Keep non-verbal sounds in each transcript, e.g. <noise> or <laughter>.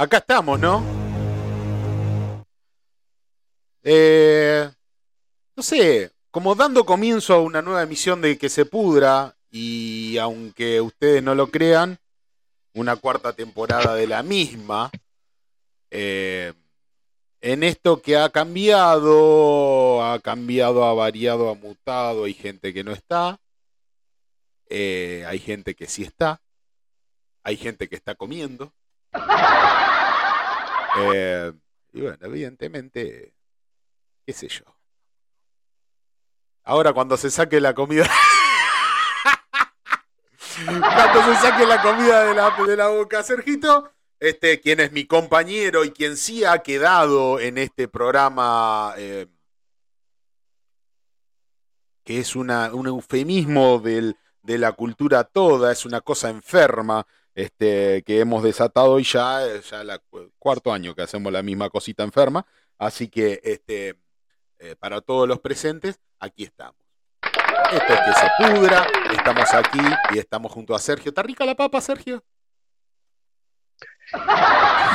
Acá estamos, ¿no? Eh, no sé, como dando comienzo a una nueva emisión de Que se pudra, y aunque ustedes no lo crean, una cuarta temporada de la misma. Eh, en esto que ha cambiado, ha cambiado, ha variado, ha mutado, hay gente que no está, eh, hay gente que sí está, hay gente que está comiendo. <laughs> Eh, y bueno, evidentemente, qué sé yo. Ahora cuando se saque la comida... <laughs> cuando se saque la comida de la, de la boca, Sergito, este, quien es mi compañero y quien sí ha quedado en este programa, eh, que es una, un eufemismo del, de la cultura toda, es una cosa enferma, este, que hemos desatado y ya, ya el cuarto año que hacemos la misma cosita enferma. Así que este, eh, para todos los presentes, aquí estamos. Esto es que se pudra, estamos aquí y estamos junto a Sergio. ¿Está rica la papa, Sergio?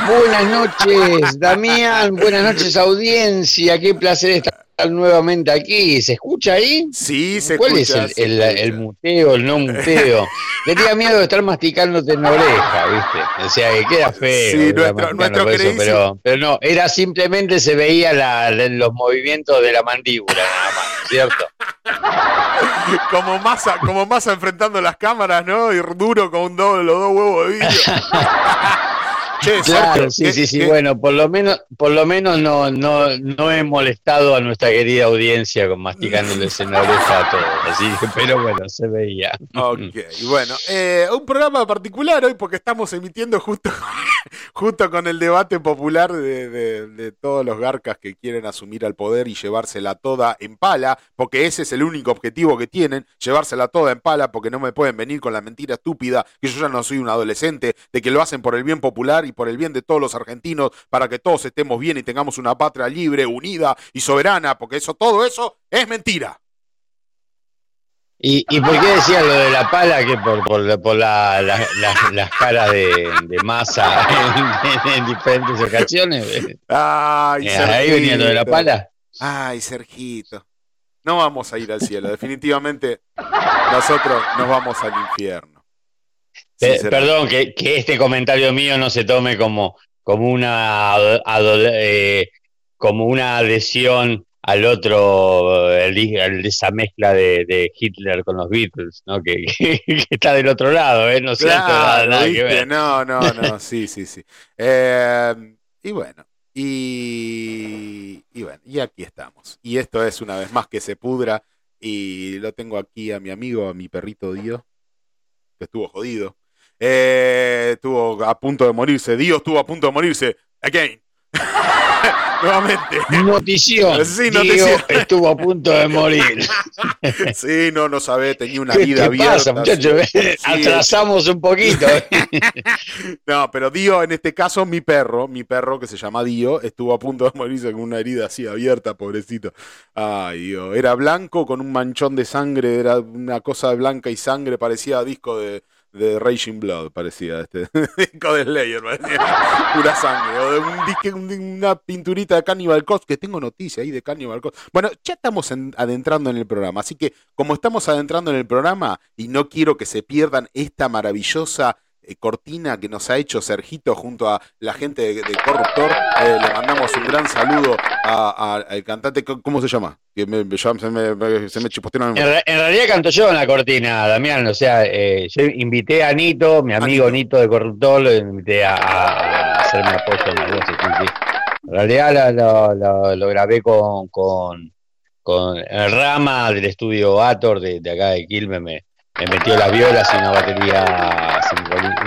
Buenas noches, Damián. Buenas noches, audiencia. Qué placer estar nuevamente aquí. ¿Se escucha ahí? Sí, se ¿Cuál escucha. es el, el, el, muteo, el no muteo? <laughs> Le tenía miedo de estar masticándote en la oreja, ¿viste? O sea, que queda feo. Sí, nuestro, nuestro eso, pero, pero, no, era simplemente se veía la, los movimientos de la mandíbula, nada más, ¿cierto? <laughs> como masa, como masa enfrentando las cámaras, ¿no? Y duro con un doble, los dos huevos de vidrio. <laughs> Che, claro, sí, sí, sí. Bueno, por lo menos, por lo menos no, no, no he molestado a nuestra querida audiencia con masticándoles en la oreja a todos. Así que, pero bueno, se veía. Ok, bueno, eh, un programa particular hoy porque estamos emitiendo justo, <laughs> justo con el debate popular de, de, de, todos los garcas que quieren asumir al poder y llevársela toda en pala, porque ese es el único objetivo que tienen, llevársela toda en pala, porque no me pueden venir con la mentira estúpida que yo ya no soy un adolescente, de que lo hacen por el bien popular y por el bien de todos los argentinos, para que todos estemos bien y tengamos una patria libre, unida y soberana, porque eso, todo eso es mentira. ¿Y, ¿Y, por qué decías lo de la pala? Que por, por, por la, la, la, las caras de, de masa en, en, diferentes ocasiones. Ay, eh, ahí venía lo de la pala. Ay, Sergito. No vamos a ir al cielo, definitivamente nosotros nos vamos al infierno. Eh, perdón, que, que, este comentario mío no se tome como, como, una, eh, como una adhesión al otro, el, el, esa mezcla de, de, Hitler con los Beatles, ¿no? Que, <laughs> que, que está del otro lado, ¿eh? No claro, nada, nada que ver. No, no, no, <laughs> sí, sí, sí. Eh, y bueno, y, y bueno, y aquí estamos. Y esto es una vez más que se pudra. Y lo tengo aquí a mi amigo, a mi perrito Dio, que estuvo jodido. Eh, estuvo a punto de morirse. Dio estuvo a punto de morirse. Again. <laughs> Nuevamente. Notición. Sí, notición. estuvo a punto de morir. <laughs> sí, no, no sabe, tenía una vida ¿Qué pasa, muchachos? Sí, <laughs> Atrasamos un poquito. no, pero Dio, en este caso, mi perro, mi perro que se llama Dio, estuvo a punto de morirse con una herida así abierta, pobrecito. Ay, Dios. Era blanco con un manchón de sangre, era una cosa blanca y sangre, parecía disco de de Raging Blood, parecía este <laughs> disco de Slayer, parecía pura sangre, o de un disque, una pinturita de Cannibal Corpse, que tengo noticia ahí de Cannibal Corpse. Bueno, ya estamos en, adentrando en el programa, así que como estamos adentrando en el programa y no quiero que se pierdan esta maravillosa eh, cortina que nos ha hecho Sergito junto a la gente de, Corruptor, eh, le mandamos un gran saludo al cantante, ¿cómo se llama? Que me, se me, se me En, en, realidad canto yo en la cortina, Damián. O sea, eh, yo invité a Nito, mi amigo Nito, de Corruptor, lo invité a, a hacerme apoyo en la voz. En realidad lo, lo, grabé con, con, con el Rama del estudio Ator de, de acá de Quilmes. Me, me metió las violas y una batería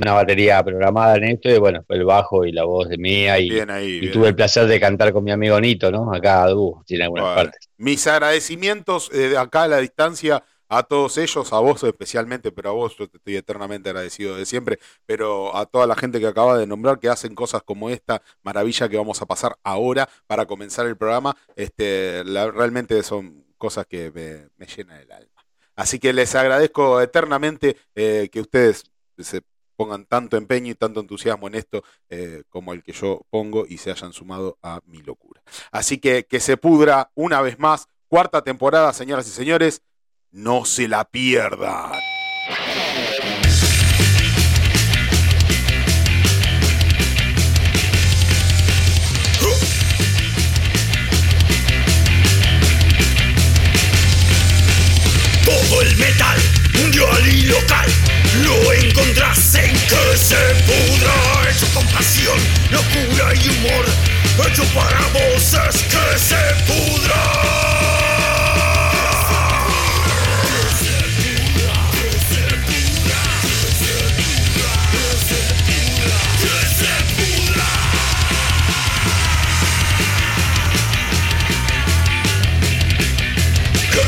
una batería programada en esto y bueno, el bajo y la voz de mía y, y tuve el placer de cantar con mi amigo Nito, ¿no? Acá a dúo, tiene algunas partes. Mis agradecimientos eh, acá a la distancia a todos ellos, a vos especialmente, pero a vos yo te estoy eternamente agradecido de siempre, pero a toda la gente que acaba de nombrar que hacen cosas como esta maravilla que vamos a pasar ahora para comenzar el programa, este, realmente son cosas que me, me llenan el alma. Así que les agradezco eternamente eh, que ustedes se pongan tanto empeño y tanto entusiasmo en esto eh, como el que yo pongo y se hayan sumado a mi locura. Así que que se pudra una vez más, cuarta temporada, señoras y señores, no se la pierdan. Todo el metal mundial y local. Lo encontrás en que se pudra. Hecho con pasión, locura y humor. Hecho para voces que se pudra.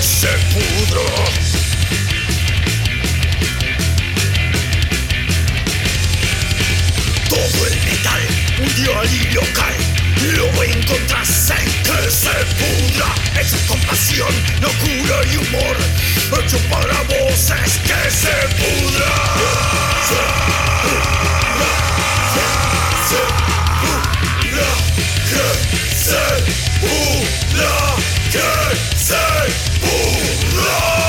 Se pudra y local lo encontrás en que se pudra Hecho con pasión, locura y humor. Hecho para voces que se pudra Se pudra, se, pudra, que se pudra, que se pudra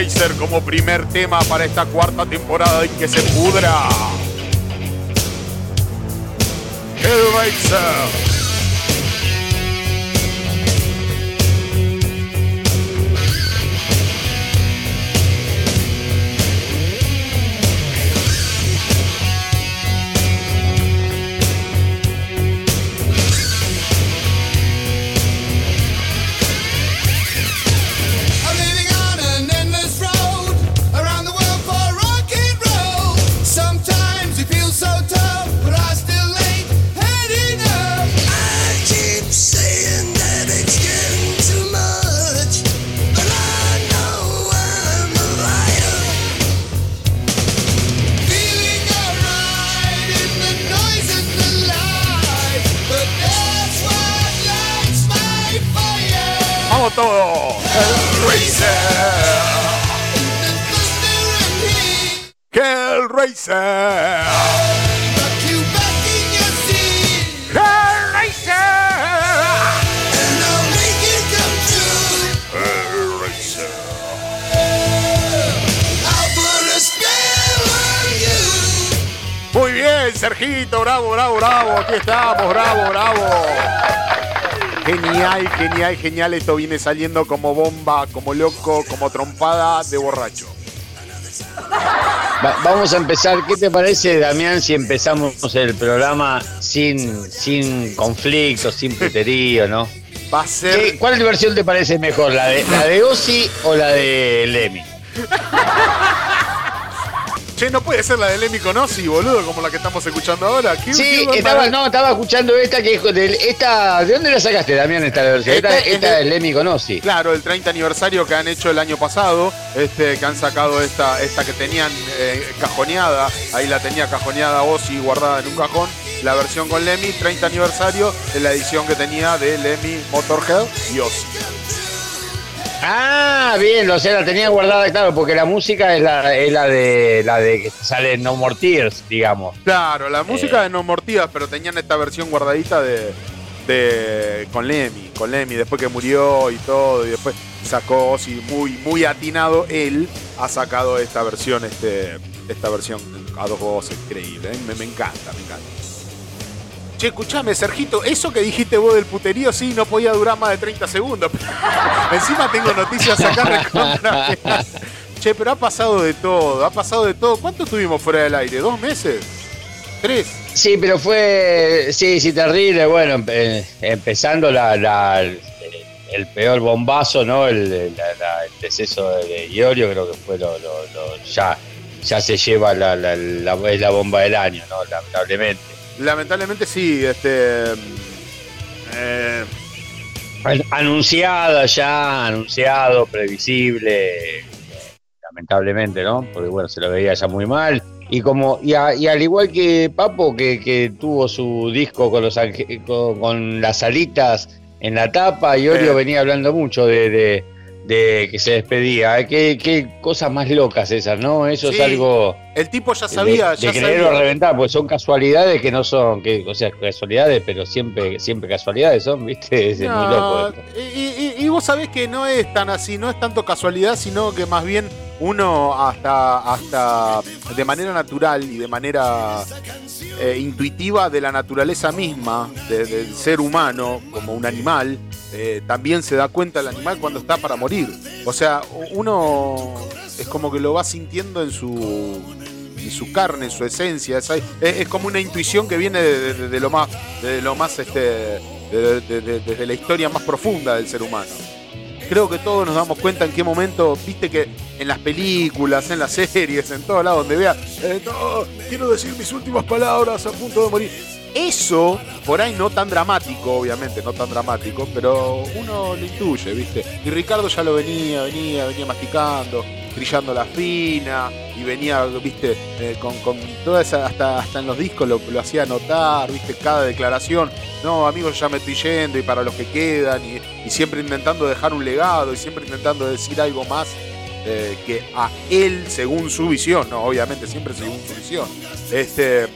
Hellraiser como primer tema para esta cuarta temporada en que se pudra. Hellraiser. Bravo, bravo, bravo. Aquí estamos, bravo, bravo. Genial, genial, genial. Esto viene saliendo como bomba, como loco, como trompada de borracho. vamos a empezar. ¿Qué te parece, Damián, si empezamos el programa sin, sin conflicto, sin puterío, no? Va a ser. ¿Cuál versión te parece mejor? ¿La de, la de Ozzy o la de Lemmy? <laughs> Che, no puede ser la de Lemmy Conosi, boludo, como la que estamos escuchando ahora. sí, estaba, no, estaba escuchando esta que de, esta, ¿de dónde la sacaste, Damián, esta versión? Esta, esta, es, Lemmy Conosi. Claro, el 30 aniversario que han hecho el año pasado, este, que han sacado esta, esta que tenían eh, cajoneada, ahí la tenía cajoneada Ozzy guardada en un cajón, la versión con Lemmy, 30 aniversario, de la edición que tenía de Lemmy, Motorhead y Ozzy. Ah, bien, o sea, la tenía guardada, claro, porque la música es la, es la de la de que sale No More Tears, digamos. Claro, la música eh. de No More Tears, pero tenían esta versión guardadita de, de con Lemmy, con Lemmy, después que murió y todo, y después sacó, sí, muy, muy atinado, él ha sacado esta versión, este, esta versión a dos voces, increíble, ¿eh? me, me encanta, me encanta. Che, escuchame, Sergito, eso que dijiste vos del puterío, sí, no podía durar más de 30 segundos. <laughs> Encima tengo noticias acá <laughs> Che, pero ha pasado de todo, ha pasado de todo. ¿Cuánto estuvimos fuera del aire? ¿Dos meses? ¿Tres? Sí, pero fue, sí, sí, terrible. Bueno, empezando la, el peor bombazo, ¿no? El, el deceso de Iorio, creo que fue lo, ya, ya se lleva la, la, la bomba del año, ¿no? Lamentablemente. Lamentablemente sí, este. Eh, anunciada ya, anunciado, previsible, lamentablemente, ¿no? Porque bueno, se lo veía ya muy mal. Y como y, al igual que Papo, que, tuvo su disco con, los, con, las alitas en la tapa, y Orio venía hablando mucho de de que se despedía. Qué, qué cosas más locas esas, ¿no? Eso es algo. El tipo ya sabía. De, ya quererlo reventar, pues son casualidades que no son, que, o sea, casualidades, pero siempre, siempre casualidades son, ¿viste? Es muy loco Y, vos sabés que no es tan así, no es tanto casualidad, sino que más bien uno hasta, hasta de manera natural y de manera eh, intuitiva de la naturaleza misma, del ser humano como un animal, eh, también se da cuenta el animal cuando está para morir. O sea, uno es como que lo va sintiendo en su, en su carne, en su esencia. Es, como una intuición que viene de, lo más, de lo más este, desde la historia más profunda del ser humano. Creo que todos nos damos cuenta en qué momento, viste que en las películas, en las series, en todos lados donde vea, eh, quiero decir mis últimas palabras a punto de morir eso, por ahí no tan dramático, obviamente, no tan dramático, pero uno lo intuye, ¿viste? Y Ricardo ya lo venía, venía, venía masticando, brillando la fina, y venía, ¿viste? Eh, con, con, toda esa, hasta, hasta en los discos lo, hacía notar, ¿viste? Cada declaración, no, amigos, ya me estoy yendo, y para los que quedan, y, siempre intentando dejar un legado, y siempre intentando decir algo más. Eh, que a él según su visión, no, obviamente siempre según su visión. Este,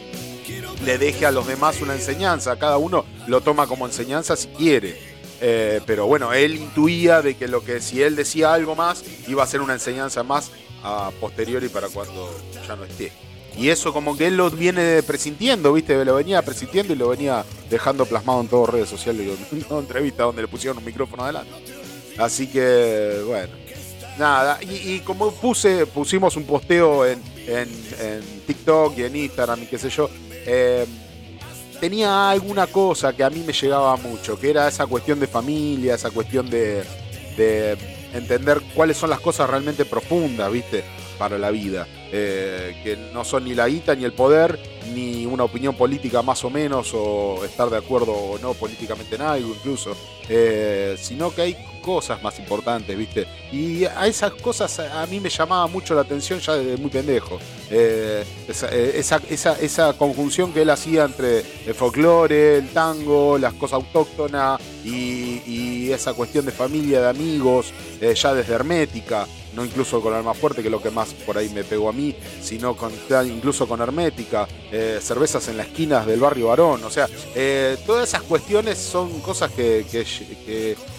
le deje a los demás una enseñanza. Cada uno lo toma como enseñanza si quiere. Eh, pero bueno, él intuía de que lo que si él decía algo más, iba a ser una enseñanza más a posteriori para cuando ya no esté. Y eso como que él lo viene presintiendo, ¿viste? Lo venía presintiendo y lo venía dejando plasmado en todas redes sociales y <laughs> en entrevistas donde le pusieron un micrófono adelante. Así que, bueno, nada. Y, como puse, pusimos un posteo en, en, en TikTok y en Instagram y qué sé yo, eh, tenía alguna cosa que a mí me llegaba mucho, que era esa cuestión de familia, esa cuestión de, entender cuáles son las cosas realmente profundas, ¿viste? Para la vida. Eh, que no son ni la guita, ni el poder, ni una opinión política más o menos, o estar de acuerdo o no políticamente en algo incluso, eh, sino que hay cosas más importantes, ¿viste? Y a esas cosas a mí me llamaba mucho la atención ya desde muy pendejo. Eh, eh, esa, conjunción que él hacía entre el folclore, el tango, las cosas autóctonas y, esa cuestión de familia, de amigos, eh, ya desde Hermética no incluso con Alma Fuerte, que es lo que más por ahí me pegó a mí, sino con, incluso con Hermética, cervezas en las esquinas del barrio Varón, o sea, todas esas cuestiones son cosas que,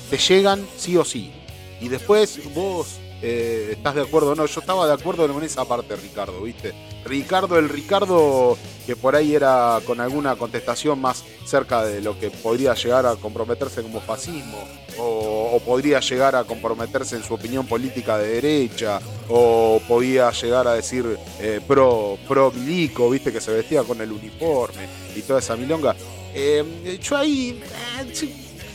te llegan sí o sí. Y después vos eh, estás de acuerdo o no. Yo estaba de acuerdo con esa parte, Ricardo, ¿viste? Ricardo, el Ricardo que por ahí era con alguna contestación más cerca de lo que podría llegar a comprometerse como fascismo, o, podría llegar a comprometerse en su opinión política de derecha, o podía llegar a decir eh, pro, pro milico, ¿viste? Que se vestía con el uniforme y toda esa milonga. Eh, yo ahí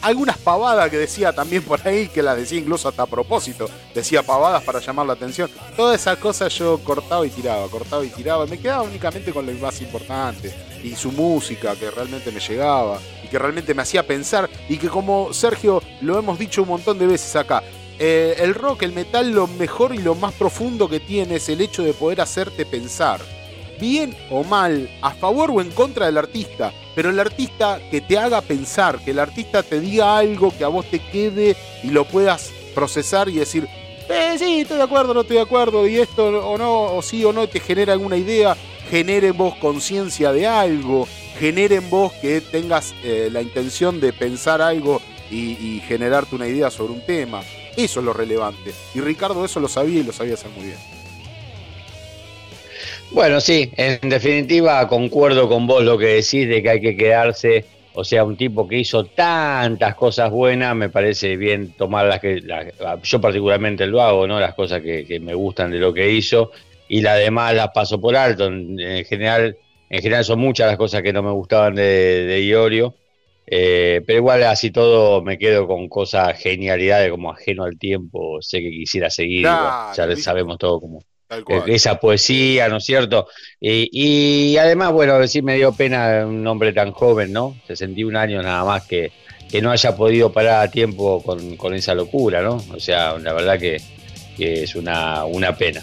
algunas pavadas que decía también por ahí, que las decía incluso hasta a propósito, decía pavadas para llamar la atención. Todas esas cosas yo cortaba y tiraba, cortaba y tiraba, me quedaba únicamente con lo más importante, y su música que realmente me llegaba, que realmente me hacía pensar, y que como Sergio lo hemos dicho un montón de veces acá, eh, el rock, el metal, lo mejor y lo más profundo que tiene es el hecho de poder hacerte pensar bien o mal, a favor o en contra del artista, pero el artista que te haga pensar, que el artista te diga algo que a vos te quede y lo puedas procesar y decir, eh, sí, estoy de acuerdo, no estoy de acuerdo, y esto o no, o sí o no, te genera alguna idea, genere en vos conciencia de algo, genere en vos que tengas eh, la intención de pensar algo y, y generarte una idea sobre un tema. Eso es lo relevante. Y Ricardo eso lo sabía y lo sabía hacer muy bien. Bueno, sí, en definitiva concuerdo con vos lo que decís de que hay que quedarse, o sea, un tipo que hizo tantas cosas buenas, me parece bien tomar las que, yo particularmente lo hago, ¿no? Las cosas que, me gustan de lo que hizo y las demás las paso por alto. En, general, en general son muchas las cosas que no me gustaban de, de Iorio, eh, pero igual así todo me quedo con cosas genialidades como ajeno al tiempo, sé que quisiera seguir, ya sabemos todo como eh, esa poesía, ¿no es cierto? Y, además, bueno, decir me dio pena un hombre tan joven, ¿no? 61 años nada más que, que no haya podido parar a tiempo con, esa locura, ¿no? O sea, la verdad que, es una, una, pena.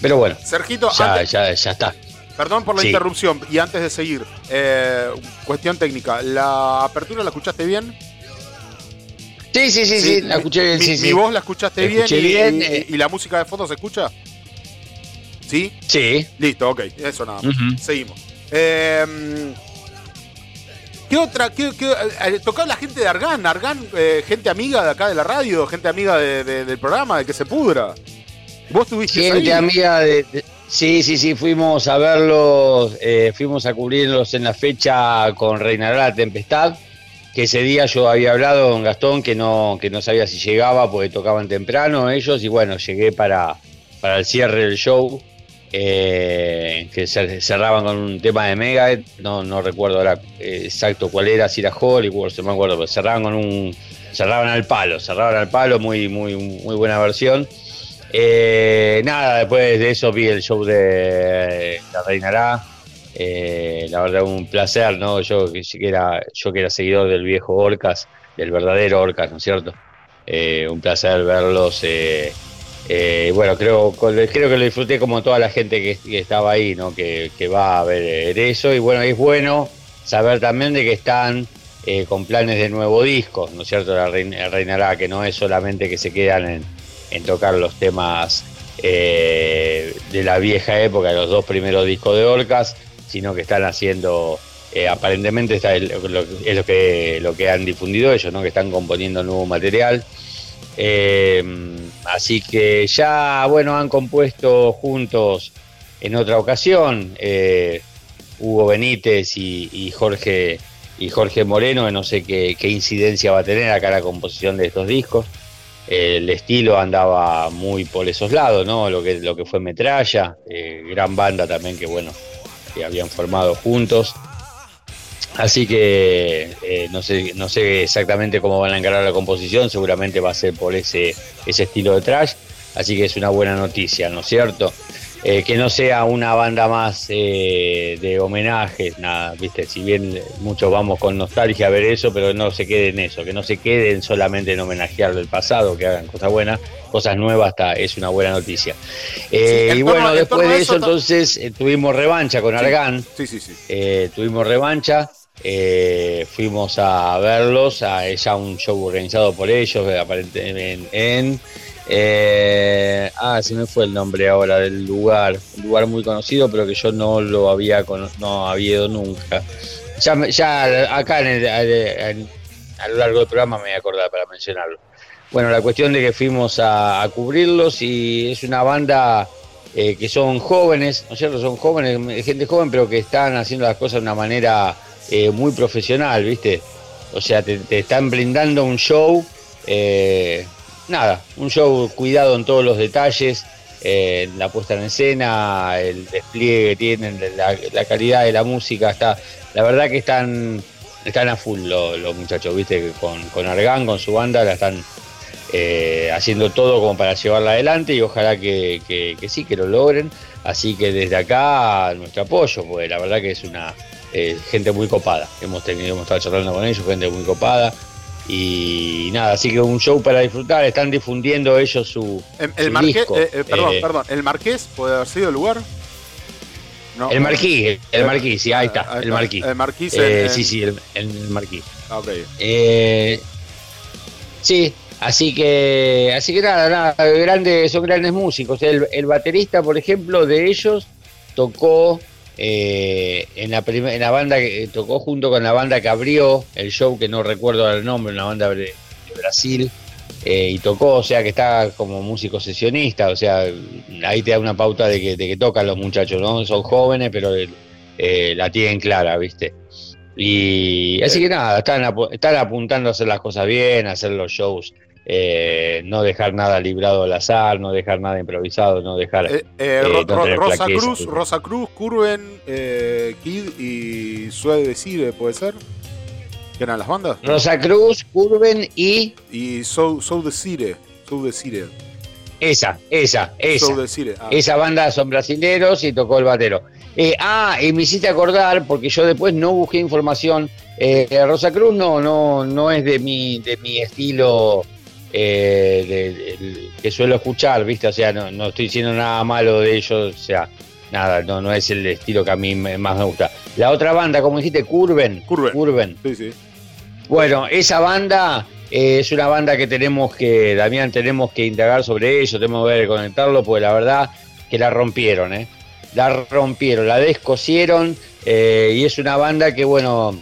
Pero bueno, Sergito, ya, ya, está. Perdón por la interrupción y antes de seguir, eh, cuestión técnica, ¿la apertura la escuchaste bien? Sí, sí, sí, sí, la escuché bien. Mi, sí, voz la escuchaste bien, y, eh. y, la música de fondo se escucha? ¿Sí? Sí. Listo, ok, eso nada más. Seguimos. Em, ¿Qué otra? Qué, eh, tocaba la gente de Argan, Argan, eh, gente amiga de acá de la radio, gente amiga del programa, de que se pudra. ¿Vos tuviste Gente amiga de, Sí, sí, sí, fuimos a verlos, eh, fuimos a cubrirlos en la fecha con Reinará la Tempestad, que ese día yo había hablado con Gastón que no, que no sabía si llegaba porque tocaban temprano ellos y bueno, llegué para, para el cierre del show eh, que cerraban con un tema de Mega, no, no recuerdo ahora exacto cuál era, si era Hollywood, se me acuerdo, pero cerraban con un, cerraban al palo, cerraban al palo, muy, muy, muy buena versión. Eh, nada, después de eso vi el show de La Reinará. Eh, la verdad un placer, ¿no? Yo que era, yo que era seguidor del viejo Orcas, del verdadero Orcas, ¿no es cierto? Eh, un placer verlos. Eh, bueno, creo, que lo disfruté como toda la gente que, estaba ahí, ¿no? Que, va a ver eso. Y bueno, es bueno saber también de que están eh, con planes de nuevo disco, ¿no es cierto? La Reinará, que no es solamente que se quedan en, tocar los temas eh, de la vieja época, los dos primeros discos de Orcas, sino que están haciendo, aparentemente está es lo, que, lo que han difundido ellos, ¿no? Que están componiendo nuevo material. Eh, así que ya, bueno, han compuesto juntos en otra ocasión eh, Hugo Benítez y, Jorge y Jorge Moreno, que no sé qué, incidencia va a tener acá la composición de estos discos. El estilo andaba muy por esos lados, ¿no? Lo que, lo que fue Metralla, eh, gran banda también que, bueno, que habían formado juntos. Así que eh, no, sé, no sé exactamente cómo van a encarar la composición, seguramente va a ser por ese, ese estilo de trash, así que es una buena noticia, ¿no es cierto? Eh, que no sea una banda más eh, de homenajes, nada, viste, si bien muchos vamos con nostalgia a ver eso, pero no se queden en eso, que no se queden solamente en homenajear del pasado, que hagan cosas buenas, cosas nuevas, hasta es una buena noticia. y bueno, después de eso, entonces tuvimos revancha con Argan, sí, sí, sí. tuvimos revancha. Eh, fuimos a verlos, a ya un show organizado por ellos, aparentemente en, eh, ah, se me fue el nombre ahora del lugar, un lugar muy conocido, pero que yo no lo había no había nunca. Ya, acá en a lo largo del programa me voy a acordar para mencionarlo. Bueno, la cuestión de que fuimos a, cubrirlos y es una banda eh, que son jóvenes, ¿no es cierto? Son jóvenes, gente joven, pero que están haciendo las cosas de una manera eh, muy profesional, ¿viste? O sea, te, están brindando un show, eh, nada, un show cuidado en todos los detalles, eh, la puesta en escena, el despliegue que tienen, la, calidad de la música, está, la verdad que están están a full los, muchachos, viste, con, con Argan, con su banda, la están eh, haciendo todo como para llevarla adelante y ojalá que, sí, que lo logren. Así que desde acá nuestro apoyo, porque la verdad que es una eh, gente muy copada. Hemos tenido, hemos estado charlando con ellos, gente muy copada. Y nada, así que un show para disfrutar, están difundiendo ellos su. El, Marqués, eh, perdón, perdón, ¿el Marqués puede haber sido el lugar? el Marquís, el Marquís, sí, ahí está, el Marquís. El Marquís, sí, sí, el, el Marquís. Ah, ok. sí, Así que, así que nada, nada, grandes, son grandes músicos. El, baterista, por ejemplo, de ellos tocó eh, en, la en la banda que tocó junto con la banda que abrió el show, que no recuerdo el nombre, una banda de Brasil, eh, y tocó, o sea que está como músico sesionista, o sea, ahí te da una pauta de que, tocan los muchachos, ¿no? Son jóvenes, pero eh, la tienen clara, ¿viste? Y así que nada, están, están apuntando a hacer las cosas bien, a hacer los shows eh, no dejar nada librado al azar, no dejar nada improvisado, no dejar. Eh, eh, Rosa Cruz, Rosa Cruz, Curven, Kid y Suede de Cire, ¿puede ser? ¿Qué eran las bandas? Rosa Cruz, Curven y. Y Soul, de Cire. Soul de Cire. Esa, esa, esa. Ah. Esa banda son brasileros y tocó el batero. ah, y me hiciste acordar, porque yo después no busqué información. Rosa Cruz no, no, no es de mi, de mi estilo eh, que suelo escuchar, ¿viste? O sea, no, estoy diciendo nada malo de ellos, o sea, nada, no, no es el estilo que a mí más me gusta. La otra banda, como dijiste, Curven. Curven. Sí, sí. Bueno, esa banda eh, es una banda que tenemos que, Damián, tenemos que indagar sobre ello, tenemos que ver conectarlo, porque la verdad que la rompieron, ¿eh? La rompieron, la descosieron, eh, y es una banda que, bueno,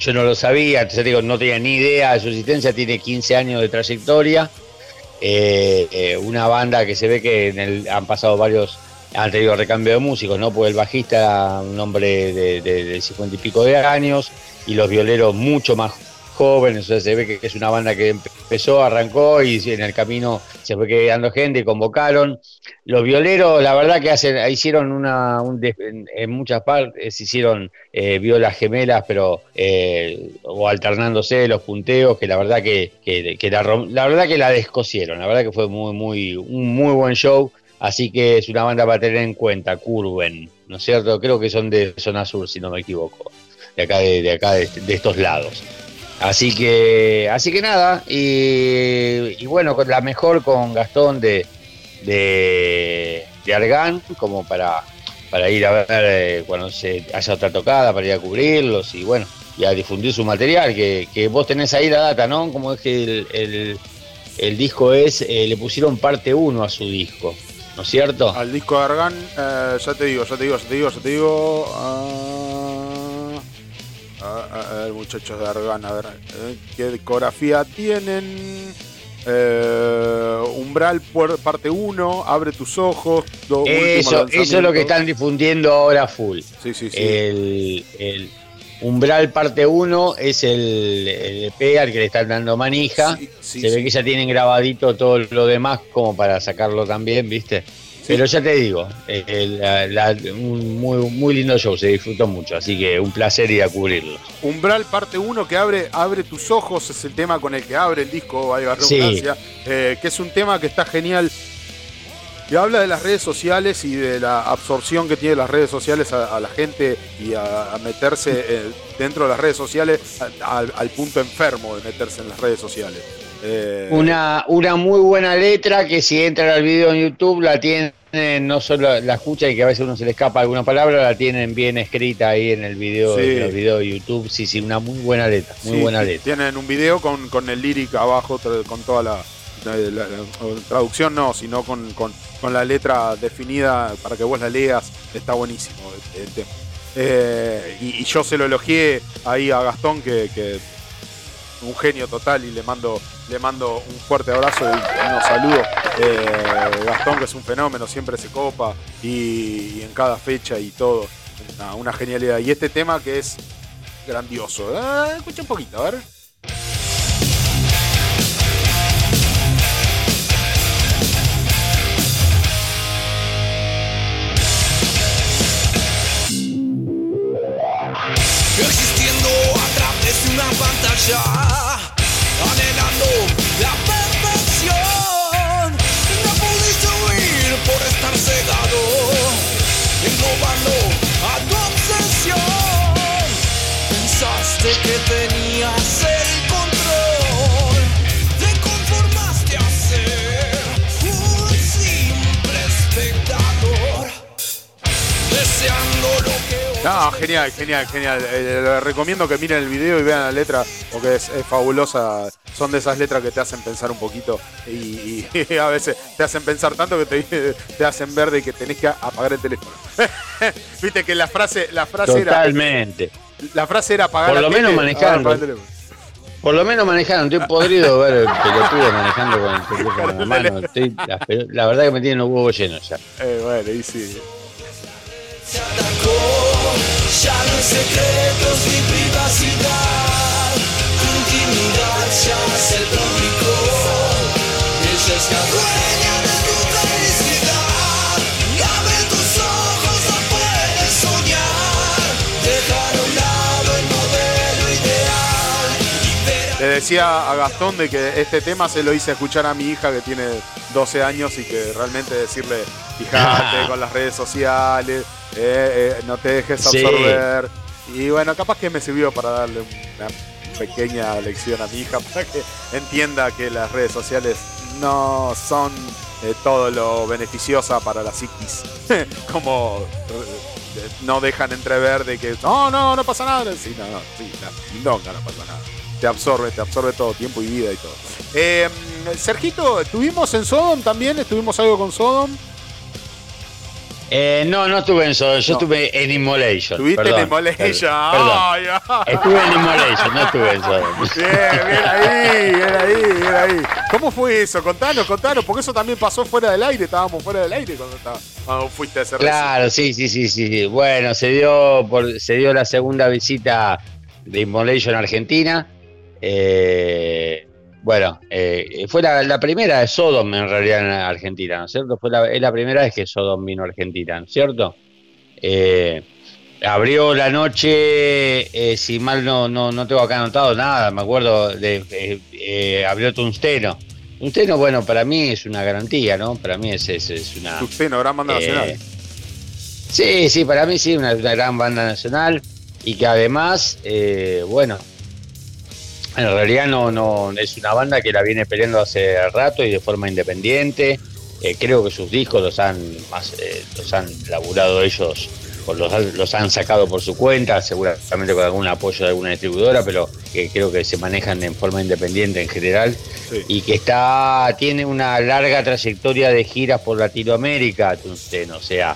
yo no lo sabía, te digo, no tenía ni idea de su existencia, tiene 15 años de trayectoria. Eh, eh, una banda que se ve que han pasado varios, han tenido recambio de músicos, ¿no? Porque el bajista, un hombre de, de, 50 y pico de años, y los violeros mucho más jóvenes, o se ve que es una banda que empezó, arrancó y en el camino se fue quedando gente y convocaron. Los violeros, la verdad que hacen, hicieron una, en, muchas partes, hicieron eh, violas gemelas, pero eh, o alternándose los punteos, que la verdad que, la, verdad que la descosieron, la verdad que fue muy, muy, un muy buen show. Así que es una banda para tener en cuenta, Curven, ¿no es cierto? Creo que son de zona sur, si no me equivoco, de acá de, acá de estos lados. Así que, así que nada, y, bueno, la mejor con Gastón de, de, Argan, como para, para ir a ver eh, cuando se haya otra tocada, para ir a cubrirlos y bueno, y a difundir su material, que, vos tenés ahí la data, ¿no? Como es que el, disco es, eh, le pusieron parte 1 a su disco, ¿no es cierto? Al disco de Argan, eh, ya te digo, ya te digo, ya te digo, ya te digo. Ah, a, ver, muchachos de Argan, a ver, eh, ¿qué discografía tienen? Eh, Umbral parte 1, Abre tus ojos. eso, eso es lo que están difundiendo ahora full. Sí, sí, sí. El, Umbral parte 1 es el, el EP al que le están dando manija. Se ve que ya tienen grabadito todo lo demás como para sacarlo también, ¿viste? Pero ya te digo, un muy, muy lindo show, se disfrutó mucho, así que un placer ir a cubrirlo. Umbral parte 1 que abre, abre tus ojos, es el tema con el que abre el disco, valga redundancia, eh, que es un tema que está genial. Y habla de las redes sociales y de la absorción que tiene las redes sociales a, la gente y a, meterse eh, dentro de las redes sociales al punto enfermo de meterse en las redes sociales. Eh, una, una muy buena letra que si entran al video en YouTube la tienen, no solo la escucha y que a veces uno se le escapa alguna palabra, la tienen bien escrita ahí en el video, en el video de YouTube. Sí, sí, una muy buena letra, muy buena letra. Tienen un video con, con el lírico abajo, con toda la, traducción no, sino con, con, la letra definida para que vos la leas, está buenísimo eh, y, yo se lo elogié ahí a Gastón que, que un genio total y le mando, le mando un fuerte abrazo y unos saludos. Eh, Gastón, que es un fenómeno, siempre se copa y, en cada fecha y todo. Una, genialidad. Y este tema que es grandioso. Eh, escucha un poquito, a ver. No, genial, genial, genial. Eh, recomiendo que miren el video y vean la letra porque es, fabulosa. Son de esas letras que te hacen pensar un poquito y, <laughs> a veces te hacen pensar tanto que te, <laughs> te hacen ver de que tenés que apagar el teléfono. <laughs> Viste que la frase, la frase Totalmente. La frase era apagar Por lo menos manejando. Por lo menos manejando, estoy podrido ver el pelotudo manejando con el teléfono en la mano. la, verdad que me tienen los huevos llenos ya. Eh, bueno, y sí. Ya no hay secretos ni privacidad. Tu intimidad ya se publicó. Ella es la dueña de tu felicidad. Abre tus ojos, no puedes soñar. Dejar a un lado el modelo ideal. Le decía a Gastón de que este tema se lo hice escuchar a mi hija que tiene 12 años y que realmente decirle, fíjate <laughs> con las redes sociales eh, eh, no te dejes absorber. Y bueno, capaz que me sirvió para darle una pequeña lección a mi hija <laughs> para que entienda que las redes sociales no son eh, todo lo beneficiosa para la psiquis. <laughs> Como no dejan entrever de que no, no, no pasa nada. Sí, no, no, sí, no, no, no pasa nada. Te absorbe, te absorbe todo, tiempo y vida y todo. Sergito, ¿estuvimos en Sodom también? ¿Estuvimos algo con Sodom? Eh, no, no estuve en Sodom, yo estuve en Immolation. ¿Estuviste en Immolation? Ay, Estuve en Immolation, no estuve en Sodom. <laughs> Bien, bien ahí, bien ahí, bien ahí. ¿Cómo fue eso? Contanos, contanos, porque eso también pasó fuera del aire, estábamos fuera del aire cuando, fuiste a hacer Claro, sí, sí, sí, sí. Bueno, se dio, por, se dio la segunda visita de Immolation Argentina. Eh, bueno, eh, fue la, primera de Sodom en realidad en Argentina, ¿no es cierto? Fue la, es la primera vez que Sodom vino a Argentina, ¿no es cierto? Eh, abrió la noche, eh, si mal no, no, no tengo acá anotado nada, me acuerdo de abrió Tunsteno. Tunsteno, bueno, para mí es una garantía, ¿no? Para mí es, es, una. Tunsteno, gran banda nacional. Sí, sí, para mí sí, una, una gran banda nacional y que además, bueno, en realidad no, no es una banda que la viene peleando hace rato y de forma independiente. Eh, creo que sus discos los han más, eh, los han laburado ellos, o los, los, han sacado por su cuenta, seguramente con algún apoyo de alguna distribuidora, pero que creo que se manejan en forma independiente en general y que está tiene una larga trayectoria de giras por Latinoamérica, o sea,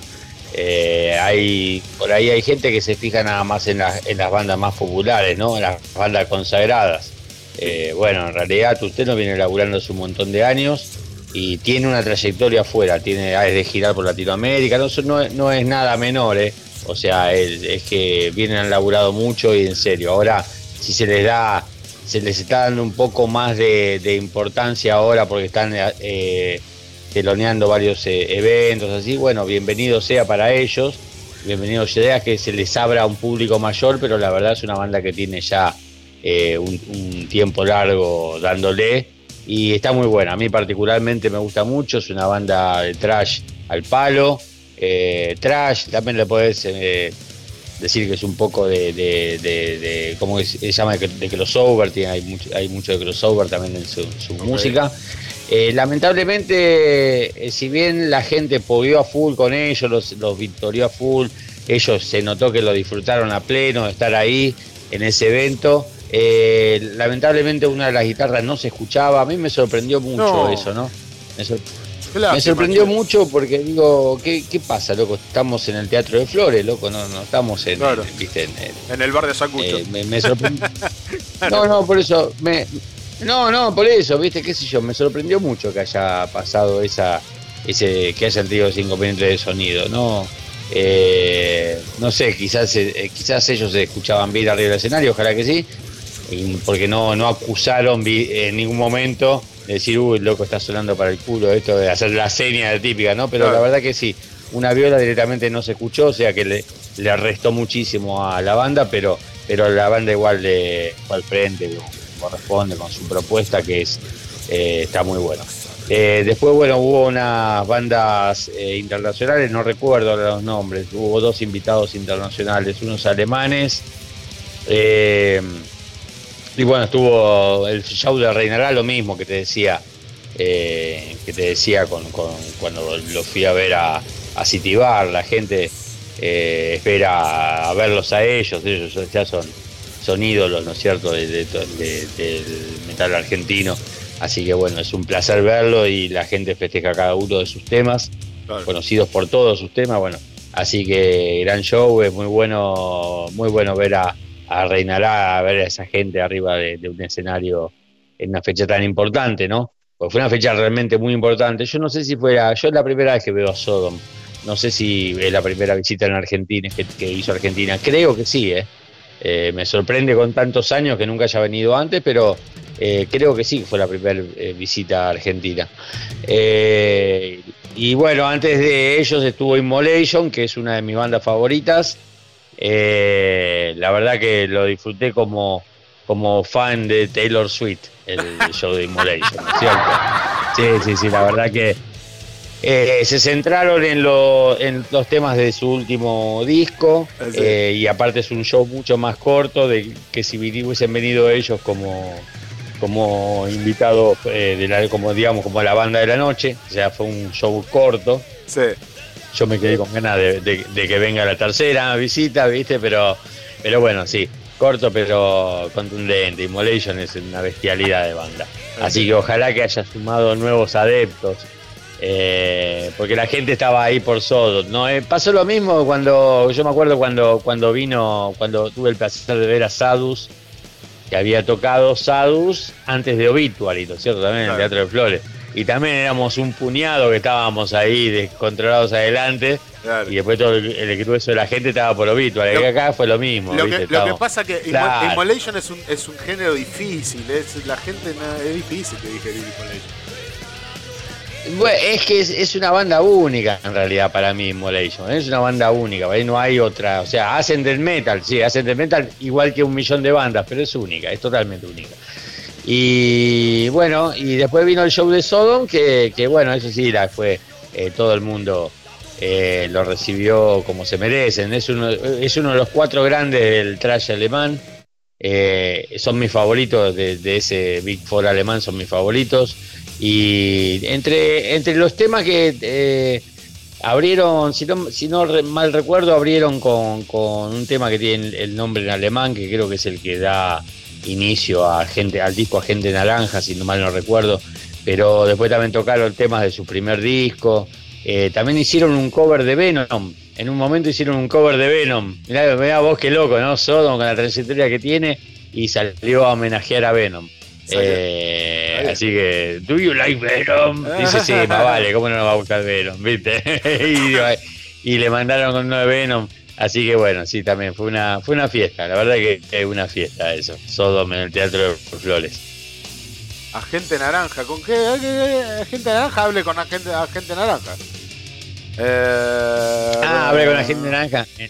eh, hay por ahí hay gente que se fija nada más en, en las bandas más populares, ¿no? En las bandas consagradas. Eh, bueno, en realidad usted no viene laburando hace un montón de años y tiene una trayectoria afuera, tiene es de girar por Latinoamérica, no, no, es nada menor, ¿eh? O sea, es, que vienen han laburado mucho y en serio. Ahora, si se les da, se les está dando un poco más de, importancia ahora porque están teloneando varios eh, eventos así, bueno, bienvenido sea para ellos, bienvenido sea que se les abra a un público mayor, pero la verdad es una banda que tiene ya eh, un, tiempo largo dándole y está muy buena. A mí particularmente me gusta mucho, es una banda de trash al palo, eh, trash, también le puedes decir que es un poco de, de, ¿cómo se llama? De crossover, tiene, hay, mucho, hay mucho de crossover también en su, música. Eh, lamentablemente, eh, si bien la gente podió a full con ellos, los, los victorió a full, ellos se notó que lo disfrutaron a pleno de estar ahí en ese evento. Eh, lamentablemente una de las guitarras no se escuchaba, a mí me sorprendió mucho eso, ¿no? Me, sorprendió mucho porque digo, ¿qué, pasa, loco? Estamos en el Teatro de Flores, loco, no, no estamos en, en, el, bar de Sacucho. me, sorprendió. <laughs> No, no, por eso, me, no, no, por eso, viste, qué sé yo, me sorprendió mucho que haya pasado esa, ese, que hayan tenido ese inconveniente de sonido, ¿no? Eh, no sé, quizás, eh, quizás ellos se escuchaban bien arriba del escenario, ojalá que sí, porque no, no acusaron en ningún momento de decir, uy, loco, está sonando para el culo, esto de hacer la seña típica, ¿no? Pero la verdad que sí, una viola directamente no se escuchó, o sea que le, le restó muchísimo a la banda, pero, pero la banda igual le fue al frente, corresponde con su propuesta que es eh, está muy bueno. Eh, después, bueno, hubo unas bandas eh, internacionales, no recuerdo los nombres, hubo dos invitados internacionales, unos alemanes, y bueno, estuvo el show de Reinará, lo mismo que te decía, que te decía con, cuando lo fui a ver a, a City Bar, la gente espera a verlos a ellos, ellos ya son, son ídolos, ¿no es cierto?, del metal argentino. Así que bueno, es un placer verlo y la gente festeja cada uno de sus temas, conocidos por todos sus temas, bueno. Así que gran show, es muy bueno, muy bueno ver a, a Reinará, a ver a esa gente arriba de, un escenario en una fecha tan importante, ¿no? Porque fue una fecha realmente muy importante. Yo no sé si fue, yo es la primera vez que veo a Sodom. No sé si es la primera visita en Argentina que, hizo Argentina. Creo que sí, ¿eh? ¿Eh? Me sorprende con tantos años que nunca haya venido antes, pero eh, creo que sí fue la primera eh, visita a Argentina. y bueno, antes de ellos estuvo Immolation, que es una de mis bandas favoritas. la verdad que lo disfruté como, como fan de Taylor Swift, el <laughs> show de Immolation, ¿no es cierto? Sí, sí, sí, la verdad que eh, se centraron en, en, los temas de su último disco eh, y aparte es un show mucho más corto de que si hubiesen venido ellos como, como invitados eh, de la, como digamos como la banda de la noche, o sea fue un show corto. Sí. Yo me quedé con ganas de, que venga la tercera visita, viste, pero pero bueno sí corto pero contundente. Immolation es una bestialidad de banda. Así que ojalá que haya sumado nuevos adeptos eh, porque la gente estaba ahí por Sodom. ¿no? Eh, pasó lo mismo cuando, yo me acuerdo cuando, cuando vino, cuando tuve el placer de ver a Sadus, que había tocado Sadus antes de Obituary, ¿no es cierto? También en el Teatro de Flores. Y también éramos un puñado que estábamos ahí descontrolados adelante. Y después todo el, grueso de la gente estaba por Obituary. y acá fue lo mismo. Lo, que, pasa que Immolation es un, es un género difícil. Es, la gente es difícil que digerir Immolation es que es, una banda única en realidad para mí, Immolation. Es una banda única, ahí no hay otra. O sea, hacen del metal, sí, hacen del metal igual que un millón de bandas, pero es única, es totalmente única. Y bueno, y después vino el show de Sodom, que, bueno, eso sí, la fue eh, todo el mundo eh, lo recibió como se merecen. Es uno, es uno de los cuatro grandes del trash alemán. Eh, son mis favoritos de, ese Big Four alemán, son mis favoritos. Y entre, entre los temas que eh, abrieron, si no, si no mal recuerdo, abrieron con, un tema que tiene el nombre en alemán, que creo que es el que da inicio a gente, al disco Agente Naranja, si no mal no recuerdo. Pero después también tocaron temas de su primer disco. Eh, también hicieron un cover de Venom. En un momento hicieron un cover de Venom. Mirá, vos qué loco, ¿no? Sodom con la trayectoria que tiene y salió a homenajear a Venom. Eh, así que, ¿do you like Venom? Dice, sí, más vale, ¿cómo no nos va a gustar Venom? ¿Viste? <laughs> y, le mandaron con uno de Venom. Así que bueno, sí, también fue una, fue una fiesta, la verdad que es una fiesta eso, Sodom en el Teatro de Flores. Agente Naranja, ¿con qué? Agente Naranja, hable con Agente, agente Naranja. Eh, ah, hable con Agente Naranja. Sí.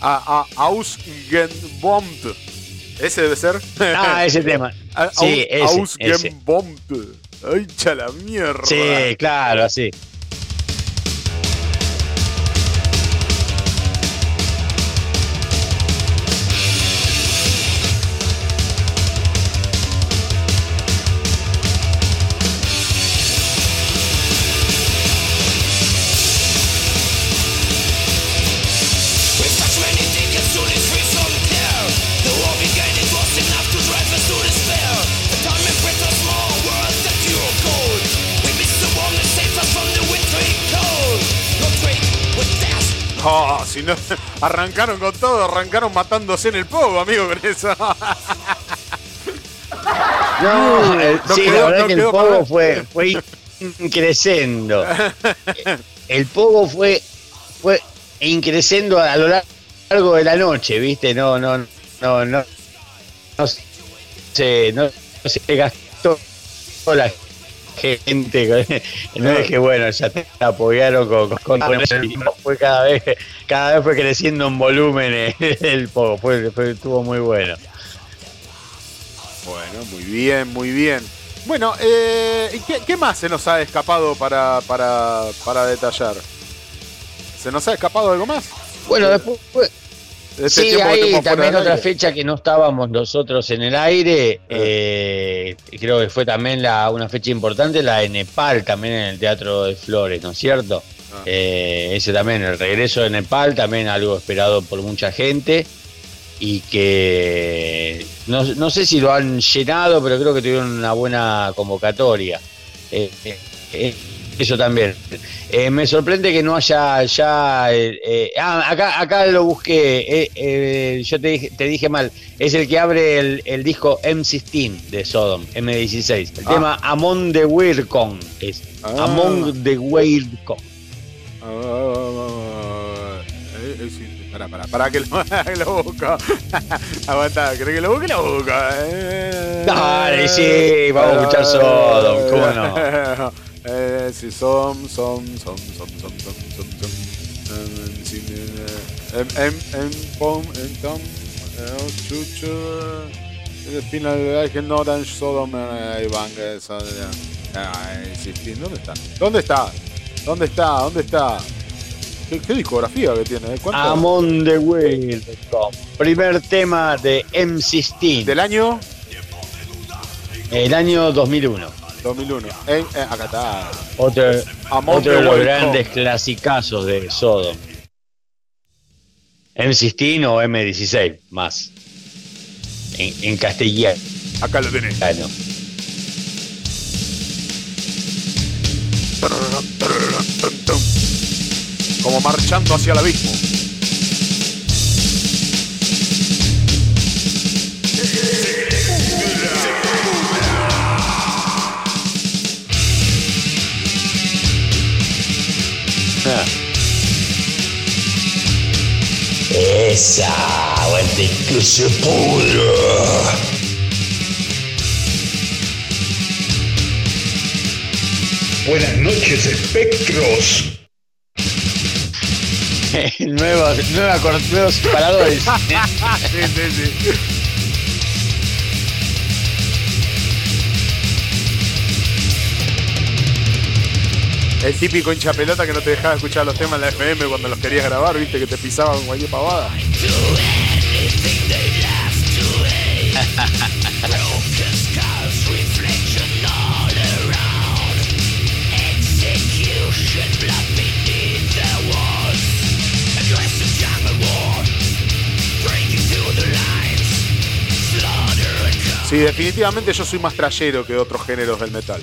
A, a, Ausgenbombt. ¿Ese debe ser? Ah, ese <laughs> tema. sí, ese, ese. Ay, chala mierda. Sí, claro, sí. No, arrancaron con todo, arrancaron matándose en el pogo, amigo, con eso. No, sí, la verdad que el pogo fue, fue increciendo. El pogo fue, fue increciendo a lo largo de la noche, ¿viste? No, no, no, no, no se, no, se gastó la gente, <laughs> no es que bueno, ya te apoyaron con, con, fue cada vez, cada vez fue creciendo en volumen el poco, fue, estuvo muy bueno. Bueno, muy bien, muy bien. Bueno, eh, ¿qué, ¿qué, más se nos ha escapado para, para, para detallar? ¿Se nos ha escapado algo más? Bueno, después este sí, hay también otra fecha que no estábamos nosotros en el aire. Ah. Eh, creo que fue también la, una fecha importante, la de Nepal, también en el Teatro de Flores, ¿no es cierto? Ah. Eh, ese también, el regreso de Nepal, también algo esperado por mucha gente y que no, sé si lo han llenado, pero creo que tuvieron una buena convocatoria. Eh, eh, eso también. me sorprende que no haya ya. ah, acá, acá lo busqué. yo te dije, te dije mal. Es el que abre el, disco M16 de Sodom, M16. El ah. tema Among the Weirdcon. Es ah. Among the Weirdcon. Ah, eh, eh, para, para, para que lo, <laughs> lo busco. <laughs> Aguanta, ¿crees que lo busque? Lo busco. Eh. Dale, sí, vamos a escuchar Sodom, ¿cómo no? <laughs> Eh, si som, som, som, som, som, som, pom, tom. Chuchu. El eh, final que no solo. Ay, ¿dónde está? ¿Dónde está? ¿Dónde está? ¿Dónde está? ¿Qué, discografía que tiene? Eh? Amon the Wheel. Primer tema de M16. ¿Del año? El año 2001. 2001. Eh, acá está. Otro, otro de los grandes clasicazos de Sodom. M16 o M16 más. En, en castellano. Acá lo tenés. Claro. Como marchando hacia el abismo. Esa, aguante que se pudra. Buenas noches, espectros. <laughs> nuevos, nuevos paradores. <laughs> sí, sí, sí. El típico hincha pelota que no te dejaba escuchar los temas en la FM cuando los querías grabar, viste, que te pisaban cualquier pavada. Sí, definitivamente yo soy más trayero que otros géneros del metal.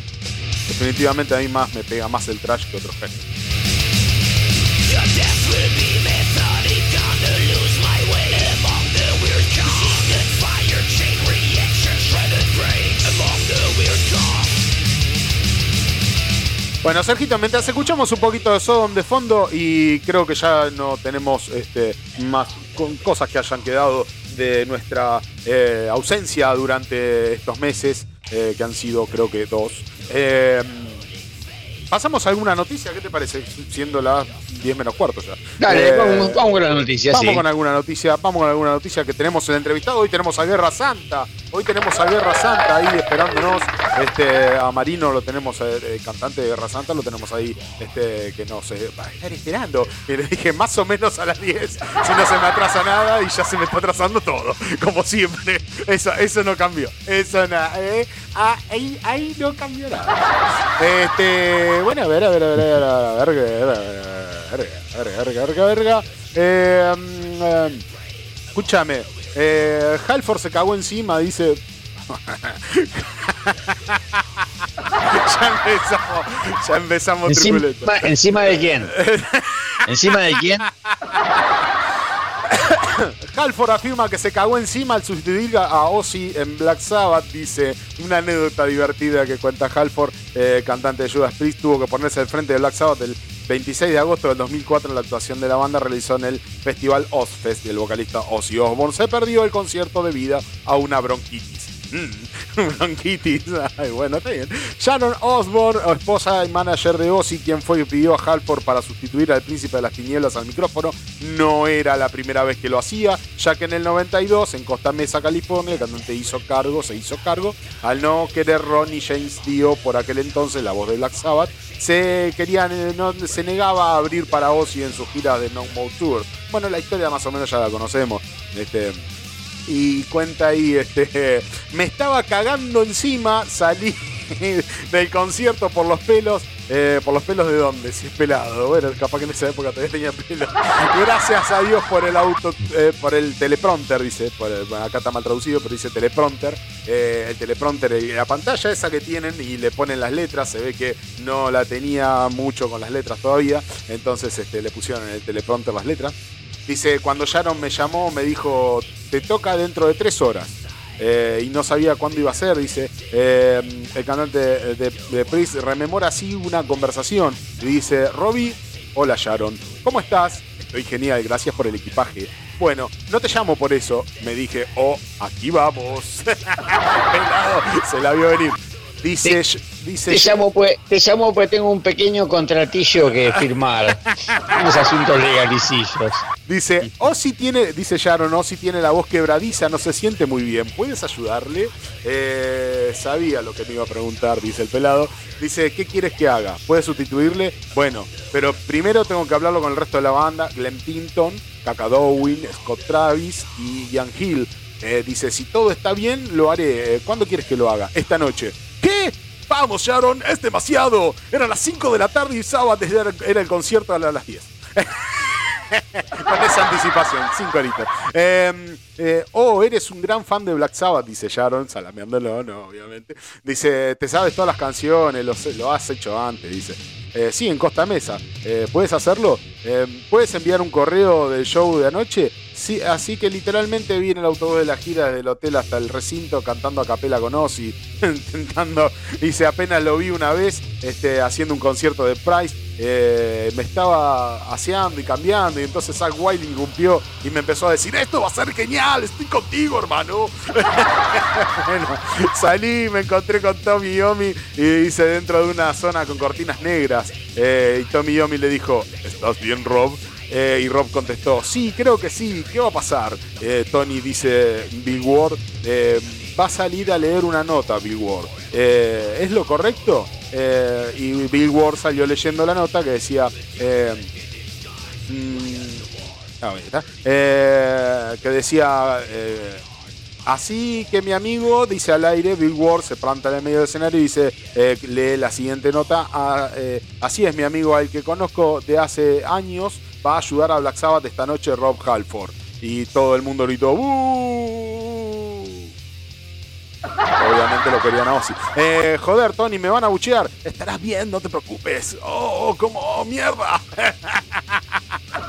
Definitivamente a mí más me pega más el trash que otros géneros. Bueno, Sergito, mientras escuchamos un poquito de Sodom de fondo y creo que ya no tenemos este, más cosas que hayan quedado de nuestra eh, ausencia durante estos meses, eh, que han sido creo que dos. Eh, ¿Pasamos a alguna noticia? ¿Qué te parece? Siendo las 10 menos cuarto ya. Dale, vamos, con la noticia. Vamos con alguna noticia, vamos con alguna noticia que tenemos el entrevistado. Hoy tenemos a Guerra Santa. Hoy tenemos a Guerra Santa ahí esperándonos. Este, a Marino lo tenemos, el cantante de Guerra Santa, lo tenemos ahí, este, que no se va a estar esperando. Y le dije más o menos a las 10, si no se me atrasa nada, y ya se me está atrasando todo. <laughs> Como siempre. Eso, eso no cambió. Eso nada. Eh. Ah, ahí, ahí no cambió nada. Este, bueno, a ver, a ver, a ver, a ver, a ver, a ver, a ver, a ver, a ver, escúchame, eh, Halford se cagó encima, dice. ya empezamos, ya empezamos encima, ¿Encima de quién? ¿Encima de quién? <coughs> Halford afirma que se cagó encima al sustituir a Ozzy en Black Sabbath. Dice una anécdota divertida que cuenta Halford, eh, cantante de Judas Priest, tuvo que ponerse al frente de Black Sabbath el 26 de agosto del 2004. La actuación de la banda realizó en el festival Ozfest y el vocalista Ozzy Osbourne se perdió el concierto debido a una bronquitis. Mm, <laughs> bronquitis. Bueno, está bien. Sharon Osbourne, esposa y manager de Ozzy, quien fue y pidió a Halford para sustituir al príncipe de las tinieblas al micrófono, no era la primera vez que lo hacía, ya que en el 92, en Costa Mesa, California, el cantante hizo cargo, se hizo cargo, al no querer Ronnie James Dio, por aquel entonces la voz de Black Sabbath, se, querían, eh, no, se negaba a abrir para Ozzy en sus giras de No More Tour. Bueno, la historia más o menos ya la conocemos. Este, y cuenta ahí, este, <laughs> me estaba cagando encima, salí <laughs> del concierto por los pelos, Eh, ¿Por los pelos de dónde? Si es pelado. Bueno, capaz que en esa época todavía tenía pelo. <laughs> Gracias a Dios por el auto, eh, por el teleprompter, dice. acá está mal traducido, pero dice teleprompter. Eh, el teleprompter la pantalla esa que tienen y le ponen las letras. Se ve que no la tenía mucho con las letras todavía. Entonces este, le pusieron en el teleprompter las letras. Dice, cuando Sharon me llamó, me dijo, te toca dentro de tres horas. Eh, y no sabía cuándo iba a ser, dice. Eh, el cantante de, de, rememora así una conversación y dice, Robbie, hola Sharon, ¿cómo estás? Estoy genial, gracias por el equipaje. Bueno, no te llamo por eso, me dije, oh, aquí vamos. <laughs> se la vio venir. Dice, dice te, llamo pues, te llamo pues tengo un pequeño contratillo que <laughs> firmar. Unos asuntos legalicillos. Dice, o si tiene, dice Sharon, o si tiene la voz quebradiza, no se siente muy bien. ¿Puedes ayudarle? Eh, sabía lo que me iba a preguntar, dice el pelado. Dice, ¿qué quieres que haga? ¿Puedes sustituirle? Bueno, pero primero tengo que hablarlo con el resto de la banda. Glenn Tinton, Kaka Dowin, Scott Travis y Ian Hill. Eh, dice, si todo está bien, lo haré. Eh, ¿Cuándo quieres que lo haga? Esta noche. Vamos, Sharon, es demasiado. Eran las 5 de la tarde y sábado era el concierto a las 10. <laughs> Con esa anticipación, 5 horitas. Em, eh, oh, eres un gran fan de Black Sabbath, dice Sharon, salameándolo, no, obviamente. Dice, te sabes todas las canciones, lo, lo has hecho antes, dice. Eh, sí, en Costa Mesa. Eh, ¿Puedes hacerlo? Em, ¿Puedes enviar un correo del show de anoche? Sí, así que literalmente vi en el autobús de la gira desde el hotel hasta el recinto cantando a capela con Ozzy, <laughs> intentando, dice, apenas lo vi una vez este, haciendo un concierto de Price, eh, me estaba aseando y cambiando y entonces Zach Wilde irrumpió y me empezó a decir, esto va a ser genial, estoy contigo hermano. <laughs> bueno, salí, me encontré con Tommy Yomi y dice dentro de una zona con cortinas negras eh, y Tommy Yomi le dijo, ¿estás bien Rob? Eh, y Rob contestó, sí, creo que sí, ¿qué va a pasar? Eh, Tony dice, Bill Ward, eh, va a salir a leer una nota, Bill Ward. ¿Es lo correcto? y Bill Ward salió leyendo la nota que decía... Mm, ah, que decía... Así que mi amigo dice al aire, Bill Ward se planta en el medio del escenario y dice, lee la siguiente nota, ah, así es mi amigo al que conozco de hace años, va a ayudar a Black Sabbath esta noche Rob Halford. Y todo el mundo gritó, Obviamente lo querían a Ozzy. Eh, joder, Tony, me van a buchear. Estarás bien, no te preocupes. Oh, como mierda. <laughs>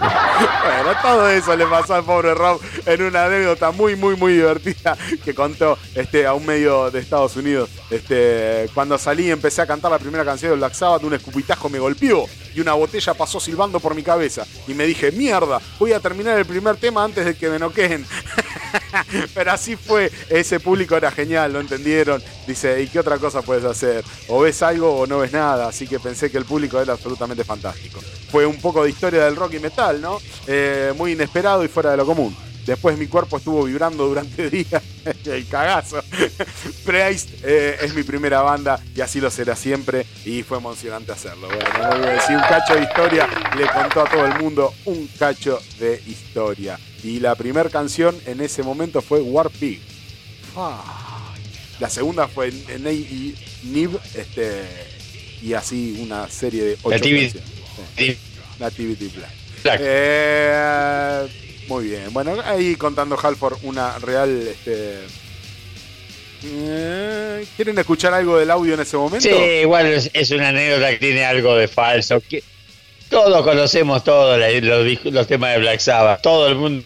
bueno, todo eso le pasó al pobre Rob en una anécdota muy, muy, muy divertida que contó este, a un medio de Estados Unidos. Este, cuando salí y empecé a cantar la primera canción de Black Sabbath, un escupitajo me golpeó y una botella pasó silbando por mi cabeza. Y me dije, mierda, voy a terminar el primer tema antes de que me noqueen. <laughs> Pero así fue, ese público era genial, lo entendieron. Dice, ¿y qué otra cosa puedes hacer? O ves algo o no ves nada. Así que pensé que el público era absolutamente fantástico. Fue un poco de historia del rock y metal, ¿no? Eh, muy inesperado y fuera de lo común. Después mi cuerpo estuvo vibrando durante <laughs> días. el cagazo. Priest eh, es mi primera banda y así lo será siempre. Y fue emocionante hacerlo. Bueno, decir un cacho de historia. Le contó a todo el mundo un cacho de historia. Y la primera canción en ese momento fue War Pig. La segunda fue Ney y Nib. Este, y así una serie de ocho La TV, La TV Eh, muy bien. Bueno, ahí contando Halford una real. Este, eh, ¿Quieren escuchar algo del audio en ese momento? Sí, igual es, una anécdota que tiene algo de falso. Que todos conocemos todos los, los, temas de Black Sabbath. Todo el mundo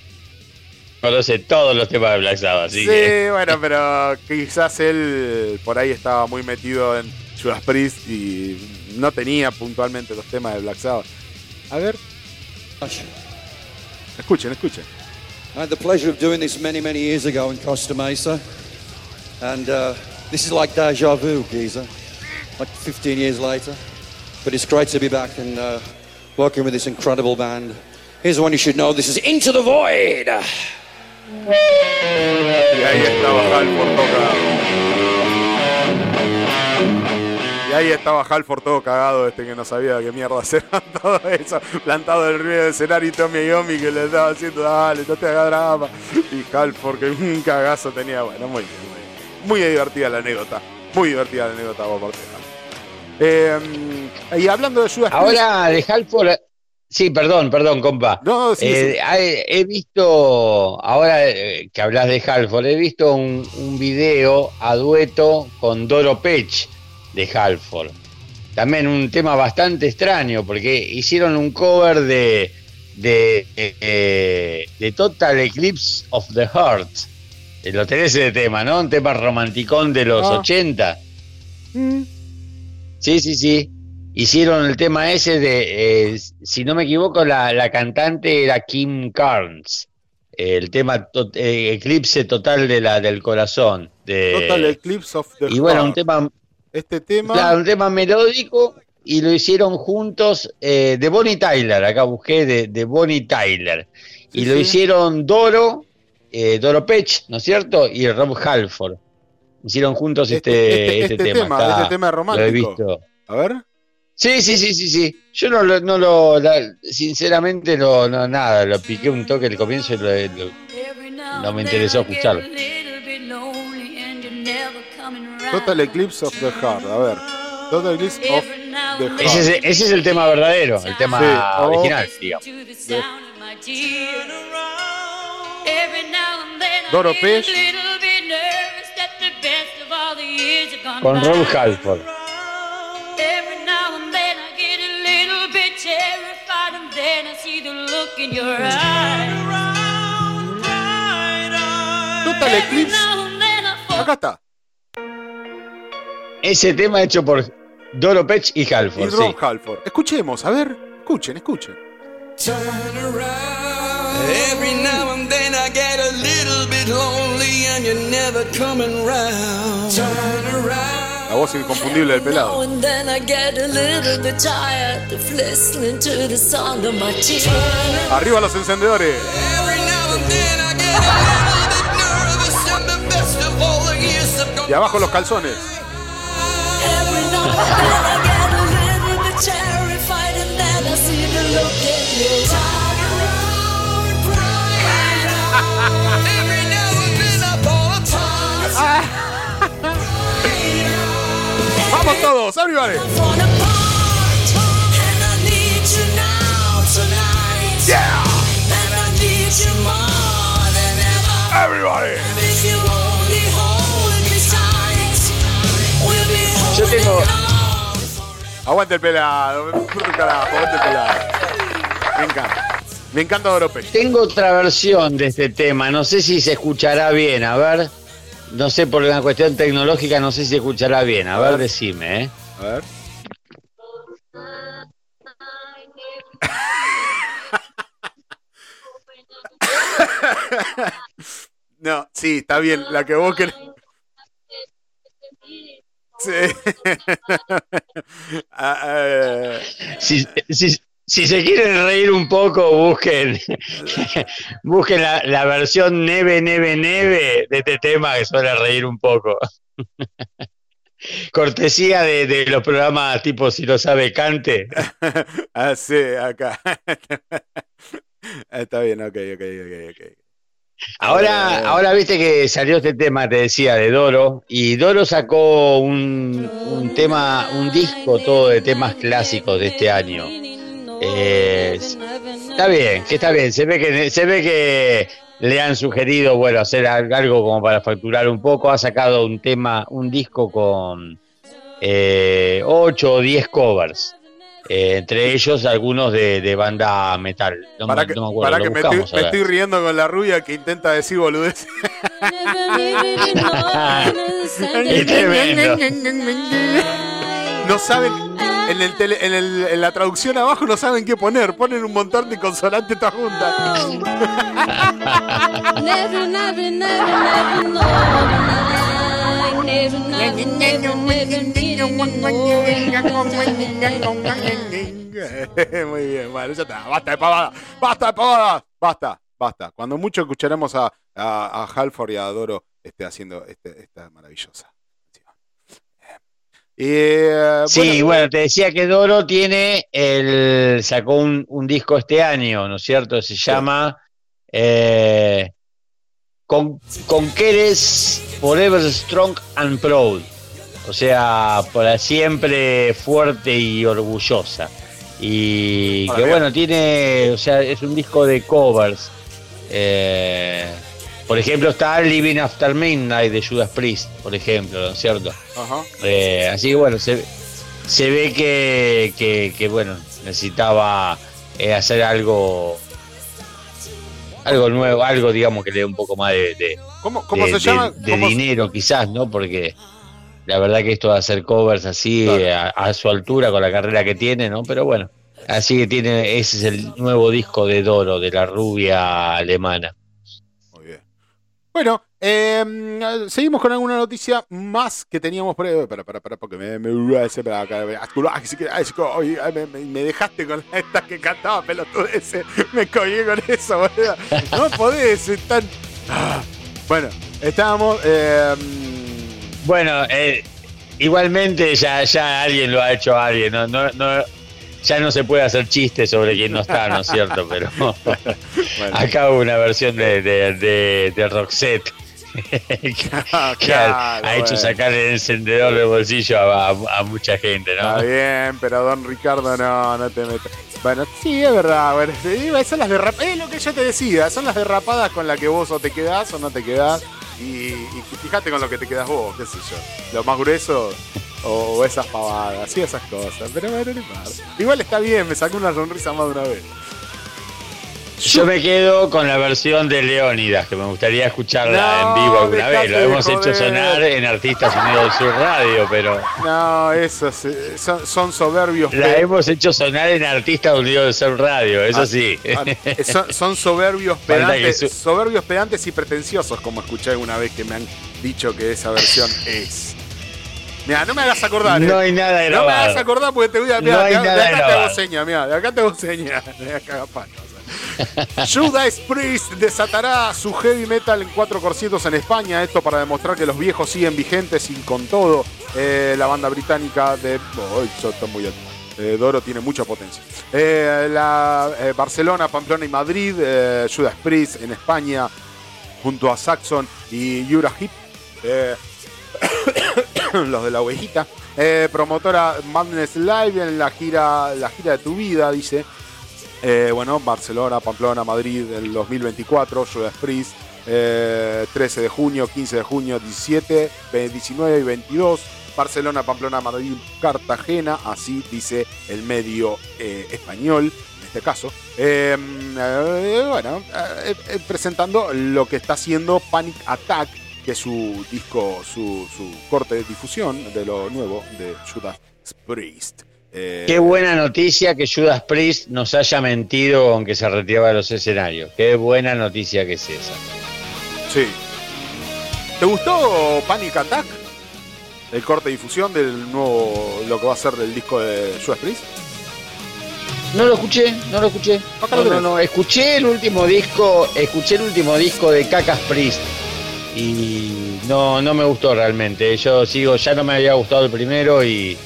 conoce todos los temas de Black Sabbath. sí, <laughs> bueno, pero quizás él por ahí estaba muy metido en Judas Priest y no tenía puntualmente los temas de Black Sabbath. A ver. Escuchen, escuchen. I had the pleasure of doing this many, many years ago in Costa Mesa. And uh, this is like deja vu, geezer. Like 15 years later. But it's great to be back and uh, working with this incredible band. Here's one you should know. This is Into the Void. Y ahí estaba Halford Y todo cagado, este que no sabía qué mierda hacer <laughs> todo eso, plantado en el río del escenario y Tommy Yomi que le estaba haciendo, dale, no te hagas drama. Y Halford que un cagazo tenía, bueno, muy bien, muy, divertida la anécdota, muy divertida la anécdota vos por Eh, y hablando de Judas Ahora de Halford, sí, perdón, perdón, compa. No, sí, eh, He, visto, ahora eh, que hablas de Halford, he visto un, un video a dueto con Doro Pech de Halford. También un tema bastante extraño, porque hicieron un cover de, de, de, Total Eclipse of the Heart. Lo tenés ese tema, ¿no? Un tema romanticón de los 80. Ah. Mm. Sí, sí, sí. Hicieron el tema ese de, eh, si no me equivoco, la, cantante era Kim Carnes. El tema eh, Eclipse Total de la, del Corazón. De, Total Eclipse of the Y bueno, un tema... Este tema... Claro, un tema melódico y lo hicieron juntos eh, de Bonnie Tyler. Acá busqué de, de Bonnie Tyler. y lo hicieron Doro, Doro Pech, ¿no es cierto? Y Rob Halford. Hicieron juntos este, este, este, este tema. este tema romántico. Lo he visto. A ver. Sí, sí, sí, sí, sí. Yo no lo, no lo sinceramente no, no, nada, lo piqué un toque al comienzo y lo, no me interesó escucharlo. Total Eclipse of the Heart, a ver. Total Eclipse of the Heart. Ese es, ese es el tema verdadero, el tema original, digamos. Doro Pesh con Rob Halford. Total Eclipse. Acá está. Ese tema hecho por Doro Pech y Halford. Y Rob Halford. Escuchemos, a ver. Escuchen, escuchen. Every now and then I get a little bit lonely and you're never coming round. Turn around. La voz inconfundible del pelado. Arriba los encendedores. Y abajo los calzones. <laughs> Vamos todos, everybody. Now tonight. Yeah. And I need you more than ever. Everybody. Yo tengo. Aguante el pelado, aguante el pelado. Me encanta. Me encanta Oropech. Tengo otra versión de este tema, no sé si se escuchará bien, a ver. No sé, por una cuestión tecnológica, no sé si se escuchará bien. A, ver, decime, ¿eh? A ver. <laughs> no, sí, está bien. La que vos querés. Sí. <laughs> Ah, eh. sí, sí, si se quieren reír un poco, busquen, <laughs> busquen la, versión neve, neve, neve de este tema que suele reír un poco. <laughs> Cortesía de, los programas tipo Si lo sabe, cante. ah, sí, acá. Está bien, ok, ok, ok, ok. Ahora, ahora viste que salió este tema, te decía, de Doro, y Doro sacó un, un tema, un disco todo de temas clásicos de este año. Eh, está bien, que está bien. Se ve que se ve que le han sugerido, bueno, hacer algo como para facturar un poco. Ha sacado un tema, un disco con eh, 8 o 10 covers. Eh, entre ellos algunos de, banda metal. para que, me, estoy, riendo con la rubia que intenta decir boludez. <laughs> <laughs> no saben en, el en, el, en, la traducción abajo no saben qué poner, ponen un montón de consonantes todas juntas. <laughs> <laughs> Muy bien, bueno, ya está. Basta de pavada, basta de pavada, basta, basta. Cuando mucho escucharemos a, a, a Halford y a Doro este, haciendo este, esta maravillosa. Eh, sí, bueno, te decía que Doro tiene el sacó un, disco este año, ¿no es cierto? Se llama eh, Con, Conqueres Forever Strong and Proud. O sea, para siempre fuerte y orgullosa. Y que bueno, tiene, o sea, es un disco de covers. Eh, por ejemplo, está Living After Midnight de Judas Priest, por ejemplo, ¿no es cierto? Eh, así que bueno, se, se ve que, que, bueno, necesitaba eh, hacer algo algo nuevo, algo digamos que le dé un poco más de, ¿Cómo, se llama? de dinero quizás, ¿no? Porque la verdad que esto de hacer covers así a, su altura con la carrera que tiene, ¿no? Pero bueno, así que tiene, ese es el nuevo disco de Doro, de la rubia alemana. Bueno, em, seguimos con alguna noticia más que teníamos por ahí. Para, para, para, porque me, me, me, dejaste con <laughs> esta que cantaba ese Me colgué con eso, boludo. No podés estar. Ah. Bueno, estábamos. Eh, bueno, eh, igualmente ya, ya alguien lo ha hecho a alguien, no, no, no, ya no se puede hacer chistes sobre quién no está, ¿no es cierto? Pero <laughs> acá hubo una versión de, de, de, Roxette. <laughs> que, ha, hecho sacar el encendedor del bolsillo a, mucha gente, ¿no? Está bien, pero don Ricardo no, no te metas. Bueno, sí, es verdad. Bueno, son las derrapadas, es lo que yo te decía, son las derrapadas con las que vos o te quedás o no te quedás. Y, fíjate con lo que te quedas vos, qué sé yo. Lo más grueso o esas pavadas, y esas cosas. Pero bueno, no Igual está bien, me sacó una sonrisa más de una vez. Yo me quedo con la versión de Leónidas, que me gustaría escucharla en vivo alguna vez. Lo hemos hecho sonar en Artistas Unidos del Sur Radio, pero. No, esos eh, son, soberbios. La hemos hecho sonar en Artistas Unidos del Sur Radio, eso ah, sí. Ah, son, soberbios <laughs> pedantes, soberbios pedantes y pretenciosos, como escuché alguna vez que me han dicho que esa versión es. Mira, no me hagas acordar. No ¿eh? hay nada grabado. No me hagas acordar porque te voy a. Mirá, de, acá te hago seña, mira, de acá te hago seña. <laughs> De acá, Judas Priest desatará su heavy metal en cuatro corcientos en España. Esto para demostrar que los viejos siguen vigentes y con todo. Eh, la banda británica de. Oh, muy eh, Doro tiene mucha potencia. Eh, la, Barcelona, Pamplona y Madrid. Judas Priest en España. Junto a Saxon y Yura Hip. <coughs> los de la ovejita. promotora Madness Live en la gira, la gira de tu vida, dice. Eh, bueno, Barcelona, Pamplona, Madrid el 2024, Judas Priest, 13 de junio, 15 de junio, 17, 19 y 22. Barcelona, Pamplona, Madrid, Cartagena, así dice el medio eh, español en este caso. Em, eh, bueno, presentando lo que está haciendo Panic Attack, que es su disco, su, su corte de difusión de lo nuevo de Judas Priest. Eh, Qué buena noticia que Judas Priest nos haya mentido aunque se retiraba de los escenarios. Qué buena noticia que es esa. Sí. ¿Te gustó Panic Attack? El corte de difusión del nuevo, lo que va a ser del disco de Judas Priest. No lo escuché, no lo escuché. No, no, no, escuché el último disco, escuché el último disco de Cacas Priest y no, no me gustó realmente. Yo sigo, ya no me había gustado el primero y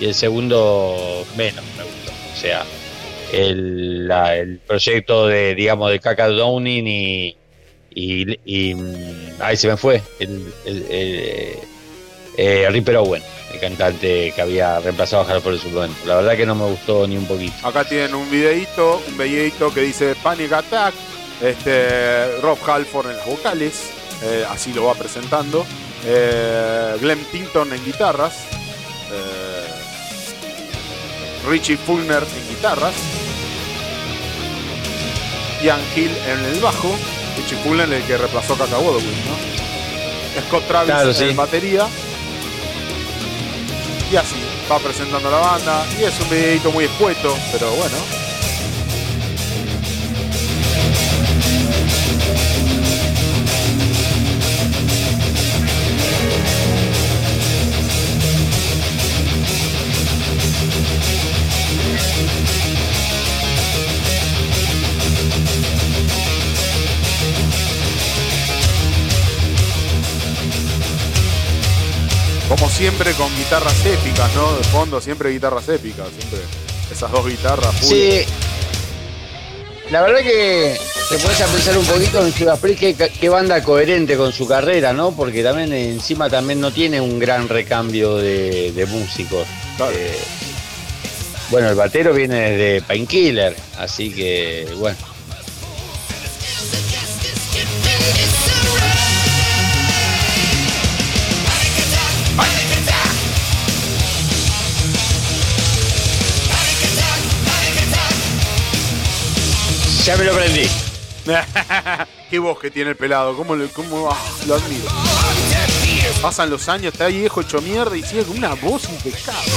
el segundo menos me gustó. O sea, el, el proyecto de, digamos, de Kaka Downing y, y, mm, ahí se me fue, el, el, eh, Ripper Owen, el cantante que había reemplazado a el suplemento. La verdad que no me gustó ni un poquito. Acá tienen un videito, un videito que dice Panic Attack, este, Rob Halford en las vocales, eh, así lo va presentando, eh, Glenn Tinton en guitarras, Richie Fulner en guitarras, Ian Hill en el bajo, Richie Fulner el que reemplazó a Kaka ¿no? Scott Travis en batería. Y así, va presentando la banda. Y es un videito muy escueto, pero bueno, Como siempre con guitarras épicas, ¿no? De fondo, siempre guitarras épicas, siempre esas dos guitarras. Sí. La verdad que te puedes a pensar un poquito en Judas Priest, qué, banda coherente con su carrera, ¿no? Porque también encima también no tiene un gran recambio de, músicos. Eh, bueno, el batero viene de Painkiller, así que bueno. Ya me lo prendí. <laughs> Qué voz que tiene el pelado, cómo, cómo ah, lo admiro. Pasan los años, está viejo hecho mierda y sigue con una voz impecable.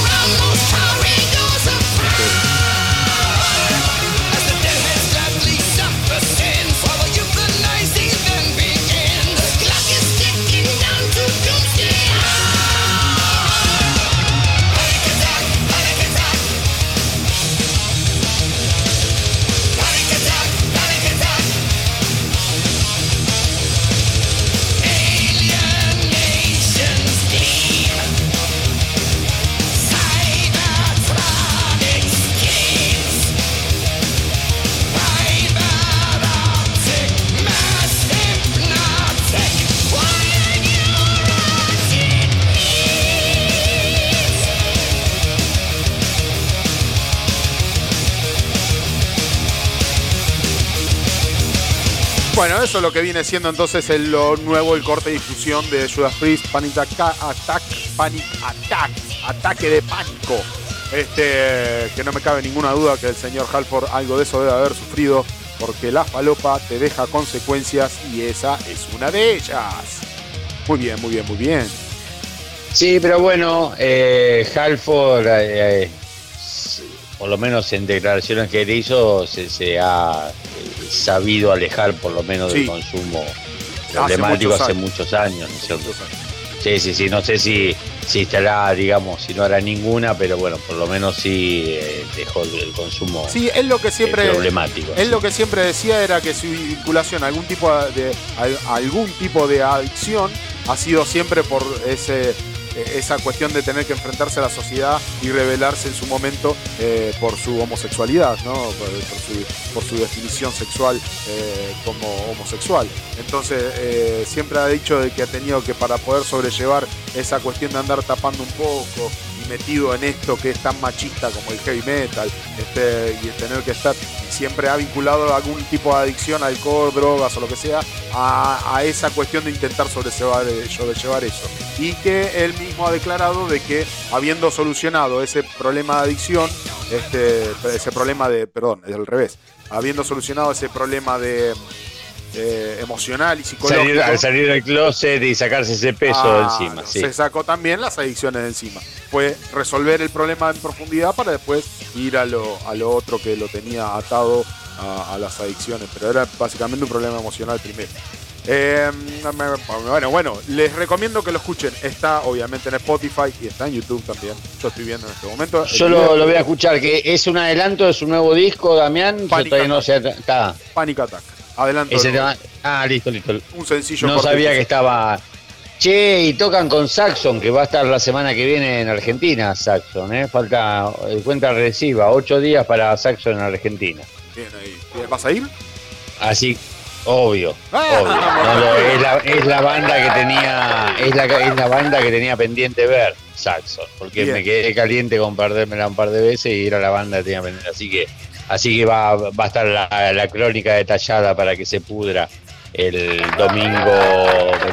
Bueno, eso es lo que viene siendo entonces el, lo nuevo, el corte de difusión de Judas Priest, Panic Attack, Panic Attack, ataque de pánico. Este, que no me cabe ninguna duda que el señor Halford algo de eso debe haber sufrido, porque la falopa te deja consecuencias y esa es una de ellas. Muy bien, muy bien, muy bien. Sí, pero bueno, eh, Halford, eh, eh, por lo menos en declaraciones que él hizo, se ha sabido alejar por lo menos del consumo problemático hace muchos años. Sí, sí, sí, no sé si, si estará, digamos, si no hará ninguna, pero bueno, por lo menos sí eh, dejó el, consumo sí, es lo que siempre, problemático. Es lo que siempre decía era que su vinculación a algún tipo de, a algún tipo de adicción ha sido siempre por ese eh, esa cuestión de tener que enfrentarse a la sociedad y rebelarse en su momento eh, por su homosexualidad, ¿no? por, su, definición sexual eh, como homosexual. Entonces siempre ha dicho de que ha tenido que para poder sobrellevar esa cuestión de andar tapando un poco metido en esto que es tan machista como el heavy metal este, y tener que estar siempre ha vinculado algún tipo de adicción, alcohol, drogas o lo que sea, a, esa cuestión de intentar sobrellevar, sobrellevar eso. Y que él mismo ha declarado de que habiendo solucionado ese problema de adicción, este, ese problema de, perdón, es al revés, habiendo solucionado ese problema de emocional y psicológico. al salir del closet y sacarse ese peso de encima. Se sacó también las adicciones de encima. Fue resolver el problema en profundidad para después ir a lo, a lo otro que lo tenía atado a, las adicciones. Pero era básicamente un problema emocional primero. Em, bueno, bueno, les recomiendo que lo escuchen. Está obviamente en Spotify y está en YouTube también. Yo estoy viendo en este momento. Yo lo, voy a escuchar, que es un adelanto de su nuevo disco, Damián. no se está. Panic Attack. Adelante. Ah, listo, listo. Un sencillo. No sabía que estaba. Che, y tocan con Saxon, que va a estar la semana que viene en Argentina, Saxon, ¿eh? Falta eh, cuenta regresiva, ocho días para Saxon en Argentina. Bien ahí. ¿Vas a ir? Así, obvio, ah. obvio. es, la, banda que tenía, es la, es la banda que tenía pendiente ver, Saxon, porque me quedé caliente con perdérmela un par de veces y era la banda que tenía pendiente, así que Así que va, va a estar la, crónica detallada para que se pudra el domingo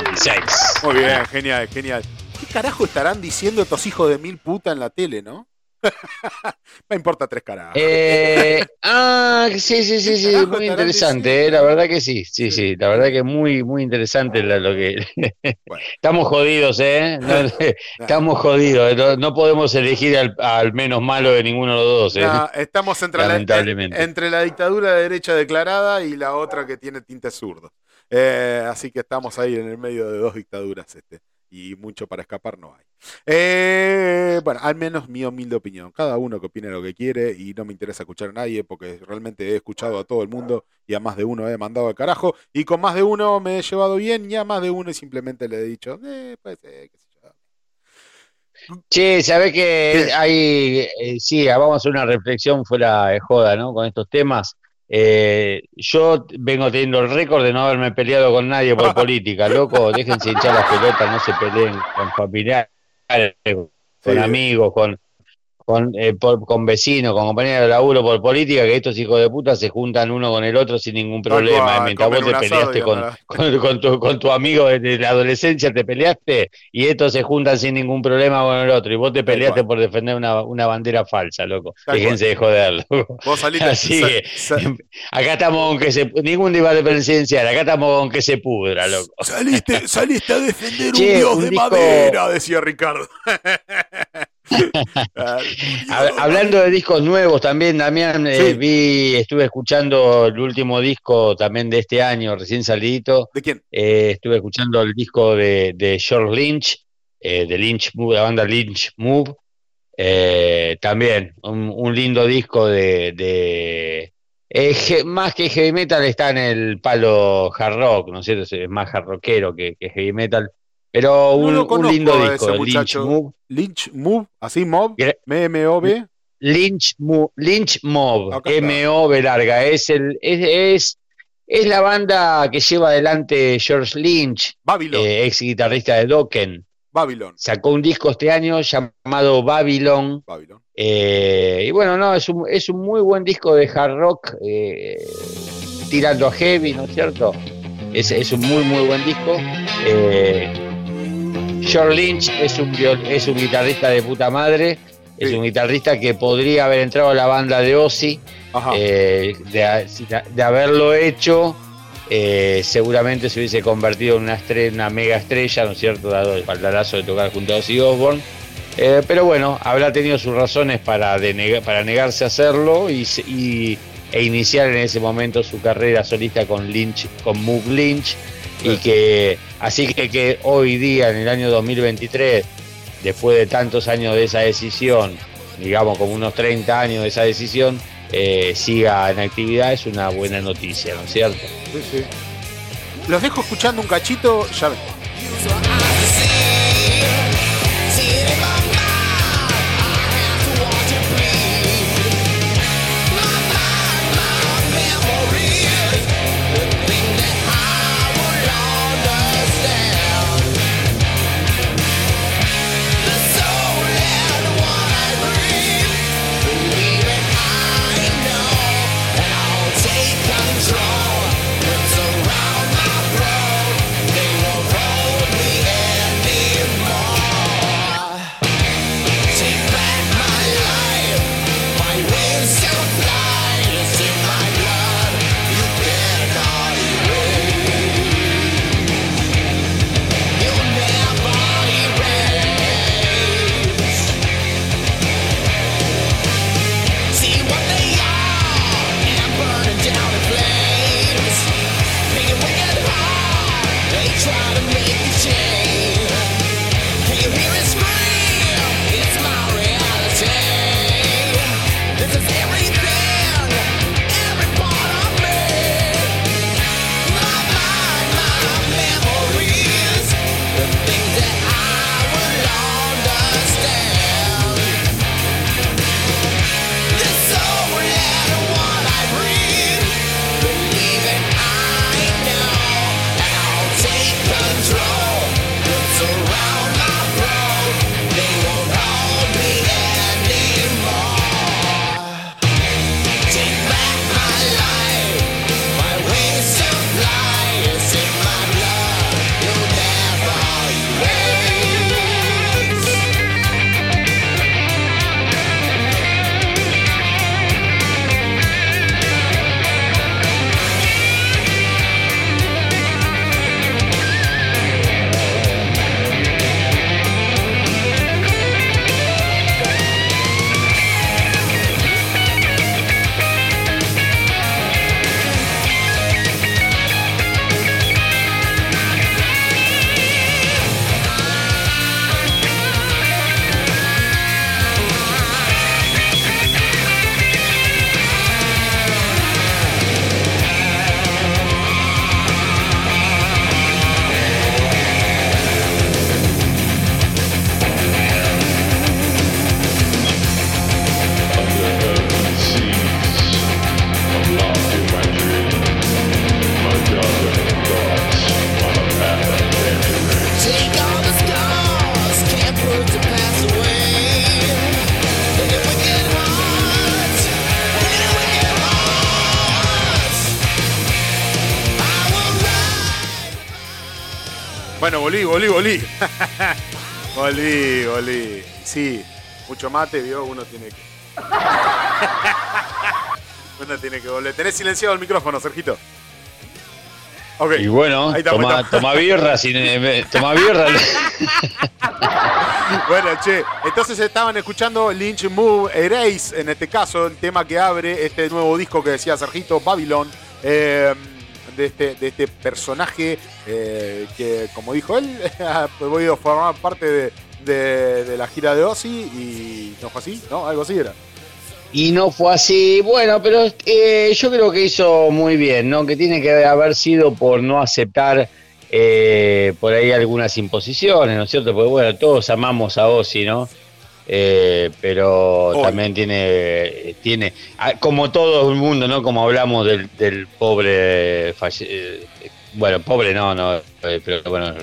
26. Muy bien, genial, genial. ¿Qué carajo estarán diciendo estos hijos de mil puta en la tele, no? Me importa tres caras. Eh, <laughs> ah, sí, sí, sí, sí, muy interesante, eh, la verdad que sí, sí, sí, la verdad que es muy, muy interesante lo que... Estamos jodidos, ¿eh? estamos jodidos, eh, no, <laughs> <laughs> podemos elegir al, menos malo de ninguno de los dos. ¿eh? estamos entre la, entre la dictadura de derecha declarada y la otra que tiene tinte zurdo. así que estamos ahí en el medio de dos dictaduras. Este y mucho para escapar no hay. Eh, bueno, al menos mi humilde opinión. Cada uno que opine lo que quiere y no me interesa escuchar a nadie porque realmente he escuchado a todo el mundo y a más de uno he mandado al carajo y con más de uno me he llevado bien y a más de uno simplemente le he dicho, eh, pues, eh, qué sé yo. Che, ¿sabés que hay, eh, sí, vamos a hacer una reflexión fuera de joda, ¿no? Con estos temas. Eh, yo vengo teniendo el récord de no haberme peleado con nadie por <laughs> política, loco. Déjense hinchar las pelotas, no se peleen con familiares, con amigos, con, con, eh, con vecinos, con compañeros de laburo por política, que estos hijos de puta se juntan uno con el otro sin ningún problema. mientras vos te peleaste con, con, tu, con, tu, amigo de la adolescencia, te peleaste y estos se juntan sin ningún problema con el otro. Y vos te peleaste por defender una, una, bandera falsa, loco. Fíjense de joder, Vos saliste, <laughs> Así que, acá estamos con que se. Ningún debate presidencial, acá estamos con que se pudra, loco. Saliste, saliste a defender <laughs> un dios de madera, decía Ricardo. <laughs> Hablando de discos nuevos también, Damián, eh, vi, estuve escuchando el último disco también de este año, recién salido. ¿De quién? Eh, estuve escuchando el disco de, George Lynch, eh, de Lynch la banda Lynch Move. también un, lindo disco de, más que heavy metal está en el palo hard rock, ¿no es cierto? Es más hard rockero que heavy metal. Pero un, lindo disco, Lynch Move. Lynch Move, así Mob, M-M-O-B. Lynch, Move, Lynch Mob, M-O-B larga. Es, el, es, es, la banda que lleva adelante George Lynch, eh, ex guitarrista de Dokken. Babylon. Sacó un disco este año llamado Babylon. Babylon. Eh, y bueno, no, es un, es un muy buen disco de hard rock, eh, tirando a heavy, ¿no es cierto? Es, es un muy, muy buen disco. Eh, George Lynch es un, es un guitarrista de puta madre, es un guitarrista que podría haber entrado a la banda de Ozzy, eh, de, haberlo hecho, eh, seguramente se hubiese convertido en una, estrella, una mega estrella, ¿no es cierto?, dado el paldarazo de tocar junto a Ozzy Osbourne. Eh, pero bueno, habrá tenido sus razones para, para negarse a hacerlo y, e iniciar en ese momento su carrera solista con Lynch, con Moog Lynch y que así que, que hoy día en el año 2023 después de tantos años de esa decisión digamos como unos 30 años de esa decisión eh, siga en actividad es una buena noticia ¿no es cierto? Sí, sí. los dejo escuchando un cachito ya <laughs> volví. volví. Sí, mucho mate, vio, uno tiene que. <laughs> uno tiene que volver. Tenés silenciado el micrófono, Sergito. Okay. Y bueno, toma, toma, birra, sin, eh, toma birra. <laughs> bueno, che, entonces estaban escuchando Lynch Move Erase, en este caso, el tema que abre este nuevo disco que decía Sergito, Babylon. Eh, de este, de este personaje eh, que, como dijo él, <laughs> voy a formar parte de, la gira de Ozzy y no fue así, ¿no? Algo así era. Y no fue así, bueno, pero eh, yo creo que hizo muy bien, ¿no? Que tiene que haber sido por no aceptar eh, por ahí algunas imposiciones, ¿no es cierto? Porque bueno, todos amamos a Ozzy, ¿no? Eh, pero también tiene, tiene, ah, como todo el mundo, ¿no? Como hablamos del, pobre, eh, bueno, pobre no, no, eh, pero bueno,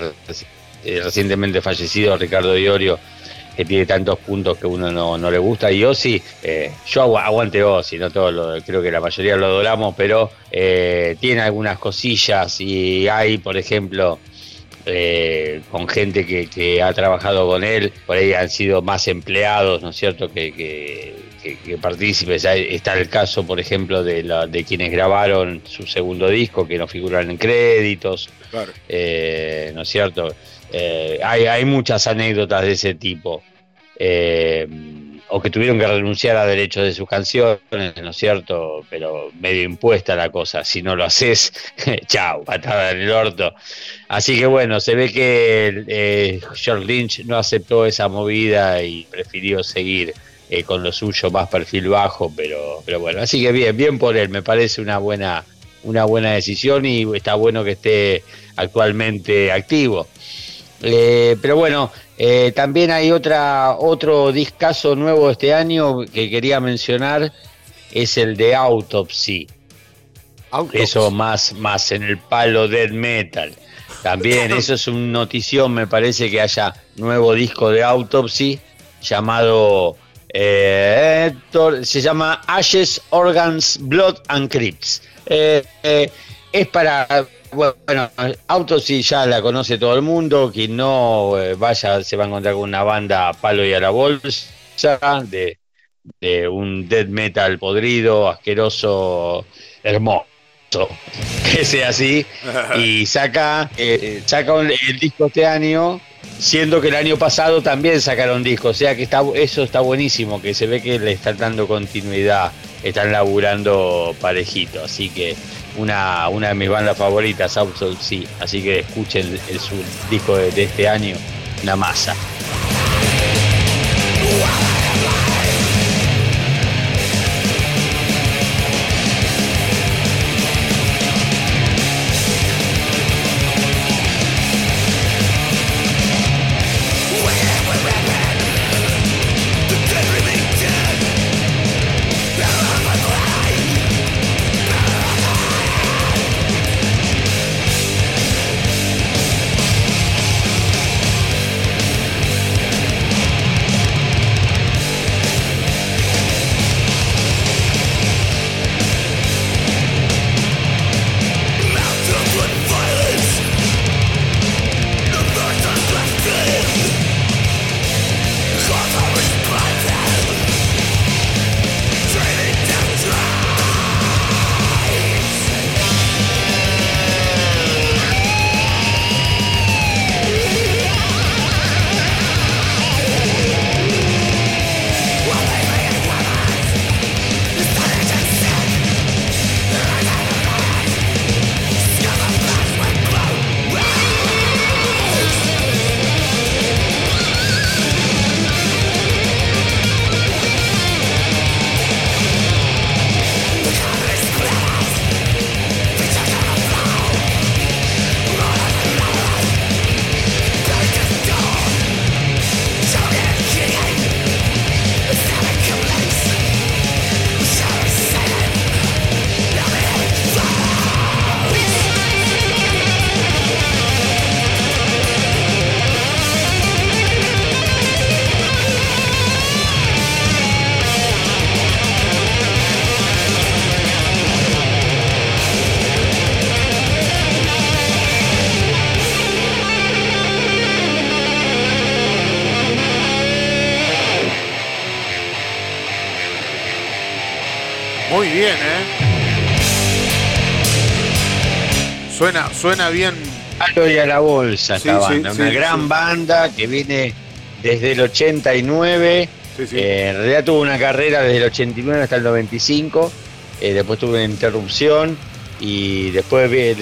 recientemente fallecido Ricardo Diorio, que tiene tantos puntos que uno no, le gusta, y Osi, yo aguante Osi, no todo lo, creo que la mayoría lo adoramos, pero tiene algunas cosillas y hay, por ejemplo, eh, con gente que, ha trabajado con él, por ahí han sido más empleados, ¿no es cierto?, que, que, partícipes. Está el caso, por ejemplo, de, la, de quienes grabaron su segundo disco, que no figuran en créditos, eh, ¿no es cierto? Eh, hay, hay muchas anécdotas de ese tipo o que tuvieron que renunciar a derechos de sus canciones, ¿no es cierto? Pero medio impuesta la cosa, si no lo haces, <laughs> chao, patada en el orto. Así que bueno, se ve que eh, George Lynch no aceptó esa movida y prefirió seguir eh, con lo suyo más perfil bajo, pero, pero bueno, así que bien, bien por él, me parece una buena, una buena decisión y está bueno que esté actualmente activo. Eh, pero bueno, eh, también hay otra, otro discazo nuevo este año que quería mencionar, es el de Autopsy. Eso más, más en el palo death metal. También, <laughs> eso es una notición, me parece que haya nuevo disco de Autopsy llamado, eh, se llama Ashes, Organs, Blood and Crypts. Eh, es para bueno, Auto sí ya la conoce todo el mundo. Quien no eh, vaya se va a encontrar con una banda palo y a la bolsa de, un death metal podrido, asqueroso, hermoso. <laughs> Que sea así. Y saca, eh, saca el disco este año, siendo que el año pasado también sacaron disco. O sea que está, eso está buenísimo, que se ve que le están dando continuidad, están laburando parejito. Así que una, una de mis bandas favoritas, Outsoul sí. Así que escuchen el, su disco de, de este año, una masa. Suena, bien. Y a la bolsa esta banda. una gran banda que viene desde el 89. Eh, en realidad tuvo una carrera desde el 89 hasta el 95. Eh, después tuvo una interrupción y después,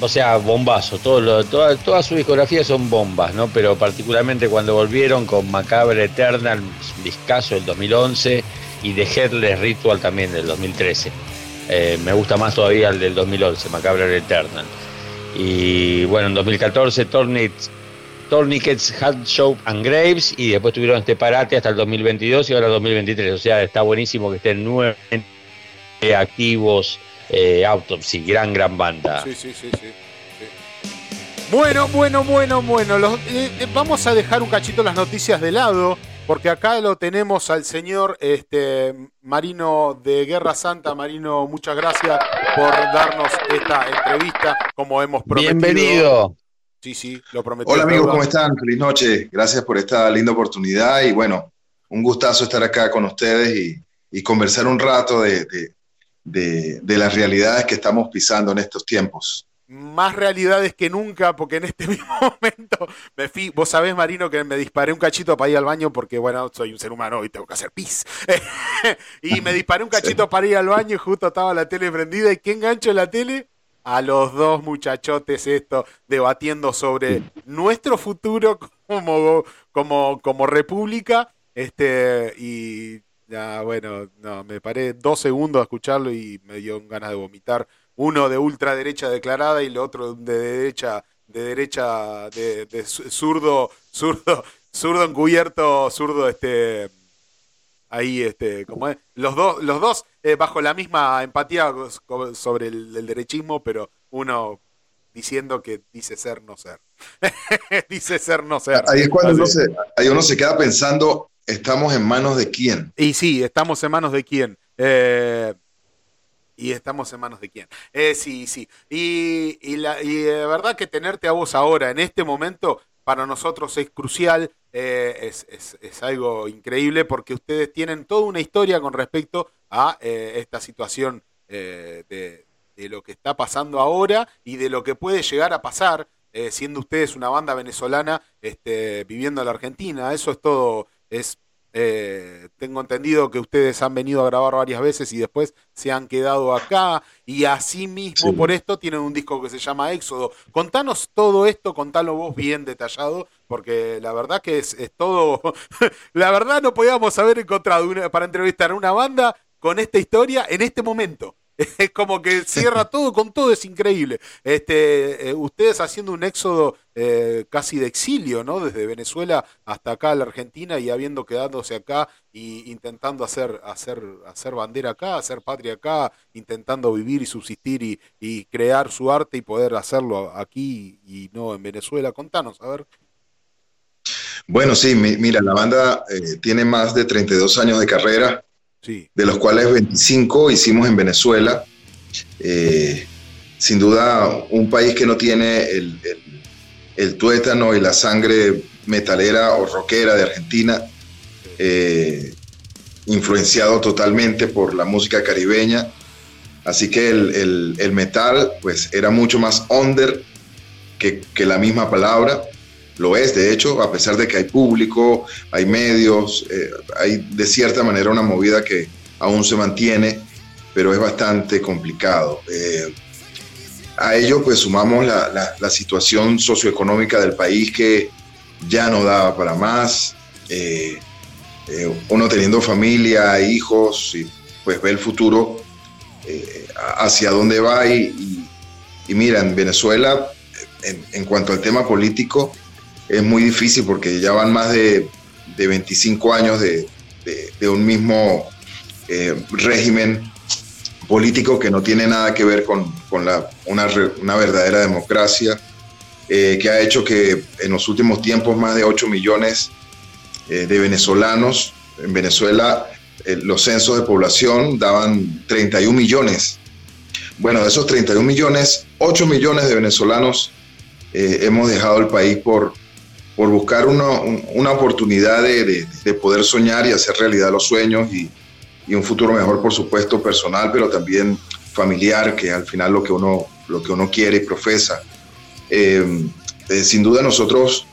o sea, bombazo. Todo toda, toda su discografía son bombas, ¿no? Pero particularmente cuando volvieron con Macabre Eternal, discaso del 2011 y The Headless Ritual también del 2013. Eh, me gusta más todavía el del 2011, Macabre Eternal. Y bueno, en 2014 Tornits, Tourniquets, Hard Show and Graves y después tuvieron este parate hasta el 2022 y ahora el 2023. O sea, está buenísimo que estén nuevamente activos. Eh, Autopsy, gran, gran banda. Sí, sí, sí. Bueno, bueno, bueno, bueno. Eh, eh, vamos a dejar un cachito las noticias de lado. Porque acá lo tenemos al señor este, Marino de Guerra Santa. Marino, muchas gracias por darnos esta entrevista, como hemos prometido. Bienvenido. Sí, sí, lo prometí. Hola amigos, ¿cómo están? Feliz noche. Gracias por esta linda oportunidad y bueno, un gustazo estar acá con ustedes y, conversar un rato de, de las realidades que estamos pisando en estos tiempos más realidades que nunca, porque en este <laughs> mismo momento me fui, vos sabés, Marino, que me disparé un cachito para ir al baño, porque bueno, soy un ser humano y tengo que hacer pis. <laughs> y me disparé un cachito para ir al baño y justo estaba la tele prendida. ¿Y qué engancho en la tele? A los dos muchachotes esto, debatiendo sobre nuestro futuro como, como, como república. Este, y ya, bueno, no, me paré dos segundos a escucharlo y me dio ganas de vomitar uno de ultraderecha declarada y el otro de derecha, de derecha, de, zurdo, zurdo, zurdo encubierto, zurdo este ahí este como es los dos los dos eh, bajo la misma empatía sobre el, derechismo pero uno diciendo que dice ser no ser. <laughs> Dice ser no ser. Ahí es cuando uno se, ahí uno se queda pensando estamos en manos de quién y sí estamos en manos de quién eh, y estamos en manos de quién. Eh, sí, sí. Y, y, la, y de verdad que tenerte a vos ahora, en este momento, para nosotros es crucial, eh, es, es, algo increíble porque ustedes tienen toda una historia con respecto a eh, esta situación de, de, lo que está pasando ahora y de lo que puede llegar a pasar, siendo ustedes una banda venezolana este, viviendo en la Argentina. Eso es todo, es eh, tengo entendido que ustedes han venido a grabar varias veces y después se han quedado acá y así mismo por esto tienen un disco que se llama Éxodo. Contanos todo esto, contalo vos bien detallado, porque la verdad que es, todo, <laughs> la verdad no podíamos haber encontrado para entrevistar a una banda con esta historia en este momento. <laughs> Es como que cierra <laughs> todo con todo, es increíble. Este, eh, ustedes haciendo un éxodo eh, casi de exilio, ¿no? Desde Venezuela hasta acá a la Argentina y habiendo quedándose acá y intentando hacer, hacer, hacer bandera acá, hacer patria acá, intentando vivir y subsistir y, y crear su arte y poder hacerlo aquí y no en Venezuela. Contanos, a ver. Bueno, sí, mira, la banda eh, tiene más de 32 años de carrera de los cuales 25 hicimos en Venezuela. Eh, sin duda, un país que no tiene el, tuétano y la sangre metalera o rockera de Argentina, eh, influenciado totalmente por la música caribeña. Así que el, metal pues era mucho más under que, que la misma palabra lo es, de hecho, a pesar de que hay público, hay medios, eh, hay de cierta manera una movida que aún se mantiene, pero es bastante complicado. Eh, a ello pues sumamos la, situación socioeconómica del país que ya no daba para más, eh, uno teniendo familia, hijos, y pues ve el futuro hacia dónde va y, mira, en Venezuela, en cuanto al tema político, es muy difícil porque ya van más de, 25 años de, un mismo eh, régimen político que no tiene nada que ver con, la, una, verdadera democracia, eh, que ha hecho que en los últimos tiempos más de 8 millones eh, de venezolanos, en Venezuela los censos de población daban 31 millones. Bueno, de esos 31 millones, 8 millones de venezolanos hemos dejado el país por, por buscar una, una oportunidad de, de, poder soñar y hacer realidad los sueños y, y un futuro mejor, por supuesto, personal, pero también familiar, que al final lo que uno, lo que uno quiere y profesa. Eh, eh, sin duda nosotros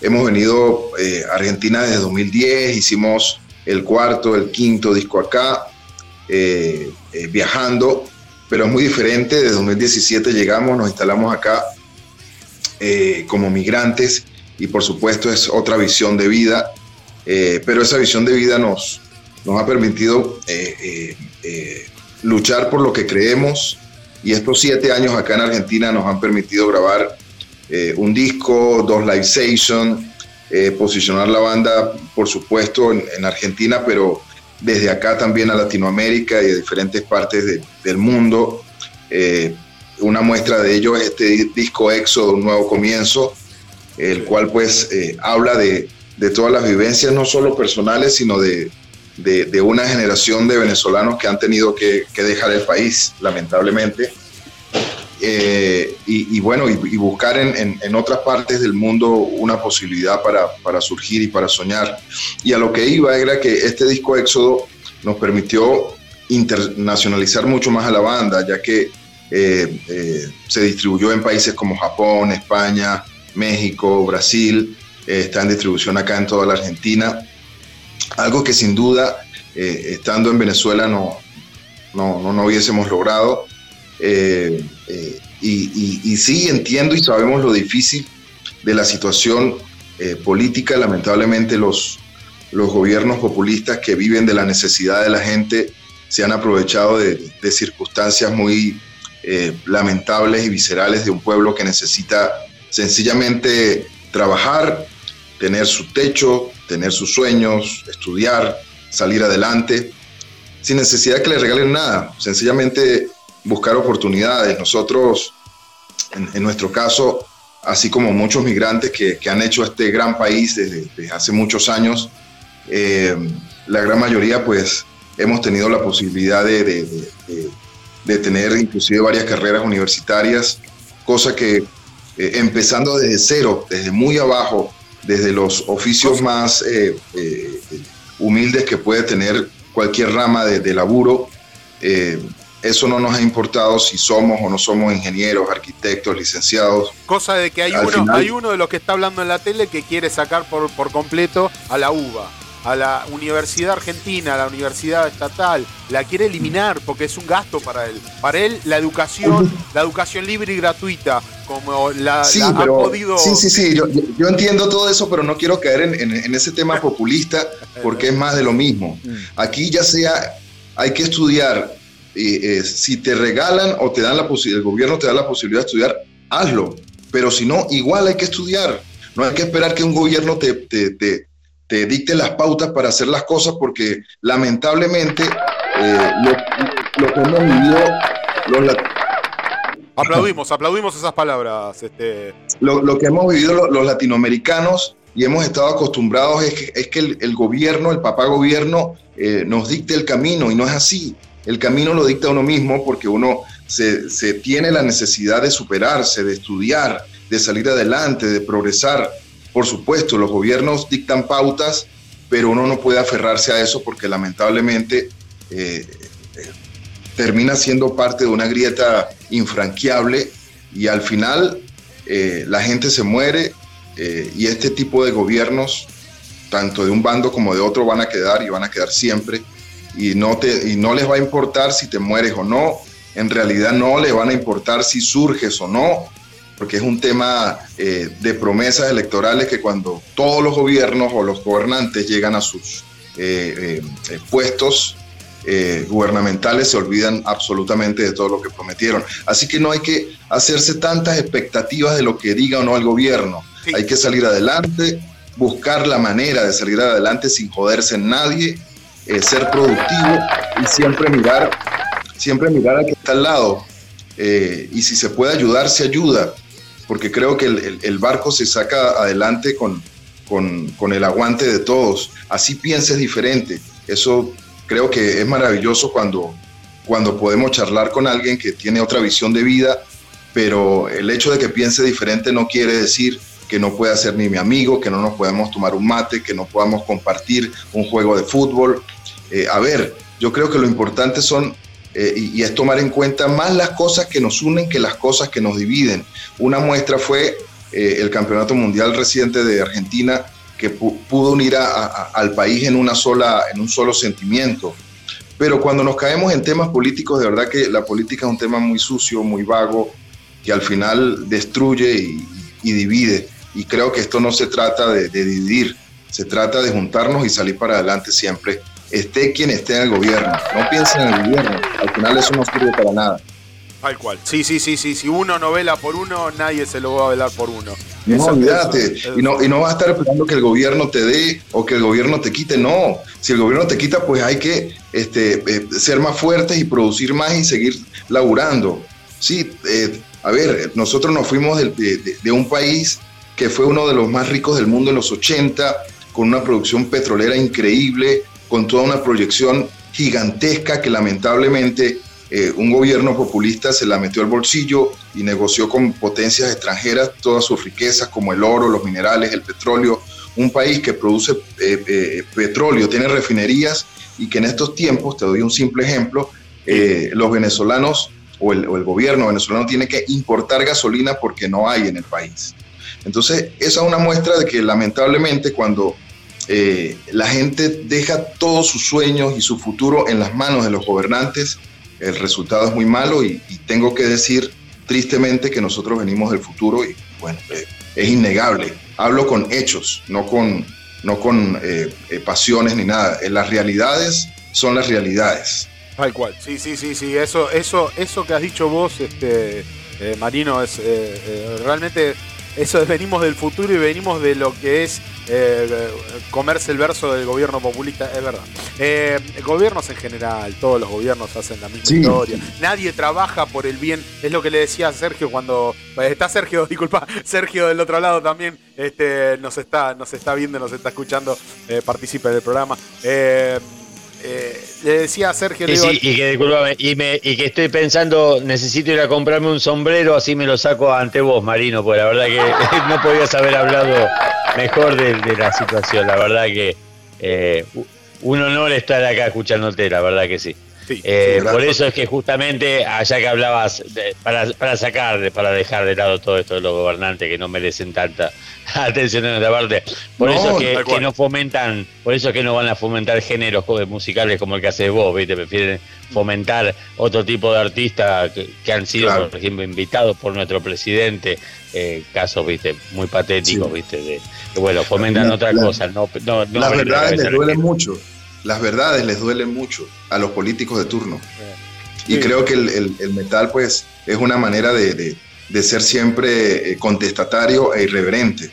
hemos venido a Argentina desde 2010, hicimos el cuarto, el quinto disco acá, viajando, pero es muy diferente. Desde 2017 llegamos, nos instalamos acá como migrantes y por supuesto es otra visión de vida, pero esa visión de vida nos, nos ha permitido eh, eh, eh, luchar por lo que creemos y estos siete años acá en Argentina nos han permitido grabar un disco, dos live sessions, posicionar la banda, por supuesto, en, Argentina, pero desde acá también a Latinoamérica y a diferentes partes del mundo. una muestra de ello es este disco Éxodo, un nuevo comienzo, el cual pues habla de, de todas las vivencias, no solo personales, sino de, de, una generación de venezolanos que han tenido que, dejar el país, lamentablemente. Eh, y, bueno, y, buscar en, otras partes del mundo una posibilidad para, surgir y para soñar. Y a lo que iba era que este disco Éxodo nos permitió internacionalizar mucho más a la banda, ya que eh, eh, se distribuyó en países como Japón, España, México, Brasil, está en distribución acá en toda la Argentina algo que sin duda, eh, estando en Venezuela, no, no, no, hubiésemos logrado. Eh, eh, y, sí entiendo y sabemos lo difícil de la situación política. Lamentablemente los, los gobiernos populistas que viven de la necesidad de la gente se han aprovechado de, de circunstancias muy lamentables y viscerales de un pueblo que necesita sencillamente trabajar, tener su techo, tener sus sueños, estudiar, salir adelante, sin necesidad de que le regalen nada, sencillamente buscar oportunidades. Nosotros, en, nuestro caso, así como muchos migrantes que, han hecho este gran país desde, hace muchos años, eh, la gran mayoría pues hemos tenido la posibilidad de, tener inclusive varias carreras universitarias, cosa que eh, empezando desde cero, desde muy abajo, desde los oficios más eh, eh, humildes que puede tener cualquier rama de, laburo. Eh, eso no nos ha importado si somos o no somos ingenieros, arquitectos, licenciados. Cosa de que hay, uno, hay uno de los que está hablando en la tele que quiere sacar por, por completo a la UBA a la Universidad Argentina, a la Universidad Estatal, la quiere eliminar porque es un gasto para él. Para él la educación, la educación libre y gratuita, como la, sí, ha podido... Sí, sí, sí, yo, entiendo todo eso, pero no quiero caer en, ese tema populista porque es más de lo mismo. Mm. Aquí ya sea, hay que estudiar, eh, si te regalan o te dan la posibilidad, el gobierno te da la posibilidad de estudiar, hazlo, pero si no, igual hay que estudiar. No hay que esperar que un gobierno te, te te dicte las pautas para hacer las cosas, porque lamentablemente eh, lo, que hemos vivido los Aplaudimos, aplaudimos esas palabras. Este... Lo, que hemos vivido los, latinoamericanos y hemos estado acostumbrados es que, es que el, gobierno, el papá gobierno, eh, nos dicte el camino y no es así. El camino lo dicta uno mismo porque uno se, se tiene la necesidad de superarse, de estudiar, de salir adelante, de progresar. Por supuesto, los gobiernos dictan pautas, pero uno no puede aferrarse a eso porque lamentablemente eh, eh, termina siendo parte de una grieta infranqueable y al final eh, la gente se muere y este tipo de gobiernos, tanto de un bando como de otro, van a quedar y van a quedar siempre. Y no, te, y no les va a importar si te mueres o no, en realidad no les van a importar si surges o no, porque es un tema eh, de promesas electorales que cuando todos los gobiernos o los gobernantes llegan a sus eh, eh, puestos gubernamentales se olvidan absolutamente de todo lo que prometieron. Así que no hay que hacerse tantas expectativas de lo que diga o no el gobierno. Hay que salir adelante, buscar la manera de salir adelante sin joderse en nadie, ser productivo y siempre mirar, siempre mirar al que está al lado. y si se puede ayudar, se ayuda porque creo que el, barco se saca adelante con, con, el aguante de todos. Así pienses diferente. Eso creo que es maravilloso cuando, cuando podemos charlar con alguien que tiene otra visión de vida, pero el hecho de que piense diferente no quiere decir que no pueda ser ni mi amigo, que no nos podemos tomar un mate, que no podamos compartir un juego de fútbol. Eh, a ver, yo creo que lo importante son eh, y, es tomar en cuenta más las cosas que nos unen que las cosas que nos dividen. Una muestra fue eh, el Campeonato Mundial reciente de Argentina que pudo unir al país en, una sola, en un solo sentimiento. Pero cuando nos caemos en temas políticos, de verdad que la política es un tema muy sucio, muy vago, que al final destruye y, divide. Y creo que esto no se trata de dividir, se trata de juntarnos y salir para adelante siempre esté quien esté en el gobierno. No piensen en el gobierno, al final eso no sirve para nada. Tal cual. Sí, sí, sí, sí. Si uno no vela por uno, nadie se lo va a velar por uno. No, olvídate. y, no, y no vas a estar esperando que el gobierno te dé o que el gobierno te quite. No. Si el gobierno te quita, pues hay que este, eh, ser más fuertes y producir más y seguir laburando. Sí, eh, a ver, nosotros nos fuimos de, de un país que fue uno de los más ricos del mundo en los 80, con una producción petrolera increíble, con toda una proyección gigantesca que lamentablemente eh, un gobierno populista se la metió al bolsillo y negoció con potencias extranjeras todas sus riquezas como el oro, los minerales, el petróleo. Un país que produce eh, eh, petróleo, tiene refinerías y que en estos tiempos, te doy un simple ejemplo, los venezolanos o el, o el gobierno venezolano tiene que importar gasolina porque no hay en el país. Entonces, esa es una muestra de que lamentablemente cuando eh, la gente deja todos sus sueños y su futuro en las manos de los gobernantes, el resultado es muy malo y, tengo que decir tristemente que nosotros venimos del futuro y bueno, eh, es innegable. Hablo con hechos, no con, no con eh, pasiones ni nada. las realidades son las realidades. Tal cual, sí, sí, sí, sí, eso, eso, eso que has dicho vos, este, Marino, es realmente eso venimos del futuro y venimos de lo que es eh, comerse el verso del gobierno populista, es verdad. Eh, gobiernos en general, todos los gobiernos hacen la misma historia. Nadie trabaja por el bien, es lo que le decía a Sergio cuando eh, está Sergio, <laughs> disculpa, Sergio del otro lado también este, nos está, nos está viendo, nos está escuchando, participa del programa. Eh, le decía a Sergio. y, que, y, me, y que estoy pensando, necesito ir a comprarme un sombrero, así me lo saco ante vos, Marino, porque la verdad que <laughs> no podías haber hablado mejor de, la situación. La verdad que eh, un honor estar acá escuchándote, la verdad que sí. Eh, por eso es que justamente, allá que hablabas, para, para sacar, para dejar de lado todo esto de los gobernantes que no merecen tanta <laughs> atención en otra parte, por eso es que, no fomentan, por eso es que no van a fomentar géneros musicales como el que haces vos, ¿viste? prefieren fomentar otro tipo de artistas que, han sido, por ejemplo, invitados por nuestro presidente, eh, casos, viste, muy patéticos, viste, de, bueno, fomentan otra cosa, no, no, Las verdades les duelen mucho las verdades les duelen mucho a los políticos de turno. Y creo que el, metal, pues, es una manera de, ser siempre eh, contestatario e irreverente.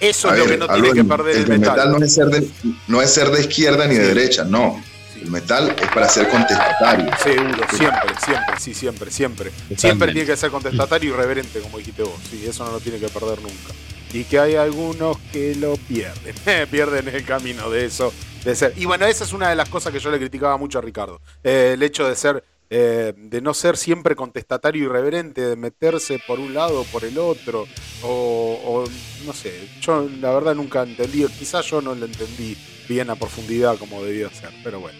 Eso es lo que no tiene que perder el, metal. no, es ser de, no es ser de izquierda ni de derecha, no. El metal es para ser contestatario. Seguro, siempre, siempre, sí, siempre, siempre. Siempre tiene que ser contestatario y irreverente, como dijiste vos. Sí, eso no lo tiene que perder nunca. Y que hay algunos que lo pierden, <laughs> pierden el camino de eso ser. Y bueno, esa es una de las cosas que yo le criticaba mucho a Ricardo. Eh, el hecho de ser, eh, de no ser siempre contestatario irreverente, de meterse por un lado o por el otro, o, no sé, yo la verdad nunca entendí, quizás yo no lo entendí bien a profundidad como debía ser, pero bueno.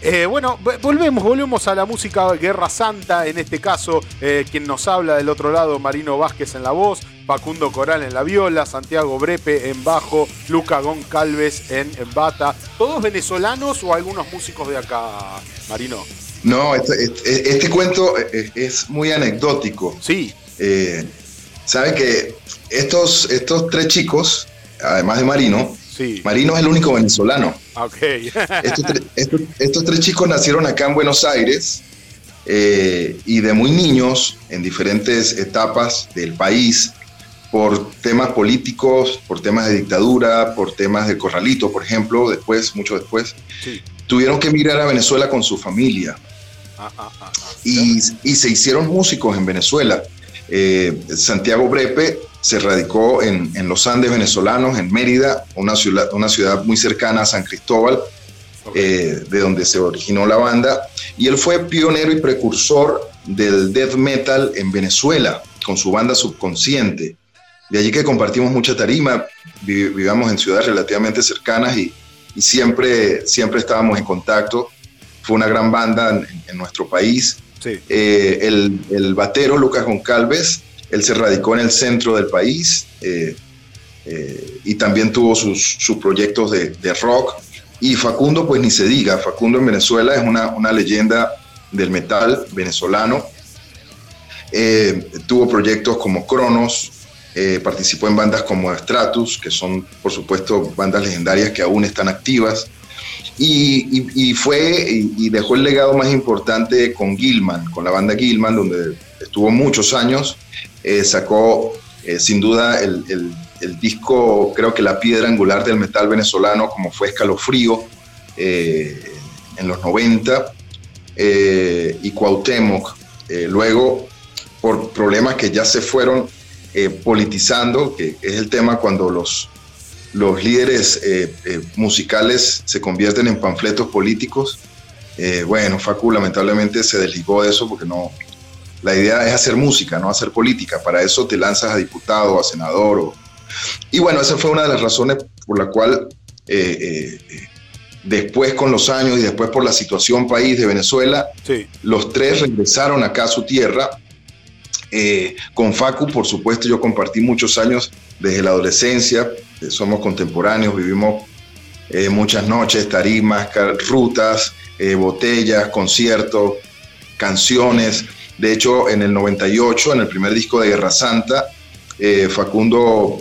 Eh, bueno, volvemos, volvemos a la música Guerra Santa, en este caso, quien nos habla del otro lado, Marino Vázquez en la voz, Facundo Coral en la viola, Santiago Brepe en bajo, Luca Goncalves en, bata. ¿Todos venezolanos o algunos músicos de acá, Marino? No, este, este, este cuento es muy anecdótico. Sí. Eh, Saben que estos, estos tres chicos, además de Marino, Marino es el único venezolano. Ok. <laughs> estos, tres chicos nacieron acá en Buenos Aires eh, y de muy niños, en diferentes etapas del país, por temas políticos, por temas de dictadura, por temas de corralito, por ejemplo, después, mucho después, tuvieron que emigrar a Venezuela con su familia. Ah, ah, ah, y, se hicieron músicos en Venezuela. Eh, Santiago Brepe se radicó en, los Andes venezolanos, en Mérida, una ciudad, una ciudad muy cercana a San Cristóbal, eh, de donde se originó la banda, y él fue pionero y precursor del death metal en Venezuela, con su banda Subconsciente. De allí que compartimos mucha tarima, vivíamos en ciudades relativamente cercanas y, siempre, siempre estábamos en contacto. fue una gran banda en, nuestro país. Eh, el, el, batero Lucas Goncalves, él se radicó en el centro del país eh, y también tuvo sus, proyectos de, rock. Y Facundo, pues ni se diga, Facundo en Venezuela es una, una leyenda del metal venezolano. tuvo proyectos como Cronos, eh, participó en bandas como Stratus, que son, por supuesto, bandas legendarias que aún están activas. Y, fue y, dejó el legado más importante con Gilman, con la banda Gilman, donde estuvo muchos años. Eh, sacó, eh, sin duda, el, disco, creo que la piedra angular del metal venezolano, como fue Escalofrío en los 90, y Cuauhtémoc. luego, por problemas que ya se fueron eh, politizando, que es el tema cuando los, los líderes eh, eh, musicales se convierten en panfletos políticos. bueno, Facu lamentablemente se desligó de eso porque no, la idea es hacer música, no hacer política. Para eso te lanzas a diputado, a senador. Y bueno, esa fue una de las razones por la cual después con los años y después por la situación país de Venezuela, los tres regresaron acá a su tierra eh, con Facu, por supuesto, yo compartí muchos años desde la adolescencia, eh, somos contemporáneos, vivimos eh, muchas noches, tarimas, rutas, botellas, conciertos, canciones. De hecho, en el 98, en el primer disco de Guerra Santa, Facundo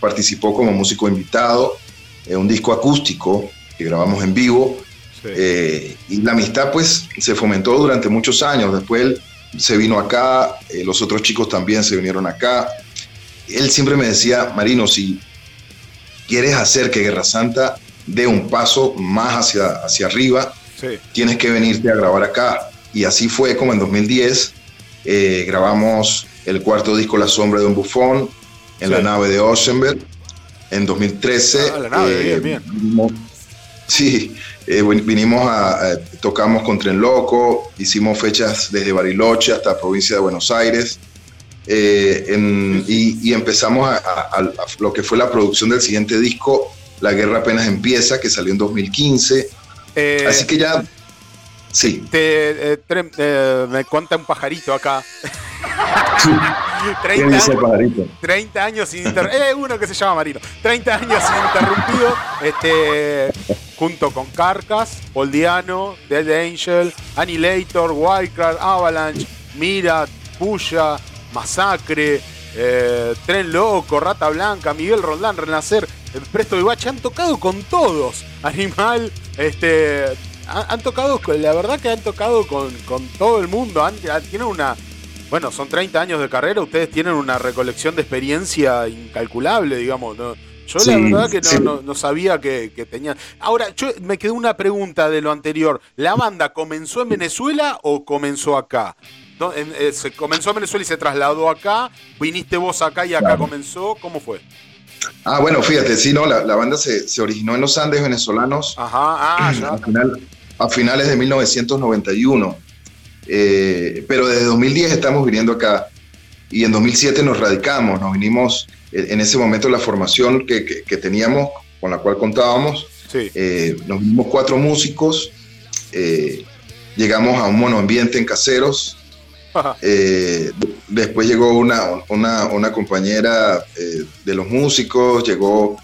participó como músico invitado, en un disco acústico que grabamos en vivo. y la amistad pues se fomentó durante muchos años. Después él se vino acá, eh, los otros chicos también se vinieron acá. Él siempre me decía, Marino, si quieres hacer que Guerra Santa dé un paso más hacia, hacia arriba, tienes que venirte a grabar acá. Y así fue como en 2010 eh, grabamos el cuarto disco La Sombra de un Bufón en la nave de Osenberg. En 2013... Ah, la nave, bien, bien. Sí, eh, vinimos a, tocamos con Tren Loco, hicimos fechas desde Bariloche hasta provincia de Buenos Aires. Eh, y, empezamos a, lo que fue la producción del siguiente disco, La Guerra apenas empieza, que salió en 2015. Eh, Así que ya... Sí. me cuenta un pajarito acá. <laughs> 30, años, 30 años ininterrumpido. Eh, uno que se llama Marino. 30 años ininterrumpido. Este, junto con Carcas, Poldiano, Dead Angel, Annihilator, Wildcard, Avalanche, Mira, Puya, Masacre, eh, Tren Loco, Rata Blanca, Miguel Roldán, Renacer, el Presto de Bache. Han tocado con todos. Animal, este. Han, tocado, la verdad que han tocado con, con todo el mundo. Han, tienen una bueno, son 30 años de carrera, ustedes tienen una recolección de experiencia incalculable, digamos. ¿no? Yo la verdad que no, sabía que, tenían... Ahora, yo me quedó una pregunta de lo anterior. ¿La banda comenzó en Venezuela o comenzó acá? Eh, ¿Se comenzó en Venezuela y se trasladó acá? ¿Viniste vos acá y acá comenzó? ¿Cómo fue? Ah, bueno, fíjate, sí, no, la, banda se, originó en los Andes venezolanos. Ajá, ah, <clears throat> ya. A finales de 1991. Eh, pero desde 2010 estamos viniendo acá y en 2007 nos radicamos, nos vinimos eh, en ese momento la formación que, teníamos, con la cual contábamos, eh, nos vinimos cuatro músicos, llegamos a un monoambiente en Caseros, después llegó una, una, compañera de los músicos, llegó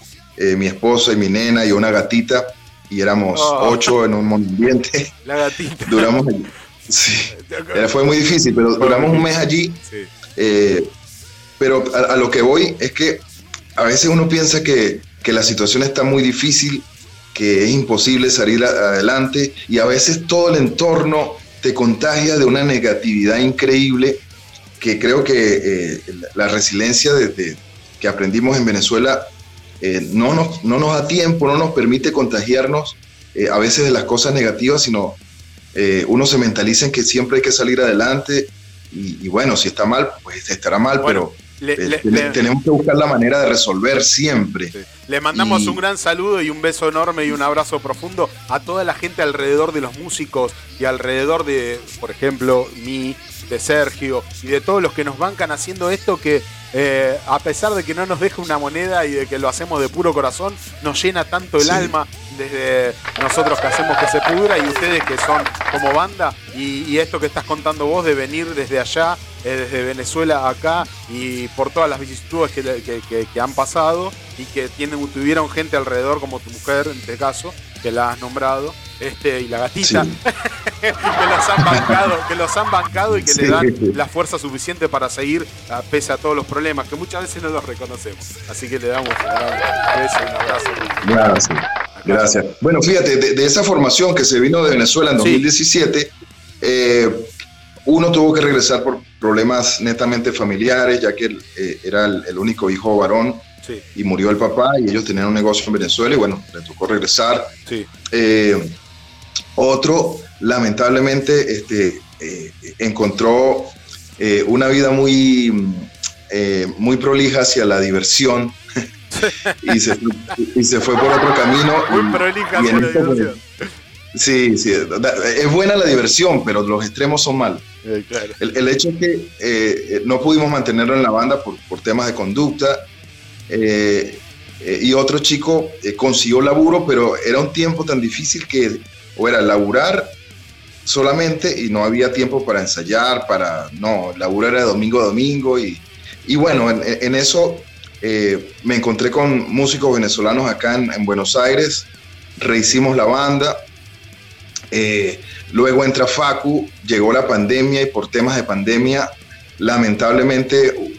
mi esposa y mi nena y una gatita, y éramos oh. ocho en un monoambiente. <laughs> La gatita. Duramos Sí, fue muy difícil, pero duramos un mes allí. Eh, pero a, lo que voy es que a veces uno piensa que, la situación está muy difícil, que es imposible salir adelante y a veces todo el entorno te contagia de una negatividad increíble que creo que eh, la resiliencia de, que aprendimos en Venezuela eh, no, nos, no nos da tiempo, no nos permite contagiarnos a veces de las cosas negativas, sino eh, uno se mentaliza en que siempre hay que salir adelante y, bueno, si está mal, pues estará mal, pero eh, tenemos que buscar la manera de resolver siempre. Le mandamos un gran saludo y un beso enorme y un abrazo profundo a toda la gente alrededor de los músicos y alrededor de, por ejemplo, mí, de Sergio y de todos los que nos bancan haciendo esto que eh, a pesar de que no nos deja una moneda y de que lo hacemos de puro corazón, nos llena tanto el alma desde nosotros que hacemos que se pudra y ustedes que son como banda y, esto que estás contando vos de venir desde allá, eh, desde Venezuela acá y por todas las vicisitudes que, han pasado y que tienen, tuvieron gente alrededor como tu mujer en este caso, que la has nombrado, este, y la gatita, <laughs> que los han bancado, que los han bancado y que le dan la fuerza suficiente para seguir pese a todos los problemas, que muchas veces no los reconocemos. Así que le damos un beso y un abrazo. Gracias. Gracias. Bueno, fíjate, de, esa formación que se vino de Venezuela en 2017, eh, uno tuvo que regresar por problemas netamente familiares, ya que eh, era el, único hijo varón y murió el papá y ellos tenían un negocio en Venezuela y bueno, le tocó regresar. Eh, otro, lamentablemente, este, encontró una vida muy, muy prolija hacia la diversión <laughs> y, se, y se fue por otro camino. Muy prolija la diversión. Sí, sí, es buena la diversión, pero los extremos son malos. Eh, el, hecho es que eh, no pudimos mantenerlo en la banda por, por temas de conducta eh, y otro chico consiguió laburo, pero era un tiempo tan difícil que o era laburar solamente y no había tiempo para ensayar, para, no, laburo era domingo a domingo y, y bueno, en, en eso me encontré con músicos venezolanos acá en, en Buenos Aires, rehicimos la banda eh, luego entra Facu, llegó la pandemia y por temas de pandemia, lamentablemente,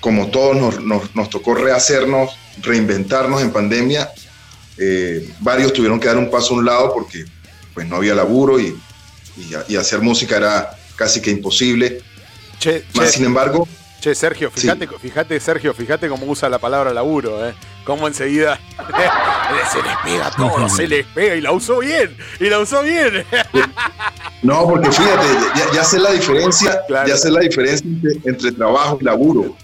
como todos nos, tocó rehacernos, reinventarnos en pandemia. Eh, varios tuvieron que dar un paso a un lado porque pues, no había laburo y, hacer música era casi que imposible. Más sin embargo, Che, Sergio, fíjate, fíjate, Sergio, fíjate cómo usa la palabra laburo, ¿eh? Cómo enseguida se les pega todo, se les pega y la usó bien, y la usó bien. No, porque fíjate, ya, sé la diferencia, ya sé la diferencia entre, trabajo y laburo.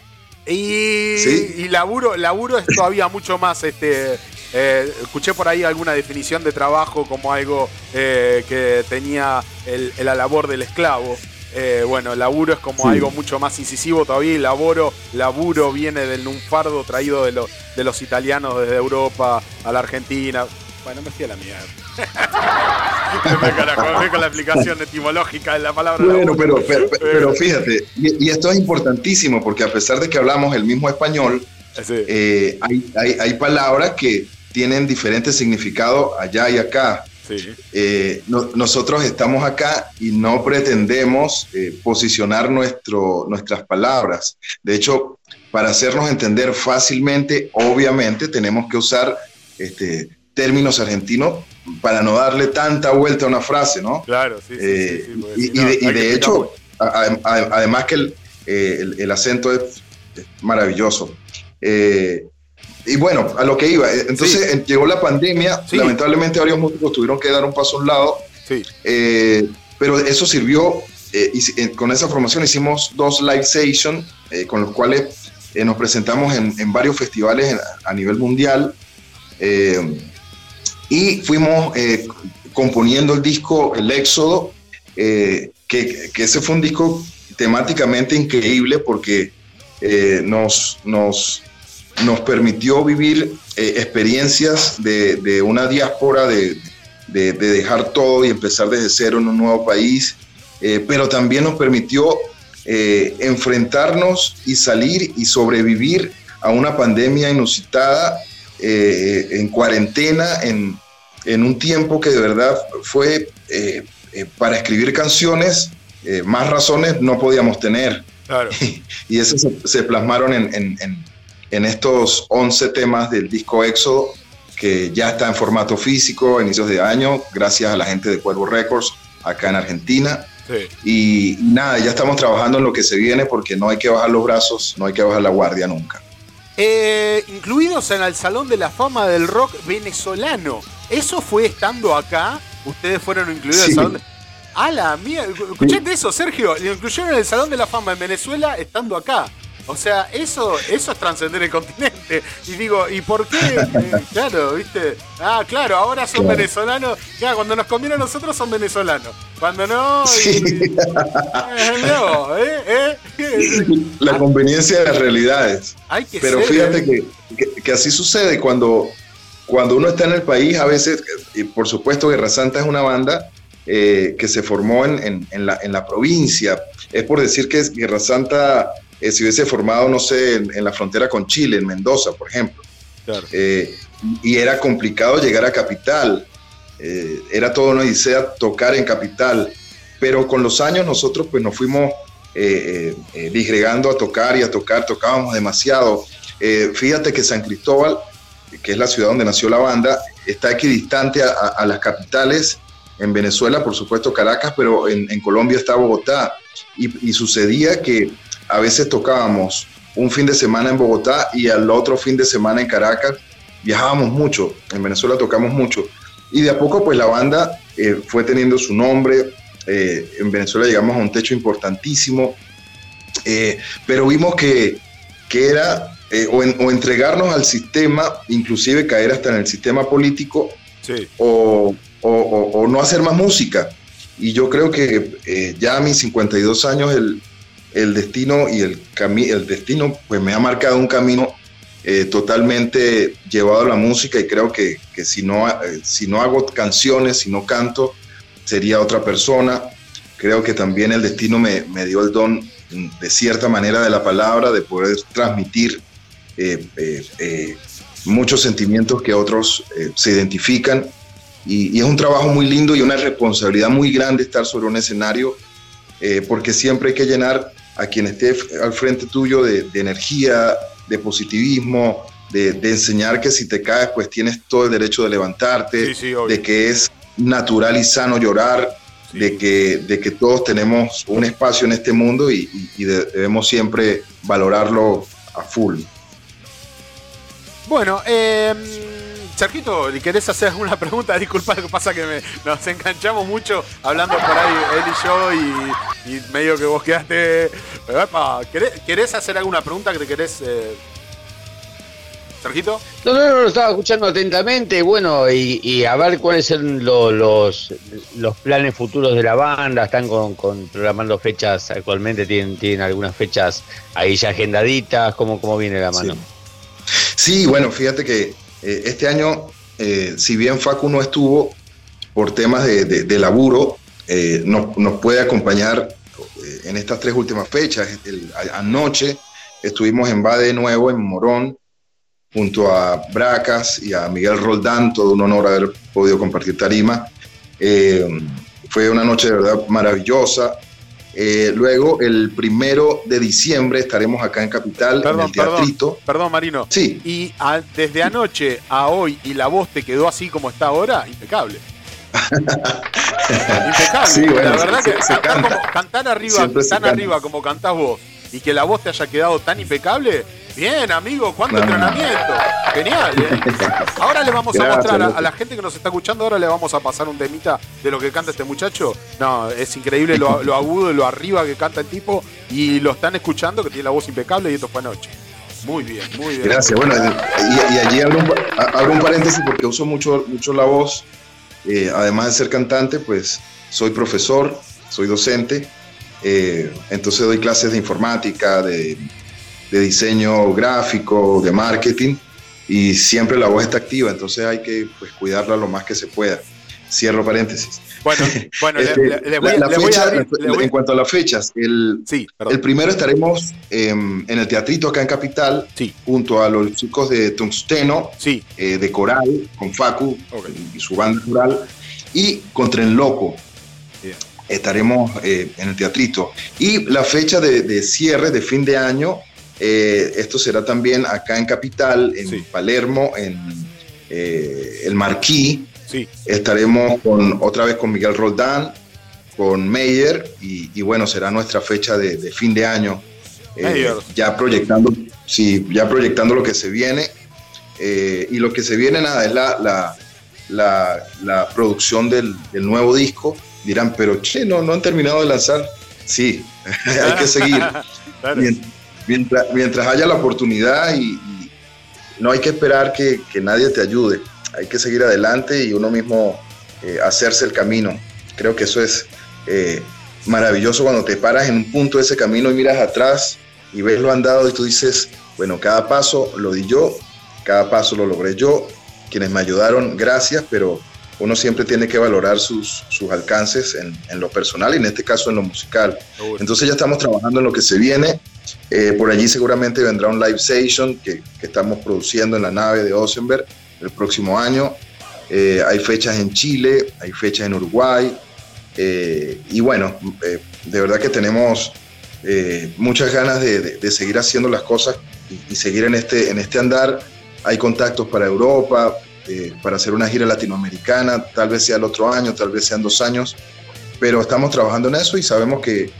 Y, laburo, laburo es todavía mucho más, este, eh, escuché por ahí alguna definición de trabajo como algo eh, que tenía la labor del esclavo. Eh, bueno, laburo es como algo mucho más incisivo todavía laboro, laburo viene del lunfardo traído de, de los italianos desde Europa a la Argentina. Bueno, me fui a la mierda. <laughs> me con la explicación etimológica de la palabra. Bueno, pero, pero, fíjate, y, esto es importantísimo porque a pesar de que hablamos el mismo español, eh, hay, hay, hay palabras que tienen diferentes significados allá y acá. Eh, nosotros estamos acá y no pretendemos eh, posicionar nuestro, nuestras palabras. De hecho, para hacernos entender fácilmente, obviamente tenemos que usar este, términos argentinos para no darle tanta vuelta a una frase, ¿no? Claro, sí. sí, y, de, hecho, además que el, el, acento es, maravilloso. Eh, y bueno, a lo que iba. Eh, entonces llegó la pandemia, lamentablemente varios músicos tuvieron que dar un paso a un lado, eh, pero eso sirvió, eh, y, con esa formación hicimos dos live sessions con los cuales nos presentamos en, varios festivales a nivel mundial y fuimos componiendo el disco El Éxodo, que, que, ese fue un disco temáticamente increíble porque nos... nos nos permitió vivir eh, experiencias de, una diáspora, de, dejar todo y empezar desde cero en un nuevo país, eh, pero también nos permitió eh, enfrentarnos y salir y sobrevivir a una pandemia inusitada en cuarentena, en, un tiempo que de verdad fue para escribir canciones, más razones no podíamos tener. <laughs> y eso se, plasmaron en en estos 11 temas del disco Éxodo, que ya está en formato físico a inicios de año, gracias a la gente de Cuervo Records acá en Argentina. Y, nada, ya estamos trabajando en lo que se viene porque no hay que bajar los brazos, no hay que bajar la guardia nunca. Eh, incluidos en el Salón de la Fama del Rock venezolano. ¿Eso fue estando acá? ¿Ustedes fueron incluidos en el Salón de... ¡A la mía! Escuchate eso, Sergio. Lo incluyeron en el Salón de la Fama en Venezuela estando acá. O sea, eso, eso es trascender el continente. Y digo, ¿y por qué? Eh, claro, ¿viste? Ah, claro, ahora son venezolanos. Ya, cuando nos conviene a nosotros son venezolanos. Cuando no. Eh, ¿eh? La conveniencia de las realidades. Pero fíjate que, que, así sucede cuando, cuando uno está en el país, a veces, y por supuesto, Guerra Santa es una banda que se formó en, en, la, en la provincia. Es por decir que Guerra Santa eh, se hubiese formado, no sé, en, la frontera con Chile, en Mendoza, por ejemplo. Eh, y era complicado llegar a Capital. Eh, era todo una odisea tocar en Capital. Pero con los años nosotros pues nos fuimos disgregando a tocar y a tocar, tocábamos demasiado. fíjate que San Cristóbal, que es la ciudad donde nació la banda, está equidistante a, las capitales en Venezuela, por supuesto Caracas, pero en, Colombia está Bogotá. y, sucedía que a veces tocábamos un fin de semana en Bogotá y al otro fin de semana en Caracas. Viajábamos mucho, en Venezuela tocamos mucho. Y de a poco pues la banda eh, fue teniendo su nombre. Eh, en Venezuela llegamos a un techo importantísimo. Eh, pero vimos que, que era o, entregarnos al sistema, inclusive caer hasta en el sistema político, o, o, no hacer más música. Y yo creo que ya a mis 52 años el, el destino y el, el destino pues me ha marcado un camino eh, totalmente llevado a la música y creo que, si, no, eh, si no hago canciones, si no canto, sería otra persona. Creo que también el destino me, dio el don de cierta manera de la palabra, de poder transmitir eh, muchos sentimientos que otros se identifican. Y, y, es un trabajo muy lindo y una responsabilidad muy grande estar sobre un escenario, porque siempre hay que llenar a quien esté al frente tuyo de, energía, de positivismo, de, enseñar que si te caes, pues tienes todo el derecho de levantarte, de que es natural y sano llorar, de, que, de que todos tenemos un espacio en este mundo y, debemos siempre valorarlo a full. Bueno, eh Charquito, ¿querés hacer alguna pregunta? <laughs> Disculpa, lo que pasa que nos enganchamos mucho hablando por ahí él y yo y, medio que vos quedaste... ¿querés, hacer alguna pregunta que te querés... Eh... ¿Sergito? No, no, no, lo estaba escuchando atentamente, bueno, y, a ver cuáles son los, los planes futuros de la banda, están con, programando fechas actualmente, tienen, tienen algunas fechas ahí ya agendaditas, ¿cómo, cómo viene la mano? sí bueno, fíjate que eh, este año, eh, si bien Facu no estuvo por temas de, laburo, eh, nos, puede acompañar en estas tres últimas fechas. anoche estuvimos en Bade de nuevo, en Morón, junto a Bracas y a Miguel Roldán, todo un honor haber podido compartir tarima. fue una noche de verdad maravillosa. Eh, luego, el primero de diciembre estaremos acá en Capital, en el Teatrito. Perdón, Marino. Sí. Y desde anoche a hoy, ¿y la voz te quedó así como está ahora? Impecable. <laughs> Impecable. Sí, bueno, la verdad que cantar, arriba, tan arriba como cantás vos y que la voz te haya quedado tan impecable, bien, amigo, cuánto entrenamiento. Genial, ¿eh? <laughs> Ahora le vamos a mostrar a, la gente que nos está escuchando, ahora le vamos a pasar un temita de lo que canta este muchacho. No, es increíble lo, agudo y lo arriba que canta el tipo y lo están escuchando, que tiene la voz impecable y esto fue anoche. Muy bien, muy bien. Gracias. Bueno, y, allí hago un, paréntesis porque uso mucho, mucho la voz. Eh, además de ser cantante, pues soy profesor, soy docente eh, entonces doy clases de informática, de, diseño gráfico, de marketing y siempre la voz está activa, entonces hay que pues, cuidarla lo más que se pueda. Cierro paréntesis. Bueno, bueno En cuanto a las fechas, el, el primero estaremos en el Teatrito acá en Capital, junto a los chicos de Tungsteno, eh, de Coral, con Facu y su banda coral, y con Tren Loco estaremos eh, en el teatrito. Y la fecha de, cierre de fin de año, eh, esto será también acá en Capital, en Palermo, en eh, el Marquí. Sí. Estaremos con, otra vez con Miguel Roldán, con Meyer, y, bueno, será nuestra fecha de, fin de año. ya proyectando, sí, ya proyectando lo que se viene. y lo que se viene, nada, es la, la, la, producción del, del nuevo disco dirán, pero che, no, no han terminado de lanzar. Sí, <laughs> hay que seguir. <laughs> mientras, haya la oportunidad y, no hay que esperar que, nadie te ayude, hay que seguir adelante y uno mismo eh, hacerse el camino. Creo que eso es eh, maravilloso cuando te paras en un punto de ese camino y miras atrás y ves lo andado y tú dices, bueno, cada paso lo di yo, cada paso lo logré yo, quienes me ayudaron, gracias, pero uno siempre tiene que valorar sus, sus alcances en, en, lo personal y en este caso en lo musical. Entonces ya estamos trabajando en lo que se viene. Eh, por allí seguramente vendrá un live station que, que, estamos produciendo en la nave de Osenberg el próximo año. Eh, hay fechas en Chile, hay fechas en Uruguay. Eh, y bueno, de verdad que tenemos muchas ganas de, de, seguir haciendo las cosas y, y, seguir en este, en este andar. Hay contactos para Europa, eh, para hacer una gira latinoamericana, tal vez sea el otro año, tal vez sean dos años, pero estamos trabajando en eso y sabemos que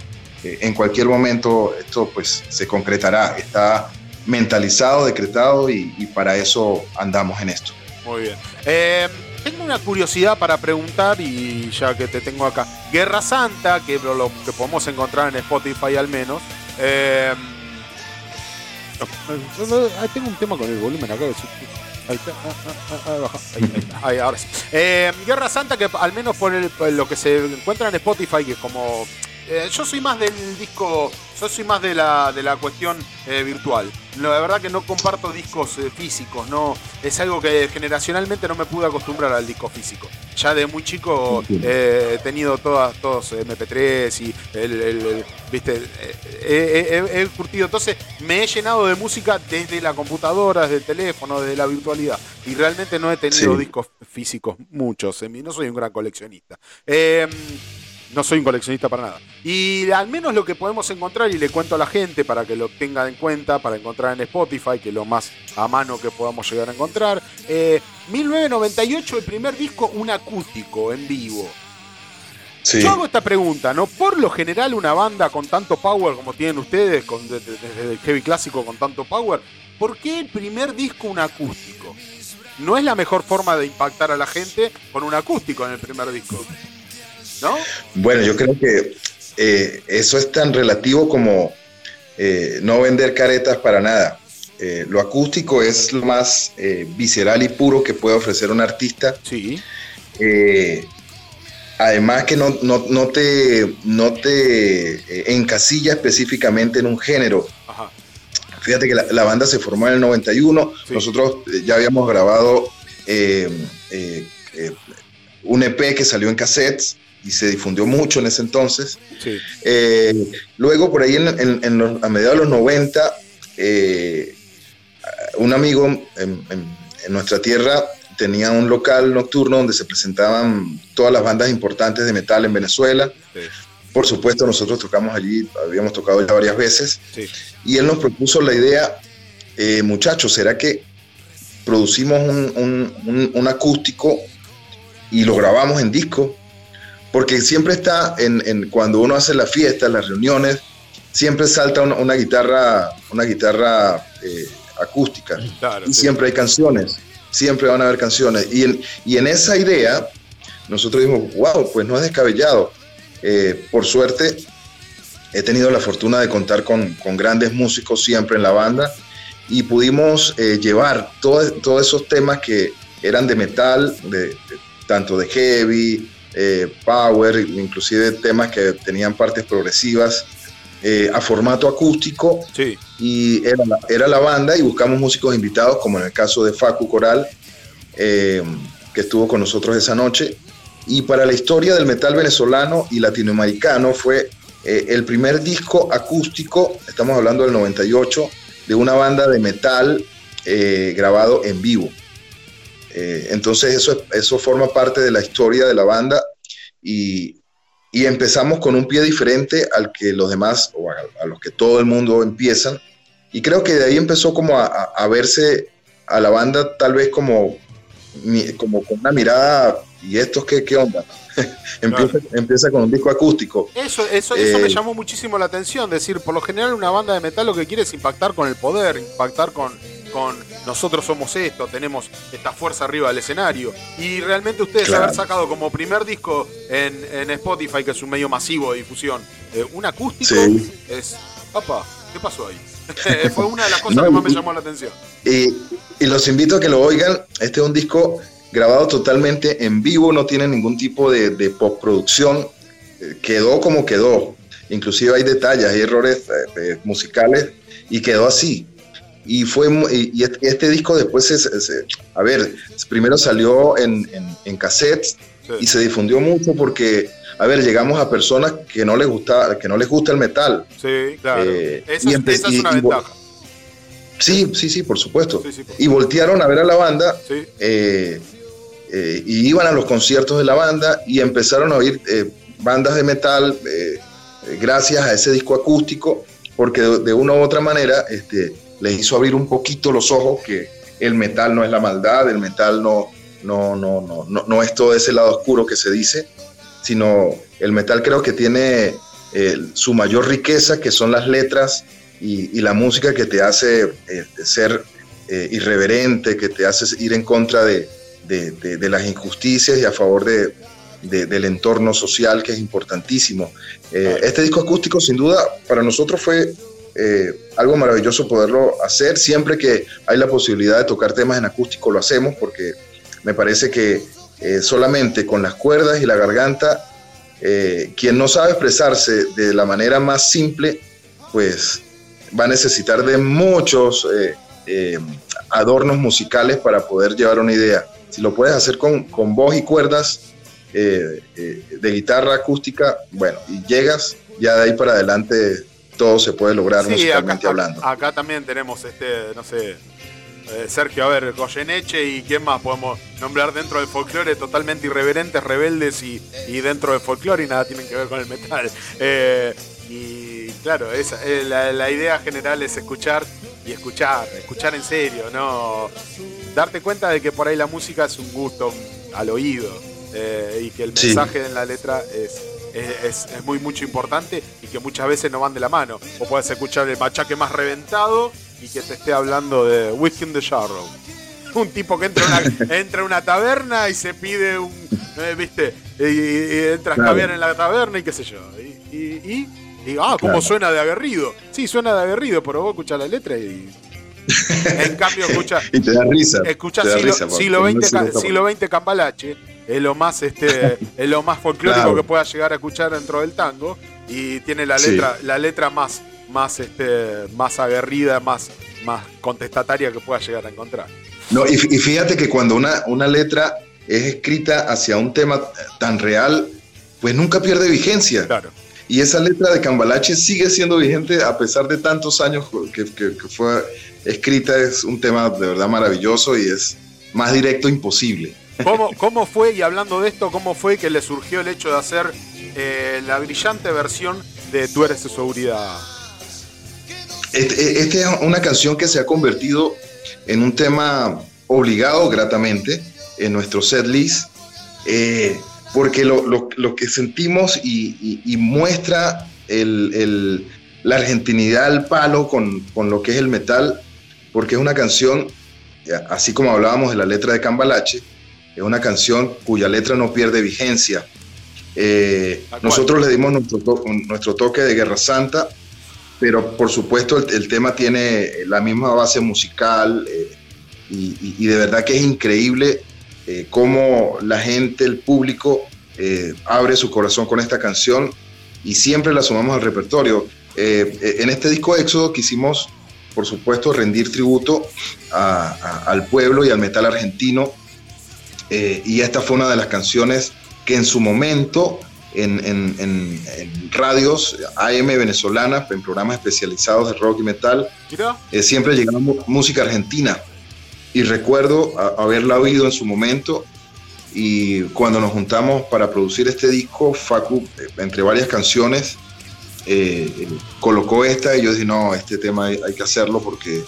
eh, en cualquier momento esto pues se concretará, está mentalizado, decretado y, para eso andamos en esto. Muy bien. Eh, tengo una curiosidad para preguntar y ya que te tengo acá. Guerra Santa, que lo, que podemos encontrar en Spotify al menos. tengo un tema con el volumen acá. Ahí está, ahí, ahora sí. Eh, Guerra Santa, que al menos por, lo que se encuentra en Spotify, que como. Eh, yo soy más del disco yo soy más de la, de la cuestión eh, virtual. la verdad que no comparto discos eh, físicos, no es algo que generacionalmente no me pude acostumbrar al disco físico. Ya de muy chico eh, he tenido todas, todos MP3 y el, viste, he, curtido. Entonces me he llenado de música desde la computadora, desde el teléfono, desde la virtualidad. Y realmente no he tenido discos físicos, muchos. En mí no soy un gran coleccionista. No soy un coleccionista para nada. Y al menos lo que podemos encontrar, y le cuento a la gente para que lo tenga en cuenta, para encontrar en Spotify, que es lo más a mano que podamos llegar a encontrar. 1998, eh, el primer disco, un acústico en vivo. Yo hago esta pregunta, ¿no? Por lo general, una banda con tanto power como tienen ustedes, con, desde el heavy clásico con tanto power, ¿por qué el primer disco un acústico? No es la mejor forma de impactar a la gente con un acústico en el primer disco. Bueno, yo creo que eh, eso es tan relativo como eh, no vender caretas para nada. Eh, lo acústico es lo más visceral y puro que puede ofrecer un artista. Sí. además que no, no, te, no te encasilla específicamente en un género. Fíjate que la, banda se formó en el 91, nosotros ya habíamos grabado un EP que salió en cassettes y se difundió mucho en ese entonces. Eh, luego, por ahí en, a mediados de los 90, eh, un amigo en, nuestra tierra tenía un local nocturno donde se presentaban todas las bandas importantes de metal en Venezuela. Por supuesto, nosotros tocamos allí, habíamos tocado ya varias veces. Y él nos propuso la idea, eh, muchachos, ¿será que producimos un acústico y lo grabamos en disco? Porque siempre está en, cuando uno hace la fiesta, las reuniones, siempre salta una, guitarra, una guitarra eh, acústica y siempre hay canciones, siempre van a haber canciones. Y en, y en esa idea, nosotros dijimos, wow, pues no es descabellado. Eh, por suerte, he tenido la fortuna de contar con, grandes músicos siempre en la banda y pudimos eh, llevar todos esos temas que eran de metal, de, tanto de heavy, eh, power, inclusive temas que tenían partes progresivas, eh, a formato acústico. Y era la, banda y buscamos músicos invitados, como en el caso de Facu Coral, eh, que estuvo con nosotros esa noche. Y para la historia del metal venezolano y latinoamericano fue el primer disco acústico, estamos hablando del 98, de una banda de metal grabado en vivo. Eh, entonces eso, eso forma parte de la historia de la banda y, empezamos con un pie diferente al que los demás o a, los que todo el mundo empiezan. Y creo que de ahí empezó como a, verse a la banda tal vez como, como con una mirada, ¿y estos qué, qué onda? <laughs> empieza, empieza, con un disco acústico. Eso, eso, eso me eh, llamó muchísimo la atención, decir, por lo general una banda de metal lo que quiere es impactar con el poder, impactar con, con nosotros somos esto, tenemos esta fuerza arriba del escenario. Y realmente ustedes haber sacado como primer disco en, Spotify, que es un medio masivo de difusión, eh, un acústico, es, papá, ¿Qué pasó ahí? <laughs> Fue una de las cosas que más me llamó la atención. Y, y los invito a que lo oigan. Este es un disco grabado totalmente en vivo, no tiene ningún tipo de, de postproducción. Eh, quedó como quedó. Inclusive hay detalles, hay errores eh, eh, musicales y quedó así. Y fue y este, este, disco después, se, a ver, primero salió en, en, cassettes y se difundió mucho porque, a ver, llegamos a personas que no les gusta, que no les gusta el metal. Sí, claro. esa, es una ventaja. Sí, sí, sí, por supuesto. y voltearon a ver a la banda eh, eh, y iban a los conciertos de la banda y empezaron a oír eh, bandas de metal gracias a ese disco acústico, porque de, una u otra manera este, les hizo abrir un poquito los ojos que el metal no es la maldad, el metal no, no, no, no, no, no es todo ese lado oscuro que se dice, sino el metal creo que tiene su mayor riqueza, que son las letras y, la música que te hace eh, ser eh, irreverente, que te hace ir en contra de, de, las injusticias y a favor de, del entorno social que es importantísimo. Eh, este disco acústico sin duda para nosotros fue algo maravilloso poderlo hacer. Siempre que hay la posibilidad de tocar temas en acústico lo hacemos porque me parece que solamente con las cuerdas y la garganta, quien no sabe expresarse de la manera más simple, pues va a necesitar de muchos eh, eh, adornos musicales para poder llevar una idea. Si lo puedes hacer con, con voz y cuerdas eh, de guitarra acústica, bueno, y llegas, ya de ahí para adelante todo se puede lograr musicalmente hablando. Acá también tenemos este, no sé, Sergio, a ver, Goyeneche y quién más podemos nombrar dentro del folclore totalmente irreverentes, rebeldes y, y dentro del folclore y nada tienen que ver con el metal. <laughs> y claro, esa, eh, la, idea general es escuchar y escuchar, escuchar en serio, ¿no? Darte cuenta de que por ahí la música es un gusto al oído eh, y que el mensaje en la letra es, es, muy, mucho importante y que muchas veces no van de la mano. O puedes escuchar el machaque más reventado y que te esté hablando de Whiskey in the Sharrow. Un tipo que entra a una, <laughs> entra una taberna y se pide un. Eh, ¿Viste? Y, entras claro. en la taberna y qué sé yo. y y ah, ¿cómo suena de aguerrido? Sí, suena de aguerrido, pero vos escuchás la letra y. en cambio, <laughs> escucha. y te da risa. Escucha siglo, XX, siglo Cambalache, es lo más, este, <laughs> es lo más folclórico que pueda llegar a escuchar dentro del tango. Y tiene la letra, la letra más, más, este, más aguerrida, más, más contestataria que pueda llegar a encontrar. No, y, fíjate que cuando una, una letra es escrita hacia un tema tan real, pues nunca pierde vigencia. Claro. Y esa letra de Cambalache sigue siendo vigente a pesar de tantos años que, fue escrita. Es un tema de verdad maravilloso y es más directo imposible. ¿Cómo, ¿Cómo, fue, y hablando de esto, cómo fue que le surgió el hecho de hacer eh, la brillante versión de Tú eres su seguridad? Esta este es una canción que se ha convertido en un tema obligado gratamente en nuestro set list. Eh, porque lo, lo, lo que sentimos y, y, muestra el, el, la argentinidad al palo con, con, lo que es el metal, porque es una canción, así como hablábamos de la letra de Cambalache, es una canción cuya letra no pierde vigencia. Eh, nosotros le dimos nuestro, nuestro, toque de Guerra Santa, pero por supuesto el, el tema tiene la misma base musical eh, y, y, de verdad que es increíble eh, cómo la gente, el público, abre su corazón con esta canción y siempre la sumamos al repertorio. En este disco Éxodo quisimos, por supuesto, rendir tributo al pueblo y al metal argentino. y esta fue una de las canciones que en su momento en, radios AM venezolanas, en programas especializados de rock y metal, siempre llegaba música argentina y recuerdo haberla oído en su momento y cuando nos juntamos para producir este disco, Facu, eh, entre varias canciones, eh, colocó esta y yo dije, no, este tema hay, que hacerlo porque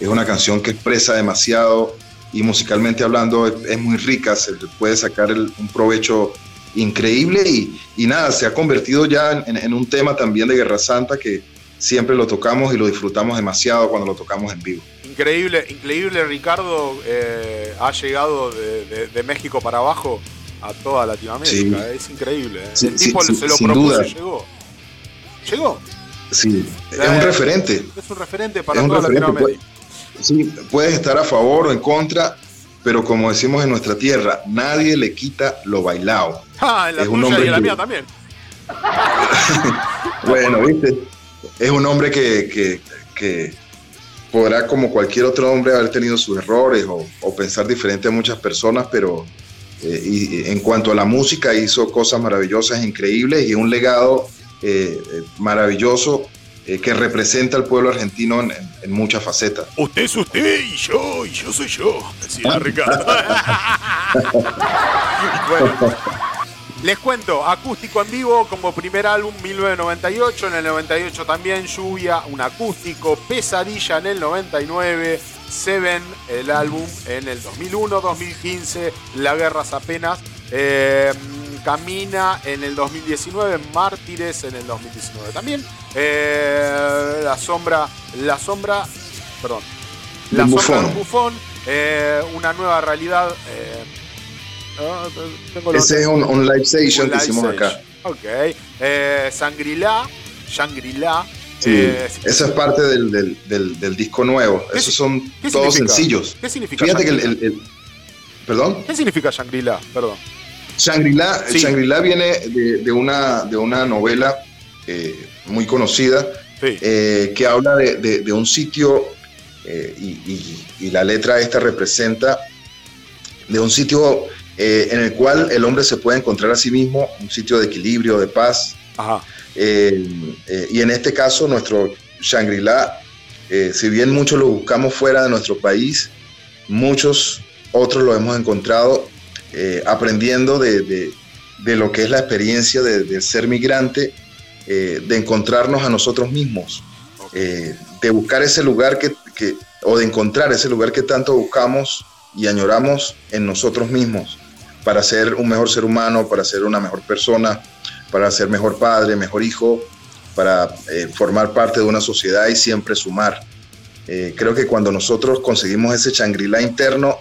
es una canción que expresa demasiado y musicalmente hablando es, muy rica, se puede sacar un provecho increíble y, y, nada, se ha convertido ya en, en un tema también de Guerra Santa que siempre lo tocamos y lo disfrutamos demasiado cuando lo tocamos en vivo. Increíble, increíble Ricardo, eh, ha llegado de, México para abajo a toda Latinoamérica, es increíble. ¿eh? El tipo se lo propuso y llegó. Llegó. Sí, es un referente. Es un referente para toda Latinoamérica. sí, puedes estar a favor o en contra, pero como decimos en nuestra tierra, nadie le quita lo bailado. Ah, en la es un hombre y en la mía también. <laughs> bueno, viste, es un hombre que, que, podrá, como cualquier otro hombre, haber tenido sus errores o, pensar diferente a muchas personas, pero eh, y, en cuanto a la música hizo cosas maravillosas, increíbles y un legado eh, eh, maravilloso que representa al pueblo argentino en, muchas facetas. Usted es usted y yo, y yo soy yo, decía Ricardo. <laughs> Les cuento, acústico en vivo como primer álbum 1998, en el 98 también Lluvia, un acústico, Pesadilla en el 99, Seven el álbum en el 2001, 2015, La Guerras apenas, em, Camina en el 2019, Mártires en el 2019 también, eh, La Sombra, La Sombra, perdón, La Sombra de un bufón, eh, una nueva realidad. Eh, ese es un, live station que hicimos acá. Ok. Sangrila. Shangri-La. Eh, eso es parte del, disco nuevo. Esos son todos sencillos. ¿Qué significa Fíjate que el, ¿Perdón? ¿Qué significa Shangri-La? Perdón. Shangri-La viene de, una, de una novela eh, muy conocida eh, que habla de, un sitio y, y, la letra esta representa de un sitio eh, en el cual el hombre se puede encontrar a sí mismo un sitio de equilibrio, de paz. Eh, eh, y en este caso, nuestro Shangri-La, si bien muchos lo buscamos fuera de nuestro país, muchos otros lo hemos encontrado aprendiendo de, lo que es la experiencia de, ser migrante, de encontrarnos a nosotros mismos, de buscar ese lugar que, o de encontrar ese lugar que tanto buscamos y añoramos en nosotros mismos para ser un mejor ser humano, para ser una mejor persona, para ser mejor padre, mejor hijo, para eh, formar parte de una sociedad y siempre sumar. Eh, creo que cuando nosotros conseguimos ese changrila interno,